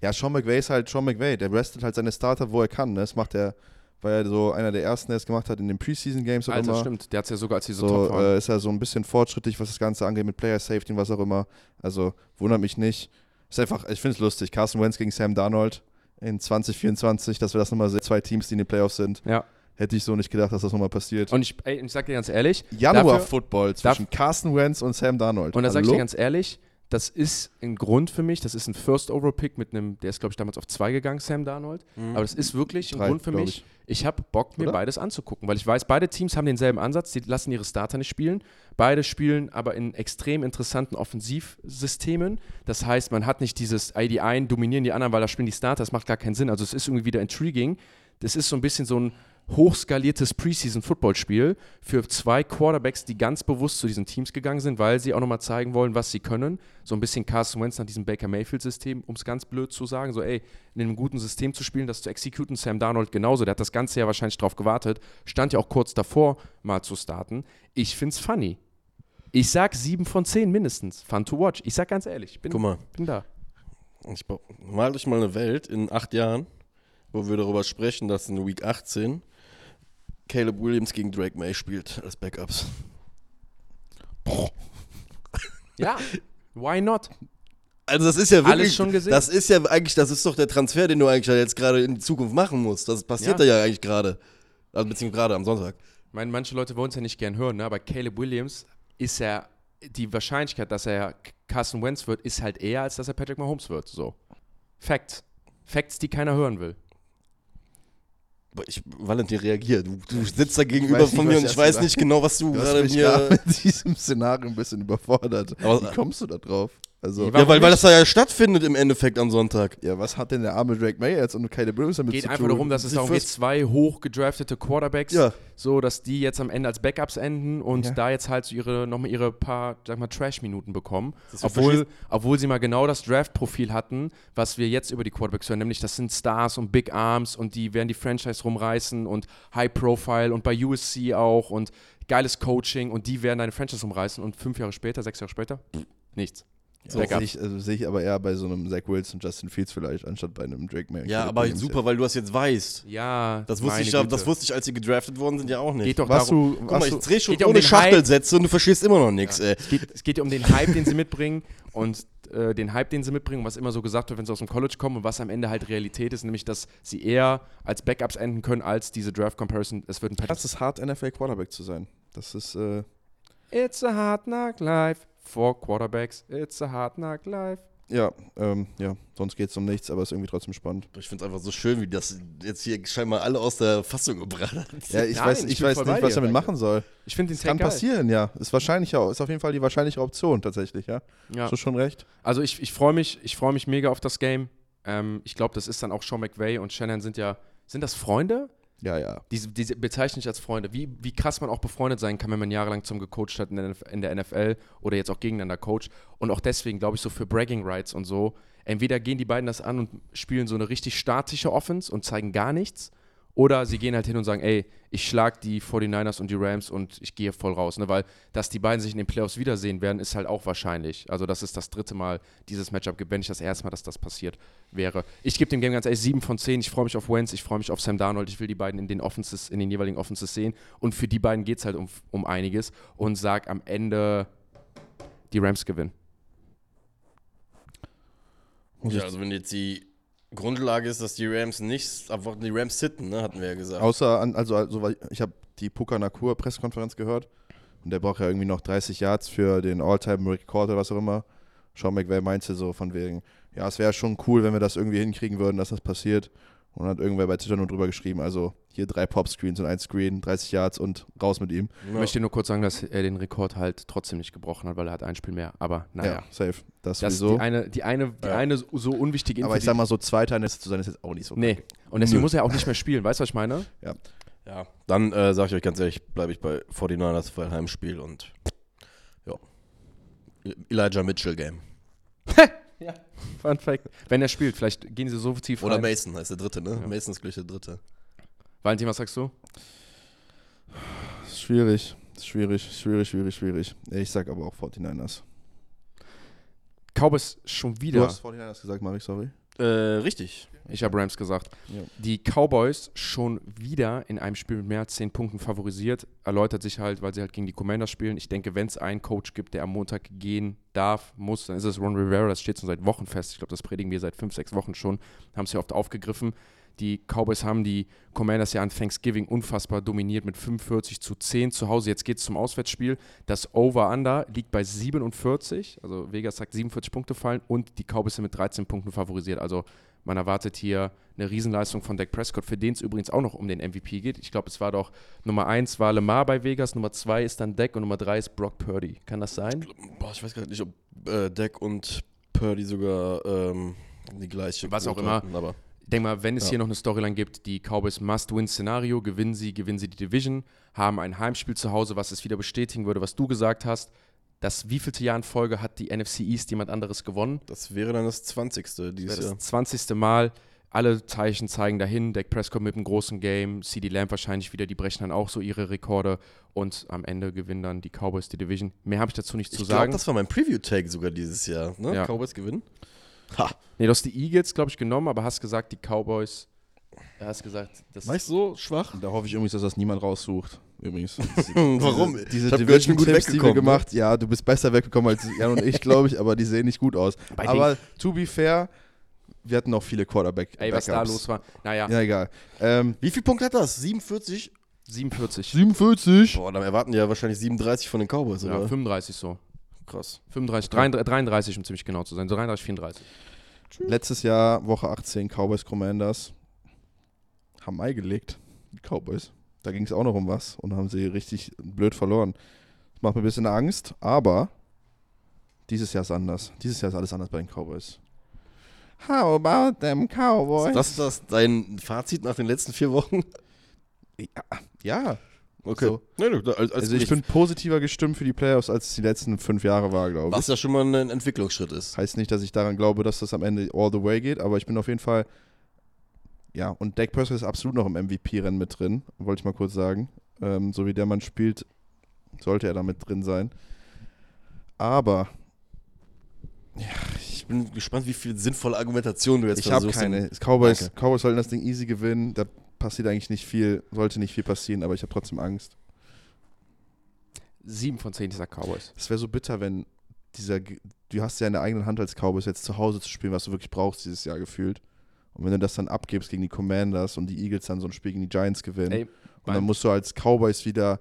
Ja, Sean McVay ist halt Sean McVay. Der restet halt seine Starter, wo er kann. Ne? Das macht er, war ja so einer der ersten, der es gemacht hat in den Preseason-Games auch Alter, immer. stimmt. Der hat es ja sogar, als sie so, top äh, ist er so ein bisschen fortschrittlich, was das Ganze angeht, mit Player Safety und was auch immer. Also wundert mich nicht. Ist einfach, ich finde es lustig. Carson Wentz gegen Sam Darnold in 2024, dass wir das nochmal sehen. Zwei Teams, die in den Playoffs sind. ja. Hätte ich so nicht gedacht, dass das nochmal passiert. Und ich, ey, ich sag dir ganz ehrlich, Januar-Football zwischen Carson Wentz und Sam Darnold. Und da sag ich dir ganz ehrlich, das ist ein Grund für mich, das ist ein First Overall Pick mit einem, der ist glaube ich damals auf zwei gegangen, Sam Darnold. Aber das ist wirklich ein Drei, Grund für mich. Ich habe Bock, mir Oder? beides anzugucken, weil ich weiß, beide Teams haben denselben Ansatz, die lassen ihre Starter nicht spielen. Beide spielen aber in extrem interessanten Offensivsystemen. Das heißt, man hat nicht dieses, ey, die einen dominieren die anderen, weil da spielen die Starter, das macht gar keinen Sinn. Also es ist irgendwie wieder intriguing. Das ist so ein bisschen so ein hochskaliertes Preseason-Football-Spiel für zwei Quarterbacks, die ganz bewusst zu diesen Teams gegangen sind, weil sie auch nochmal zeigen wollen, was sie können. So ein bisschen Carson Wentz nach diesem Baker Mayfield-System, um es ganz blöd zu sagen, so ey, in einem guten System zu spielen, das zu exekuten. Sam Darnold genauso, der hat das ganze Jahr wahrscheinlich drauf gewartet, stand ja auch kurz davor, mal zu starten. Ich find's funny. Ich sag 7 von 10 mindestens. Fun to watch. Ich sag ganz ehrlich, ich bin, Guck mal, bin da. ich bau- mal euch mal eine Welt in acht Jahren, wo wir darüber sprechen, dass in Week 18 Caleb Williams gegen Drake May spielt als Backups. Ja, why not? Also das ist ja wirklich, Alles schon gesehen? das ist ja eigentlich, das ist doch der Transfer, den du eigentlich jetzt gerade in die Zukunft machen musst. Das passiert Ja. ja, ja eigentlich gerade. Also beziehungsweise gerade am Sonntag. Ich meine, manche Leute wollen es ja nicht gern hören, ne? aber Caleb Williams ist ja, die Wahrscheinlichkeit, dass er Carson Wentz wird, ist halt eher, als dass er Patrick Mahomes wird. So. Facts. Facts, die keiner hören will. Ich, Valentin, reagier. Du, du sitzt da gegenüber von mir und ich ich weiß nicht genau, was du Du gerade mich mir. gerade mit diesem Szenario ein bisschen überfordert. Aber- Wie kommst du da drauf? Also, Ja, weil, weil das da ja stattfindet im Endeffekt am Sonntag. ja, was hat denn der arme Drake May jetzt und Caleb Williams damit geht zu einfach tun? darum, dass es darum geht, zwei hochgedraftete Quarterbacks, Ja. so dass die jetzt am Ende als Backups enden und Ja. da jetzt halt so ihre, nochmal ihre paar, sag mal, Trash-Minuten bekommen. Obwohl, obwohl sie mal genau das Draft-Profil hatten, was wir jetzt über die Quarterbacks hören, nämlich das sind Stars und Big Arms und die werden die Franchise rumreißen und High Profile und bei USC auch und geiles Coaching und die werden deine Franchise rumreißen und fünf Jahre später, sechs Jahre später, nichts. So sehe ich, also sehe ich aber eher bei so einem Zach Wilson, Justin Fields vielleicht, anstatt bei einem Drake May. Ja, Caleb aber Williams super, weil du das jetzt weißt. Ja, Das wusste, meine ich, ja- Güte. das wusste ich, als sie gedraftet worden sind, ja auch nicht. Geht doch Was darum, du, Guck mal, ich du, dreh schon ja um ohne Hype. Schachtelsätze und du verstehst immer noch nichts, ey. Es geht, es geht ja um den Hype, den sie mitbringen und äh, den Hype, den sie mitbringen, was immer so gesagt wird, wenn sie aus dem College kommen und was am Ende halt Realität ist, nämlich, dass sie eher als Backups enden können als diese Draft-Comparison. Es wird ein Patrick. das ist hart, NFL Quarterback zu sein. Das ist, äh, It's a hard knock life for Quarterbacks. It's a hard knock life. ja, ähm, ja, sonst geht es um nichts, aber ist irgendwie trotzdem spannend. Ich finde es einfach so schön, wie das jetzt hier scheinbar alle aus der Fassung gebracht hat. Ja, ich Nein, weiß, ich ich weiß nicht, was damit machen soll. Ich finde den Das Take kann geil. passieren, ja. Ist wahrscheinlicher, ist auf jeden Fall die wahrscheinliche Option tatsächlich, ja. Ja. Hast du schon recht? Also ich, ich freue mich, ich freue mich mega auf das Game. Ähm, ich glaube, das ist dann auch Sean McVay und Shannon sind ja, sind das Freunde? Ja, ja. Diese, diese bezeichne ich als Freunde. Wie, wie krass man auch befreundet sein kann, wenn man jahrelang zum gecoacht hat in der, in der NFL oder jetzt auch gegeneinander coacht. Und auch deswegen, glaube ich, so für Bragging Rights und so. Entweder gehen die beiden das an und spielen so eine richtig statische Offense und zeigen gar nichts. Oder sie gehen halt hin und sagen, ey, ich schlag die 49ers und die Rams und ich gehe voll raus. Ne? Weil, dass die beiden sich in den Playoffs wiedersehen werden, ist halt auch wahrscheinlich. Also, dass es das dritte Mal dieses Matchup gibt, wenn nicht das erste Mal, dass das passiert wäre. Ich gebe dem Game ganz ehrlich 7 von 10. Ich freue mich auf Wentz, ich freue mich auf Sam Darnold. Ich will die beiden in den Offenses, in den jeweiligen Offenses sehen. Und für die beiden geht es halt um, um einiges. Und sag am Ende, die Rams gewinnen. Ja, also wenn jetzt die Grundlage ist, dass die Rams nicht, einfach die Rams sitten, ne, hatten wir ja gesagt. Außer, an, also, also ich habe die Puka Nakur Pressekonferenz gehört und der braucht ja irgendwie noch 30 Yards für den All-Time-Record oder was auch immer. Sean McVay meinte so von wegen, ja, es wäre schon cool, wenn wir das irgendwie hinkriegen würden, dass das passiert. Und hat irgendwer bei Twitter nur drüber geschrieben, also hier drei Pop-Screens und ein Screen, 30 Yards und raus mit ihm. Ich möchte nur kurz sagen, dass er den Rekord halt trotzdem nicht gebrochen hat, weil er hat ein Spiel mehr. Aber naja. safe. Das, Das ist sowieso. die eine, die eine, die Ja. eine so unwichtige Info. Aber ich sag mal so, Zweiter in zu sein, ist jetzt auch nicht so. Nee. Und deswegen Nö. muss er auch nicht mehr spielen. Weißt du, was ich meine? Ja, dann äh, sage ich euch ganz ehrlich, bleibe ich bei 49ers für ein Heimspiel und ja. Elijah Mitchell Game. Fun Fact. Wenn er spielt, vielleicht gehen sie so tief Oder rein. Mason heißt der dritte, ne? Ja. Mason ist gleich der dritte. Valentin, was sagst du? Schwierig. Schwierig, schwierig, schwierig, schwierig. Ich sag aber auch 49ers. Cowboys schon Du wieder. hast 49ers gesagt, Mari, sorry. Äh, richtig. Ich habe Rams gesagt. Ja. Die Cowboys schon wieder in einem Spiel mit mehr als 10 Punkten favorisiert. Erläutert sich halt, weil sie halt gegen die Commanders spielen. Ich denke, wenn es einen Coach gibt, der am Montag gehen darf, muss, dann ist es Ron Rivera. Das steht schon seit Wochen fest. Ich glaube, das predigen wir seit 5, 6 Wochen schon. Haben es ja oft aufgegriffen. Die Cowboys haben die Commanders ja an Thanksgiving unfassbar dominiert mit 45 zu 10 zu Hause. Jetzt geht es zum Auswärtsspiel. Das Over-Under liegt bei 47. Also Vegas sagt 47 Punkte fallen und die Cowboys sind mit 13 Punkten favorisiert. Also man erwartet hier eine Riesenleistung von Dak Prescott, für den es übrigens auch noch um den MVP geht. Ich glaube, es war doch Nummer 1 war Lamar bei Vegas, Nummer 2 ist dann Dak und Nummer 3 ist Brock Purdy. Kann das sein? Boah, ich weiß gar nicht, ob äh, Deck und Purdy sogar ähm, die gleiche Was auch Quote immer. hatten, aber Ich denke mal, wenn es Ja. hier noch eine Storyline gibt, die Cowboys Must-Win-Szenario, gewinnen sie, gewinnen sie die Division, haben ein Heimspiel zu Hause, was es wieder bestätigen würde, was du gesagt hast. Das wievielte Jahr in Folge hat die NFC East jemand anderes gewonnen? das wäre dann das 20. Das wäre dieses das Jahr. 20. Mal. Alle Zeichen zeigen dahin. Dak Prescott mit einem großen Game. CD Lamb wahrscheinlich wieder. Die brechen dann auch so ihre Rekorde. Und am Ende gewinnen dann die Cowboys die Division. Mehr habe ich dazu nicht zu Ich glaube, sagen. das war mein Preview-Tag sogar dieses Jahr. Ne? Ja. Cowboys gewinnen. Nee, du hast die Eagles, glaube ich, genommen, aber hast gesagt, die Cowboys. Du hast gesagt, das War ich so schwach? Da hoffe ich übrigens, dass das niemand raussucht. Übrigens. Warum? Diese, diese bin gut Division-Tipps, die wir weggekommen, ne? gemacht, ja, du bist besser weggekommen als Jan und ich, glaube ich, aber die sehen nicht gut aus. Bei aber to be fair, wir hatten auch viele quarterback Ey, was da los war. Naja, Ja, egal. Ähm, Wie viel Punkte hat das? 47? 47. 47. Boah, dann erwarten die ja wahrscheinlich 37 von den Cowboys, Ja, oder? 35 so. Krass. 35, 33, 33, um ziemlich genau zu sein. So 33, 34. Letztes Jahr, Woche 18, Cowboys Commanders. Haben Ei gelegt. Die Cowboys. Da ging es auch noch um was und haben sie richtig blöd verloren. Das macht mir ein bisschen Angst, aber dieses Jahr ist anders. Dieses Jahr ist alles anders bei den Cowboys. How about them Cowboys? Ist das, das dein Fazit nach den letzten vier Wochen? ja. Okay. So. Nee, nee, als, als Also ich bin positiver gestimmt für die Playoffs, als es die letzten fünf Jahre war, glaube ich. was ja schon mal ein Entwicklungsschritt ist. Heißt nicht, dass ich daran glaube, dass das am Ende all the way geht, aber ich bin auf jeden Fall. Ja, und Dak Prescott ist absolut noch im MVP-Rennen mit drin, wollte ich mal kurz sagen. Ähm, so wie der Mann spielt, sollte er da mit drin sein. Aber Ich bin gespannt, wie viel sinnvolle Argumentation du jetzt ich habe keine. Cowboys. Cowboys sollten das Ding easy gewinnen. Da passiert eigentlich nicht viel, sollte nicht viel passieren, aber ich habe trotzdem Angst. 7 von 10, ich sag Cowboys. Es wäre so bitter, wenn dieser. Du hast ja in der eigenen Hand als Cowboys jetzt zu Hause zu spielen, was du wirklich brauchst dieses Jahr gefühlt. Und wenn du das dann abgibst gegen die Commanders und die Eagles dann so ein Spiel gegen die Giants gewinnen. Ey, Und dann musst du als Cowboys wieder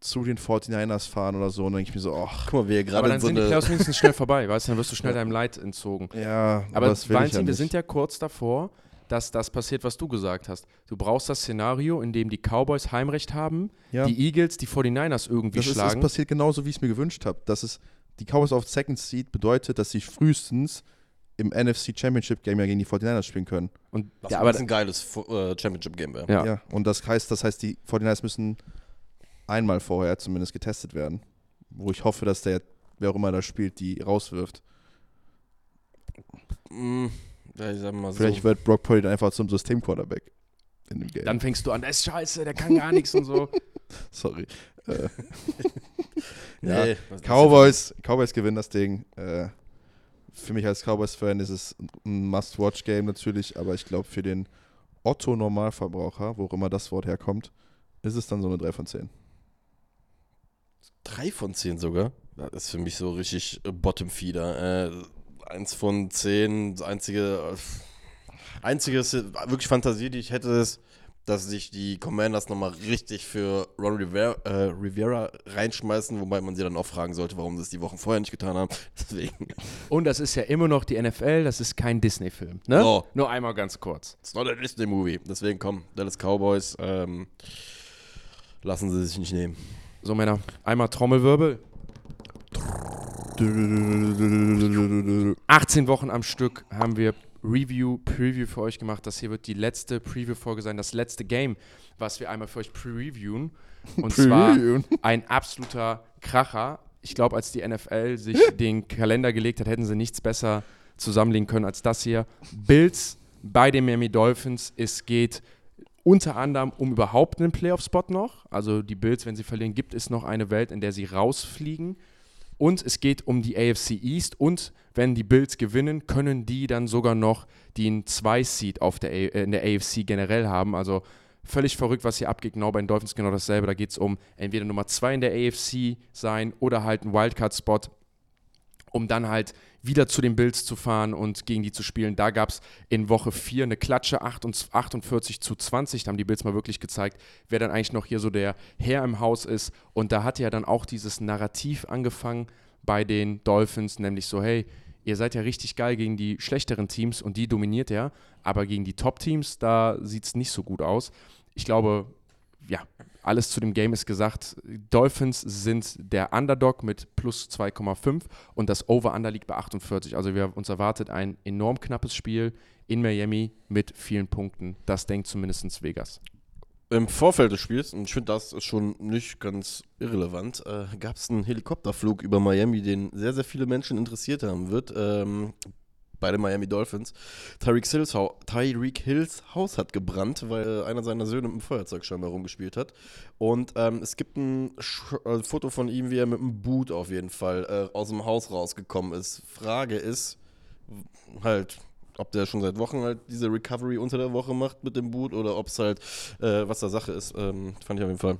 zu den 49ers fahren oder so. Und dann denke ich mir so, ach, Guck mal, wie aber gerade dann so sind die. Playoffs wenigstens schnell vorbei, weißt du? Dann wirst du schnell deinem Leid entzogen. ja, Aber das will ich Valentin, ja wir sind ja kurz davor, dass das passiert, was du gesagt hast. Du brauchst das Szenario, in dem die Cowboys Heimrecht haben, ja, die Eagles die 49ers irgendwie das ist, ist schlagen. passiert genauso, wie ich es mir gewünscht habe. Dass es die Cowboys auf Second Seed bedeutet, dass sie frühestens im NFC Championship Game ja gegen die 49ers spielen können. Und, Was ja, aber aber ein geiles äh, Championship-Game wäre. ja. Ja. Und das heißt, das heißt, die 49ers müssen einmal vorher zumindest getestet werden. Wo ich hoffe, dass der, wer auch immer da spielt, die rauswirft. Mm, ja, ich sag mal Vielleicht so. wird Brock Purdy dann einfach zum System-Quarterback in dem Game. dann fängst du an, der ist scheiße, der kann gar nichts und so. Sorry. Äh, ja, Nee, Cowboys, Cowboys gewinnen das Ding. Äh, für mich als Cowboys-Fan ist es ein Must-Watch-Game natürlich, aber ich glaube für den Otto-Normalverbraucher, wo auch immer das Wort herkommt, ist es dann so eine 3 von 10. Drei von zehn sogar. Das ist für mich so richtig Bottom-Feeder. Äh, eins von zehn, das einzige, einzige wirklich Fantasie, die ich hätte, ist, dass sich die Commanders nochmal richtig für Ron Rivera, äh, Rivera reinschmeißen, wobei man sie dann auch fragen sollte, warum sie es die Wochen vorher nicht getan haben. Deswegen. Und das ist ja immer noch die NFL, das ist kein Disney-Film. Ne? Oh. Nur einmal ganz kurz. It's not a Disney-Movie. Deswegen komm, Dallas Cowboys, ähm, lassen sie sich nicht nehmen. So, Männer, einmal Trommelwirbel. 18 Wochen am Stück haben wir Review, Preview für euch gemacht. Das hier wird die letzte Preview-Folge sein, das letzte Game, was wir einmal für euch previewen. Und zwar ein absoluter Kracher. Ich glaube, als die NFL sich den Kalender gelegt hat, hätten sie nichts besser zusammenlegen können als das hier. Bills bei den Miami Dolphins. Es geht unter anderem um überhaupt einen Playoff-Spot noch. Also die Bills, wenn sie verlieren, gibt es noch eine Welt, in der sie rausfliegen. Und es geht um die AFC East. Und wenn die Bills gewinnen, können die dann sogar noch den 2-Seed auf der, A- äh, in der AFC generell haben. Also völlig verrückt, was hier abgeht. Genau bei den Dolphins genau dasselbe. Da geht es um entweder Nummer 2 in der AFC sein oder halt ein Wildcard-Spot um dann halt wieder zu den Bills zu fahren und gegen die zu spielen. Da gab es in Woche 4 eine Klatsche 48 48 zu 20. Da haben die Bills mal wirklich gezeigt, wer dann eigentlich noch hier so der Herr im Haus ist. Und da hat ja dann auch dieses Narrativ angefangen bei den Dolphins, nämlich so, hey, ihr seid ja richtig geil gegen die schlechteren Teams und die dominiert ja, aber gegen die Top-Teams, da sieht es nicht so gut aus. Ich glaube, ja, alles zu dem Game ist gesagt. Dolphins sind der Underdog mit plus 2,5 und das Over-Under liegt bei 48. Also wir uns erwartet ein enorm knappes Spiel in Miami mit vielen Punkten. Das denkt zumindest Vegas. Im Vorfeld des Spiels, und ich finde, das ist schon nicht ganz irrelevant, äh, gab es einen Helikopterflug über Miami, den sehr, sehr viele Menschen interessiert haben wird. Ähm, bei den Miami Dolphins. Tyreek Hills, Tyreek Hills Haus hat gebrannt, weil einer seiner Söhne mit dem Feuerzeug scheinbar rumgespielt hat. Und ähm, es gibt ein Sch äh, Foto von ihm, wie er mit einem Boot auf jeden Fall äh, aus dem Haus rausgekommen ist. Frage ist halt, ob der schon seit Wochen halt diese Recovery unter der Woche macht mit dem Boot oder ob es halt, äh, was da Sache ist, ähm, fand ich auf jeden Fall.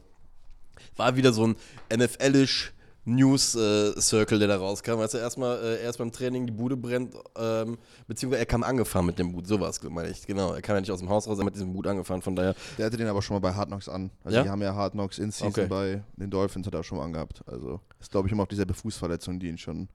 War wieder so ein NFL-isch News-Circle, der da rauskam. Du, erstmal äh, erst beim Training die Bude brennt, ähm, beziehungsweise er kam angefahren mit dem Boot, sowas meine ich, genau. Er kam ja nicht aus dem Haus raus, er hat mit diesem Boot angefahren, von daher, Der hatte den aber schon mal bei Hard Knocks an. Also Ja? die haben ja Hard Knocks in Season Okay. bei den Dolphins hat er auch schon mal angehabt. Also ist glaube ich immer auf dieselbe Fußverletzung, die ihn schon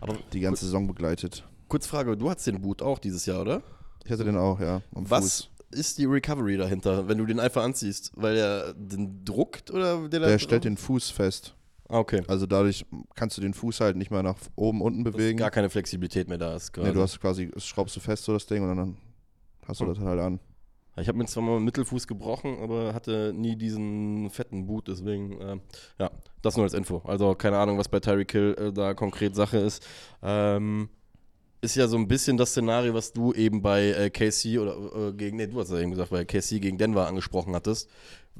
aber die ganze Saison begleitet. kurz Frage, du hattest den Boot auch dieses Jahr, oder? Ich hatte den auch, ja. Was Fuß. ist die Recovery dahinter, wenn du den einfach anziehst? Weil er den druckt oder der, Der stellt den Fuß fest. Ah, okay. Also dadurch kannst du den Fuß halt nicht mehr nach oben, unten Dass bewegen. gar keine Flexibilität mehr da ist. Quasi. Nee, du hast quasi, schraubst du fest so das Ding und dann hast du Hm. das halt an. Ich habe mir zwar mal Mittelfuß gebrochen, aber hatte nie diesen fetten Boot, deswegen, äh, ja, das nur als Info. Also keine Ahnung, was bei Tyreek Hill äh, da konkret Sache ist. Ähm, ist ja so ein bisschen das Szenario, was du eben bei äh, KC oder äh, gegen, nee, du hast ja eben gesagt, bei KC gegen Denver angesprochen hattest,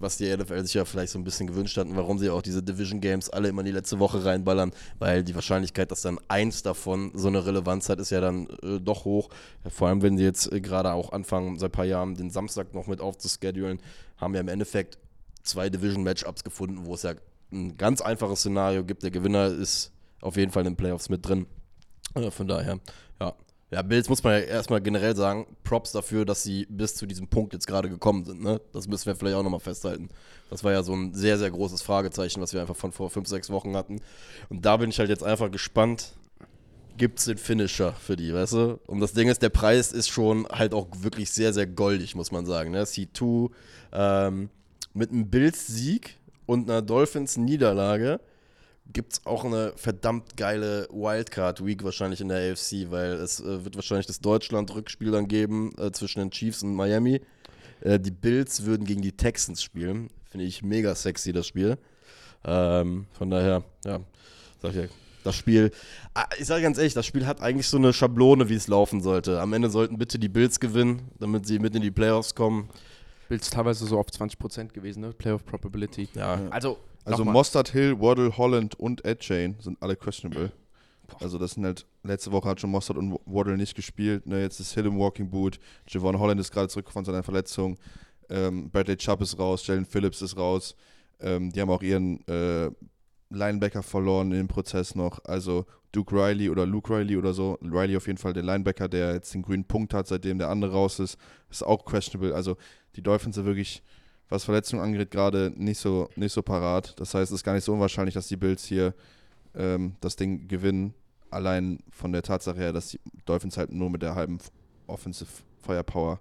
was die NFL sich ja vielleicht so ein bisschen gewünscht hatten, warum sie auch diese Division Games alle immer in die letzte Woche reinballern, weil die Wahrscheinlichkeit, dass dann eins davon so eine Relevanz hat, ist ja dann äh, doch hoch. Vor allem, wenn sie jetzt äh, gerade auch anfangen, seit ein paar Jahren den Samstag noch mit aufzuschedulen, haben wir im Endeffekt zwei Division-Matchups gefunden, wo es ja ein ganz einfaches Szenario gibt. Der Gewinner ist auf jeden Fall in den Playoffs mit drin. Äh, von daher, ja. Bills muss man ja erstmal generell sagen, Props dafür, dass sie bis zu diesem Punkt jetzt gerade gekommen sind. Ne? Das müssen wir vielleicht auch nochmal festhalten. Das war ja so ein sehr, sehr großes Fragezeichen, was wir einfach von vor fünf, sechs Wochen hatten. Und da bin ich halt jetzt einfach gespannt, gibt es den Finisher für die, weißt du? Und das Ding ist, der Preis ist schon halt auch wirklich sehr, sehr goldig, muss man sagen. Ne? C2 ähm, mit einem Bills-Sieg und einer Dolphins-Niederlage gibt es auch eine verdammt geile Wildcard-Week wahrscheinlich in der AFC, weil es äh, wird wahrscheinlich das Deutschland-Rückspiel dann geben äh, zwischen den Chiefs und Miami. Äh, die Bills würden gegen die Texans spielen. Finde ich mega sexy, das Spiel. Ähm, von daher, ja, sag ich ja, das Spiel, ah, ich sage ganz ehrlich, das Spiel hat eigentlich so eine Schablone, wie es laufen sollte. Am Ende sollten bitte die Bills gewinnen, damit sie mit in die Playoffs kommen. Bills teilweise so auf 20% gewesen, ne? Playoff Probability. Ja, Also, Also nochmal. Mostert, Hill, Waddle, Holland und Ed Chain sind alle questionable. Also das sind halt, letzte Woche hat schon Mostert und Waddle nicht gespielt. Ne, jetzt ist Hill im Walking Boot. Javon Holland ist gerade zurück von seiner Verletzung. Ähm, Bradley Chubb ist raus, Jalen Phillips ist raus. Ähm, die haben auch ihren äh, Linebacker verloren im Prozess noch. Also Duke Riley oder Luke Riley oder so. Riley auf jeden Fall der Linebacker, der jetzt den grünen Punkt hat, seitdem der andere raus ist, ist auch questionable. Also die Dolphins sind wirklich, was Verletzungen angeht, gerade nicht so, nicht so parat. Das heißt, es ist gar nicht so unwahrscheinlich, dass die Bills hier ähm, das Ding gewinnen. Allein von der Tatsache her, dass die Dolphins halt nur mit der halben Offensive Firepower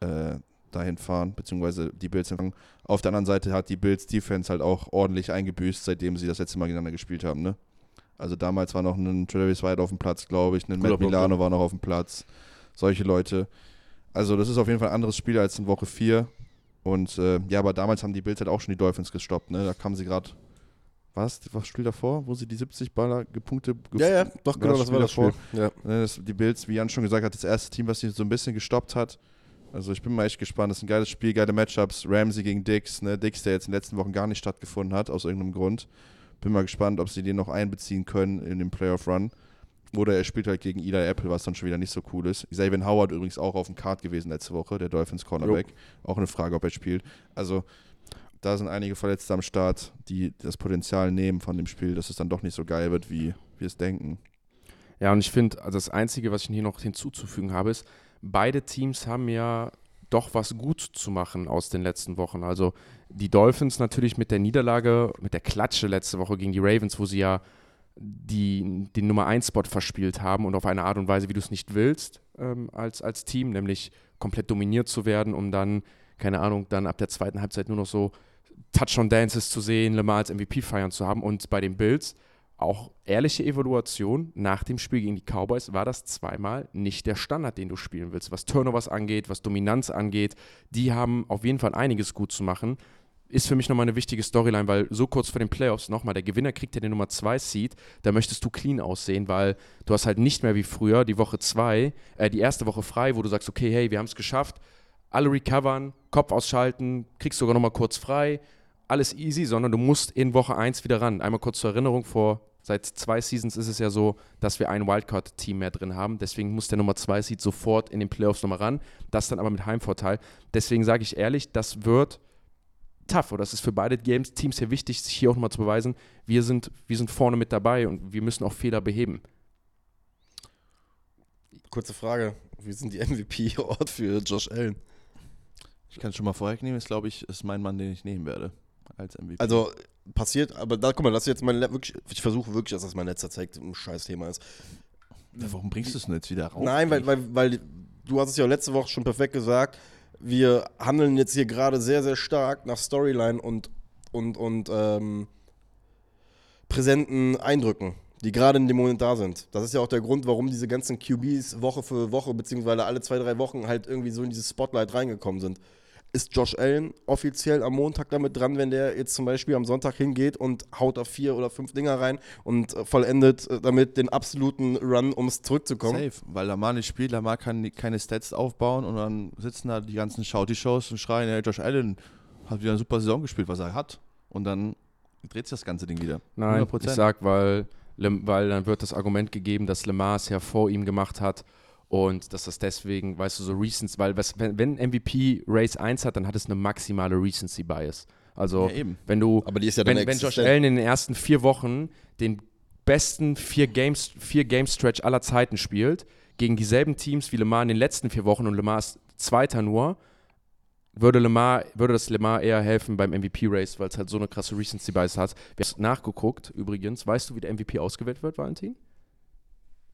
äh, dahin fahren, beziehungsweise die Bills empfangen. Auf der anderen Seite hat die Bills Defense halt auch ordentlich eingebüßt, seitdem sie das letzte Mal gegeneinander gespielt haben. Ne? Also damals war noch ein Travis White auf dem Platz, glaube ich, ein Matt Milano war noch auf dem Platz. Solche Leute. Also das ist auf jeden Fall ein anderes Spiel als in Woche 4. Und äh, ja, aber damals haben die Bills halt auch schon die Dolphins gestoppt. Ne? Da kamen sie gerade was, was Spiel davor, wo sie die 70 Baller Punkte Ja, ja, doch, genau, das war das Spiel. Ja. Ne, das, die Bills, wie Jan schon gesagt hat, das erste Team, was sie so ein bisschen gestoppt hat. Also ich bin mal echt gespannt. Das ist ein geiles Spiel, geile Matchups. Ramsey gegen Dix, ne? Dix, der jetzt in den letzten Wochen gar nicht stattgefunden hat, aus irgendeinem Grund. Bin mal gespannt, ob sie den noch einbeziehen können in den Playoff-Run. Oder er spielt halt gegen Eli Apple, was dann schon wieder nicht so cool ist. Xavier Howard übrigens auch auf dem Card gewesen letzte Woche, der Dolphins Cornerback. Jo. Auch eine Frage, ob er spielt. Also da sind einige Verletzte am Start, die das Potenzial nehmen von dem Spiel, dass es dann doch nicht so geil wird, wie wir es denken. Ja, und ich finde, also das Einzige, was ich hier noch hinzuzufügen habe, ist, beide Teams haben ja doch was gut zu machen aus den letzten Wochen. Also die Dolphins natürlich mit der Niederlage, mit der Klatsche letzte Woche gegen die Ravens, wo sie ja die, den Nummer 1 Spot verspielt haben und auf eine Art und Weise, wie du es nicht willst ähm, als, als Team, nämlich komplett dominiert zu werden, um dann, keine Ahnung, dann ab der zweiten Halbzeit nur noch so Touchdown-Dances zu sehen, Lamar als MVP feiern zu haben. Und bei den Bills auch ehrliche Evaluation nach dem Spiel gegen die Cowboys war das zweimal nicht der Standard, den du spielen willst. Was Turnovers angeht, was Dominanz angeht, die haben auf jeden Fall einiges gut zu machen. Ist für mich nochmal eine wichtige Storyline, weil so kurz vor den Playoffs nochmal, der Gewinner kriegt ja den Nummer 2 Seed, da möchtest du clean aussehen, weil du hast halt nicht mehr wie früher die Woche 2, äh, die erste Woche frei, wo du sagst, okay, hey, wir haben es geschafft, alle recovern, Kopf ausschalten, kriegst sogar nochmal kurz frei, alles easy, sondern du musst in Woche 1 wieder ran. Einmal kurz zur Erinnerung, vor Seit zwei Seasons ist es ja so, dass wir ein Wildcard-Team mehr drin haben. Deswegen muss der Nummer 2 Seed sofort in den Playoffs nochmal ran. Das dann aber mit Heimvorteil. Deswegen sage ich ehrlich, das wird tough. Oder das ist für beide Games Teams sehr wichtig, sich hier auch nochmal zu beweisen, wir sind, wir sind vorne mit dabei und wir müssen auch Fehler beheben. Kurze Frage. Wie sind die MVP-Ort für Josh Allen? Ich kann es schon mal vorwegnehmen. Das glaube ich, ist mein Mann, den ich nehmen werde als MVP. Also passiert, aber da, guck mal, das ist jetzt mein, wirklich, ich versuche wirklich, dass das mein letzter Zeit ein scheiß Thema ist. Warum bringst du es denn jetzt wieder raus? Nein, weil, weil, weil du hast es ja letzte Woche schon perfekt gesagt, wir handeln jetzt hier gerade sehr, sehr stark nach Storyline und, und, und ähm, präsenten Eindrücken, die gerade in dem Moment da sind. Das ist ja auch der Grund, warum diese ganzen QBs Woche für Woche, beziehungsweise alle zwei, drei Wochen halt irgendwie so in dieses Spotlight reingekommen sind ist Josh Allen offiziell am Montag damit dran, wenn der jetzt zum Beispiel am Sonntag hingeht und haut da vier oder fünf Dinger rein und äh, vollendet äh, damit den absoluten Run, um es zurückzukommen? Safe, weil Lamar nicht spielt, Lamar kann keine Stats aufbauen und dann sitzen da die ganzen Shouty-Shows und schreien, hey, Josh Allen hat wieder eine super Saison gespielt, was er hat. Und dann dreht sich das ganze Ding wieder. Nein, 100%. ich sag, weil, weil dann wird das Argument gegeben, dass Lamar es ja vor ihm gemacht hat und dass das deswegen, weißt du, so Recency, weil was, wenn, wenn MVP Race 1 hat, dann hat es eine maximale Recency Bias. Also, ja, wenn du, Aber die ist ja wenn, wenn Josh Allen in den ersten vier Wochen den besten vier Games, vier Game Stretch aller Zeiten spielt, gegen dieselben Teams wie Lemar in den letzten vier Wochen und Lemar ist Zweiter nur, würde, Lemar, würde das Lemar eher helfen beim MVP-Race, weil es halt so eine krasse Recency Bias hat. Wir haben nachgeguckt, übrigens. Weißt du, wie der MVP ausgewählt wird, Valentin?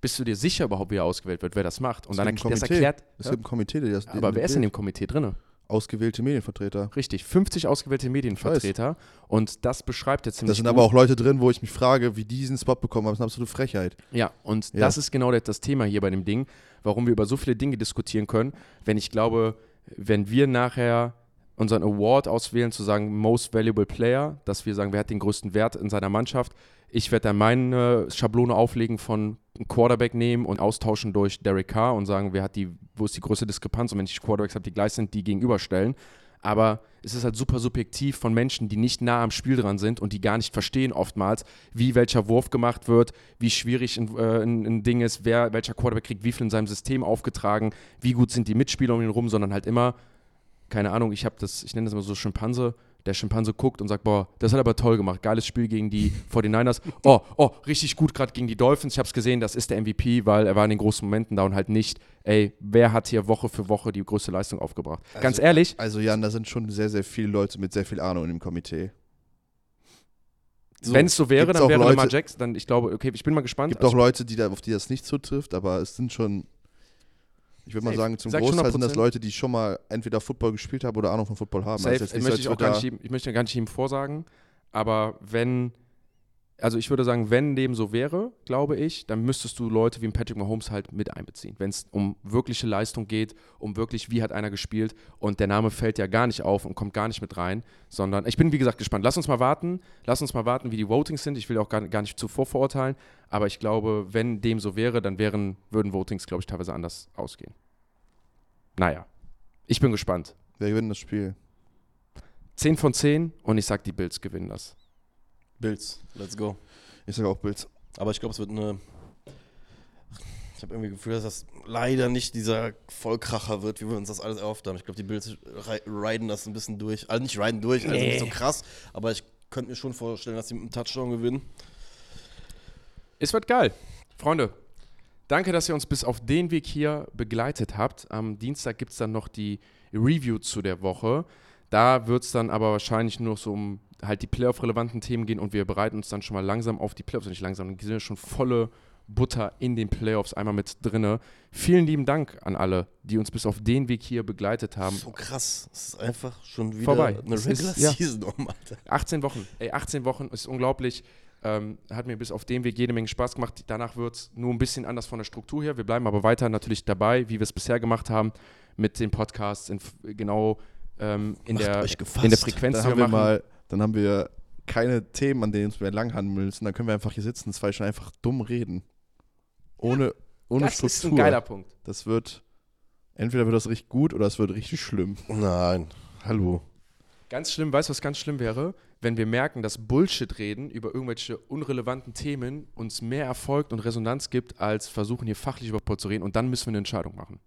Bist du dir sicher überhaupt, wie er ausgewählt wird, wer das macht? Und es dann erklärt, das erklärt. Es ja? gibt ein Komitee, der das. Aber wer ist in dem Komitee drin? Ausgewählte Medienvertreter. Richtig, 50 ausgewählte Medienvertreter. Und das beschreibt jetzt ziemlich. Da sind gut. aber auch Leute drin, wo ich mich frage, wie die diesen Spot bekommen haben. Das ist eine absolute Frechheit. Ja, und ja. das ist genau das Thema hier bei dem Ding, warum wir über so viele Dinge diskutieren können. Wenn ich glaube, wenn wir nachher unseren Award auswählen, zu sagen Most Valuable Player, dass wir sagen, wer hat den größten Wert in seiner Mannschaft, ich werde dann meine Schablone auflegen von Quarterback nehmen und austauschen durch Derek Carr und sagen, wer hat die, wo ist die größte Diskrepanz und wenn ich Quarterbacks habe, die gleich sind, die gegenüberstellen. Aber es ist halt super subjektiv von Menschen, die nicht nah am Spiel dran sind und die gar nicht verstehen oftmals, wie welcher Wurf gemacht wird, wie schwierig ein, äh, ein, ein Ding ist, wer, welcher Quarterback kriegt wie viel in seinem System aufgetragen, wie gut sind die Mitspieler um ihn rum, sondern halt immer, keine Ahnung, ich habe das, ich nenne das immer so Schimpanse, Der Schimpanse guckt und sagt, boah, das hat aber toll gemacht. Geiles Spiel gegen die 49ers. Oh, oh, richtig gut gerade gegen die Dolphins. Ich habe es gesehen, das ist der MVP, weil er war in den großen Momenten da und halt nicht, ey, wer hat hier Woche für Woche die größte Leistung aufgebracht. Ganz ehrlich, Also Jan, da sind schon sehr, sehr viele Leute mit sehr viel Ahnung dem Komitee. So, wenn es so wäre, dann wäre Leute- Lamar Jackson, dann ich glaube, okay, ich bin mal gespannt. gibt auch Leute, die da, auf die das nicht zutrifft, aber es sind schon, ich würde mal Safe. sagen, zum Sag Großteil sind das 100%. Leute, die schon mal entweder Football gespielt haben oder Ahnung von Football haben. Safe, Also jetzt nicht so, möchte ich auch gar nicht, ich möchte gar nicht ihm vorsagen, aber wenn, also ich würde sagen, wenn dem so wäre, glaube ich, dann müsstest du Leute wie Patrick Mahomes halt mit einbeziehen. Wenn es um wirkliche Leistung geht, um wirklich, wie hat einer gespielt und der Name fällt ja gar nicht auf und kommt gar nicht mit rein, sondern ich bin wie gesagt gespannt. Lass uns mal warten, lass uns mal warten, wie die Votings sind. Ich will auch gar, gar nicht zuvor verurteilen, aber ich glaube, wenn dem so wäre, dann wären, würden Votings, glaube ich, teilweise anders ausgehen. Naja, ich bin gespannt. Wer gewinnt das Spiel? 10 von 10 und ich sag, die Bills gewinnen das. Bills, let's go. Ich sage auch Bills. Aber ich glaube, es wird eine. Ich habe irgendwie das Gefühl, dass das leider nicht dieser Vollkracher wird, wie wir uns das alles erhofft haben. Ich glaube, die Bills riden das ein bisschen durch. Also nicht riden durch, also nicht so krass, aber ich könnte mir schon vorstellen, dass sie mit einem Touchdown gewinnen. Es wird geil. Freunde, danke, dass ihr uns bis auf den Weg hier begleitet habt. Am Dienstag gibt es dann noch die Review zu der Woche. Da wird es dann aber wahrscheinlich nur so um halt die Playoff-relevanten Themen gehen und wir bereiten uns dann schon mal langsam auf die Playoffs, nicht langsam, wir sind ja schon volle Butter in den Playoffs einmal mit drinne. Vielen lieben Dank an alle, die uns bis auf den Weg hier begleitet haben. So krass. Es ist einfach schon wieder Vorbei. eine Regular ist- ja. Season Alter. 18 Wochen. Ey, 18 Wochen ist unglaublich. Ähm, hat mir bis auf den Weg jede Menge Spaß gemacht. Danach wird es nur ein bisschen anders von der Struktur her. Wir bleiben aber weiter natürlich dabei, wie wir es bisher gemacht haben, mit den Podcasts in, genau ähm, in, der, in der Frequenz, die haben wir wir machen. mal, dann haben wir keine Themen, an denen wir langhandeln müssen. Dann können wir einfach hier sitzen, zwei Stunden einfach dumm reden. Ohne, ohne das Struktur. ist ein geiler Punkt. Das wird, entweder wird das richtig gut oder es wird richtig schlimm. Nein. Hallo. Ganz schlimm, weißt du, was ganz schlimm wäre? Wenn wir merken, dass Bullshit-Reden über irgendwelche unrelevanten Themen uns mehr Erfolg und Resonanz gibt, als versuchen, hier fachlich über Football zu reden. Und dann müssen wir eine Entscheidung machen.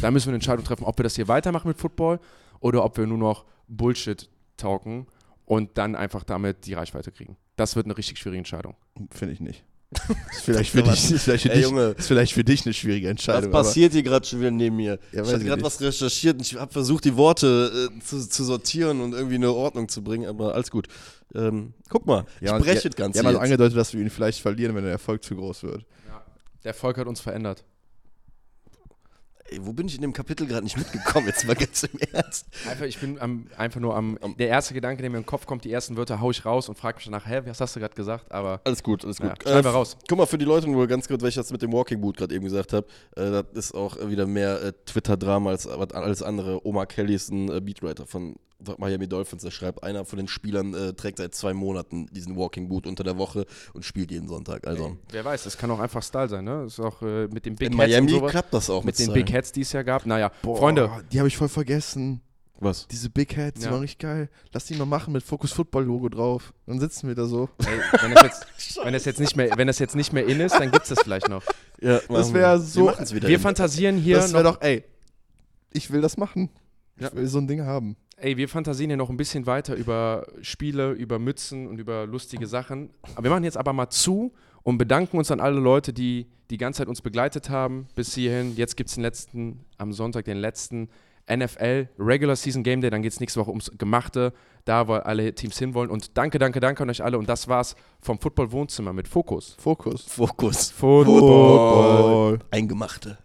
Dann müssen wir eine Entscheidung treffen, ob wir das hier weitermachen mit Football oder ob wir nur noch Bullshit talken und dann einfach damit die Reichweite kriegen. Das wird eine richtig schwierige Entscheidung. Finde ich nicht. Ist vielleicht für dich, ist vielleicht für Ey, dich, Junge. ist vielleicht für dich eine schwierige Was Entscheidung. passiert hier gerade schon wieder neben mir? Ja, ich ich gerade was recherchiert und ich habe versucht, die Worte äh, zu, zu sortieren und irgendwie eine Ordnung zu bringen, aber alles gut. Ähm, guck mal, Ja, spreche die- das Ganze haben also jetzt. angedeutet, dass wir ihn vielleicht verlieren, wenn der Erfolg zu groß wird. Der Erfolg hat uns verändert. Ey, wo bin ich in dem Kapitel gerade nicht mitgekommen? Jetzt mal ganz im Ernst. Einfach, ich bin am, einfach nur am. Der erste Gedanke, der mir in den Kopf kommt, die ersten Wörter hau ich raus und frage mich danach, hä, was hast du gerade gesagt? Aber Alles gut, alles gut. ja, wir raus. Guck mal, für die Leute nur ganz kurz, weil ich das mit dem Walking Boot gerade eben gesagt habe, äh, das ist auch äh, wieder mehr äh, Twitter-Drama als alles andere. Omar Kelly ist ein äh, Beatwriter von Miami Dolphins, der schreibt, einer von den Spielern äh, trägt seit zwei Monaten diesen Walking Boot unter der Woche und spielt jeden Sonntag. Also Ey, wer weiß, das kann auch einfach Style sein, ne? Ist auch äh, mit den Big in Hats Miami und sowas. klappt das auch Mit den Style. Big Hats, die es ja gab. Naja, Freunde, die habe ich voll vergessen. Was? Diese Big Hats, die Ja. waren richtig geil. Lass die mal machen mit Focus Football Logo drauf. Dann sitzen wir da so. ey, wenn, das jetzt, wenn, das jetzt nicht mehr, wenn das jetzt nicht mehr in ist, dann gibt es das vielleicht noch. Ja, Das machen wär wir. so- Wir. Wir fantasieren hier das wäre doch, ey, ich will das machen. Ja. Ich will so ein Ding haben. Ey, wir fantasieren hier noch ein bisschen weiter über Spiele, über Mützen und über lustige Sachen. Aber wir machen jetzt aber mal zu und bedanken uns an alle Leute, die die ganze Zeit uns begleitet haben bis hierhin. Jetzt gibt es den letzten, am Sonntag den letzten NFL Regular Season Game Day. Dann geht es nächste Woche ums Gemachte, da wo alle Teams hinwollen. Und danke, danke, danke an euch alle. Und das war's vom Football Wohnzimmer mit Fokus. Fokus. Fokus. Football. Football. Eingemachte.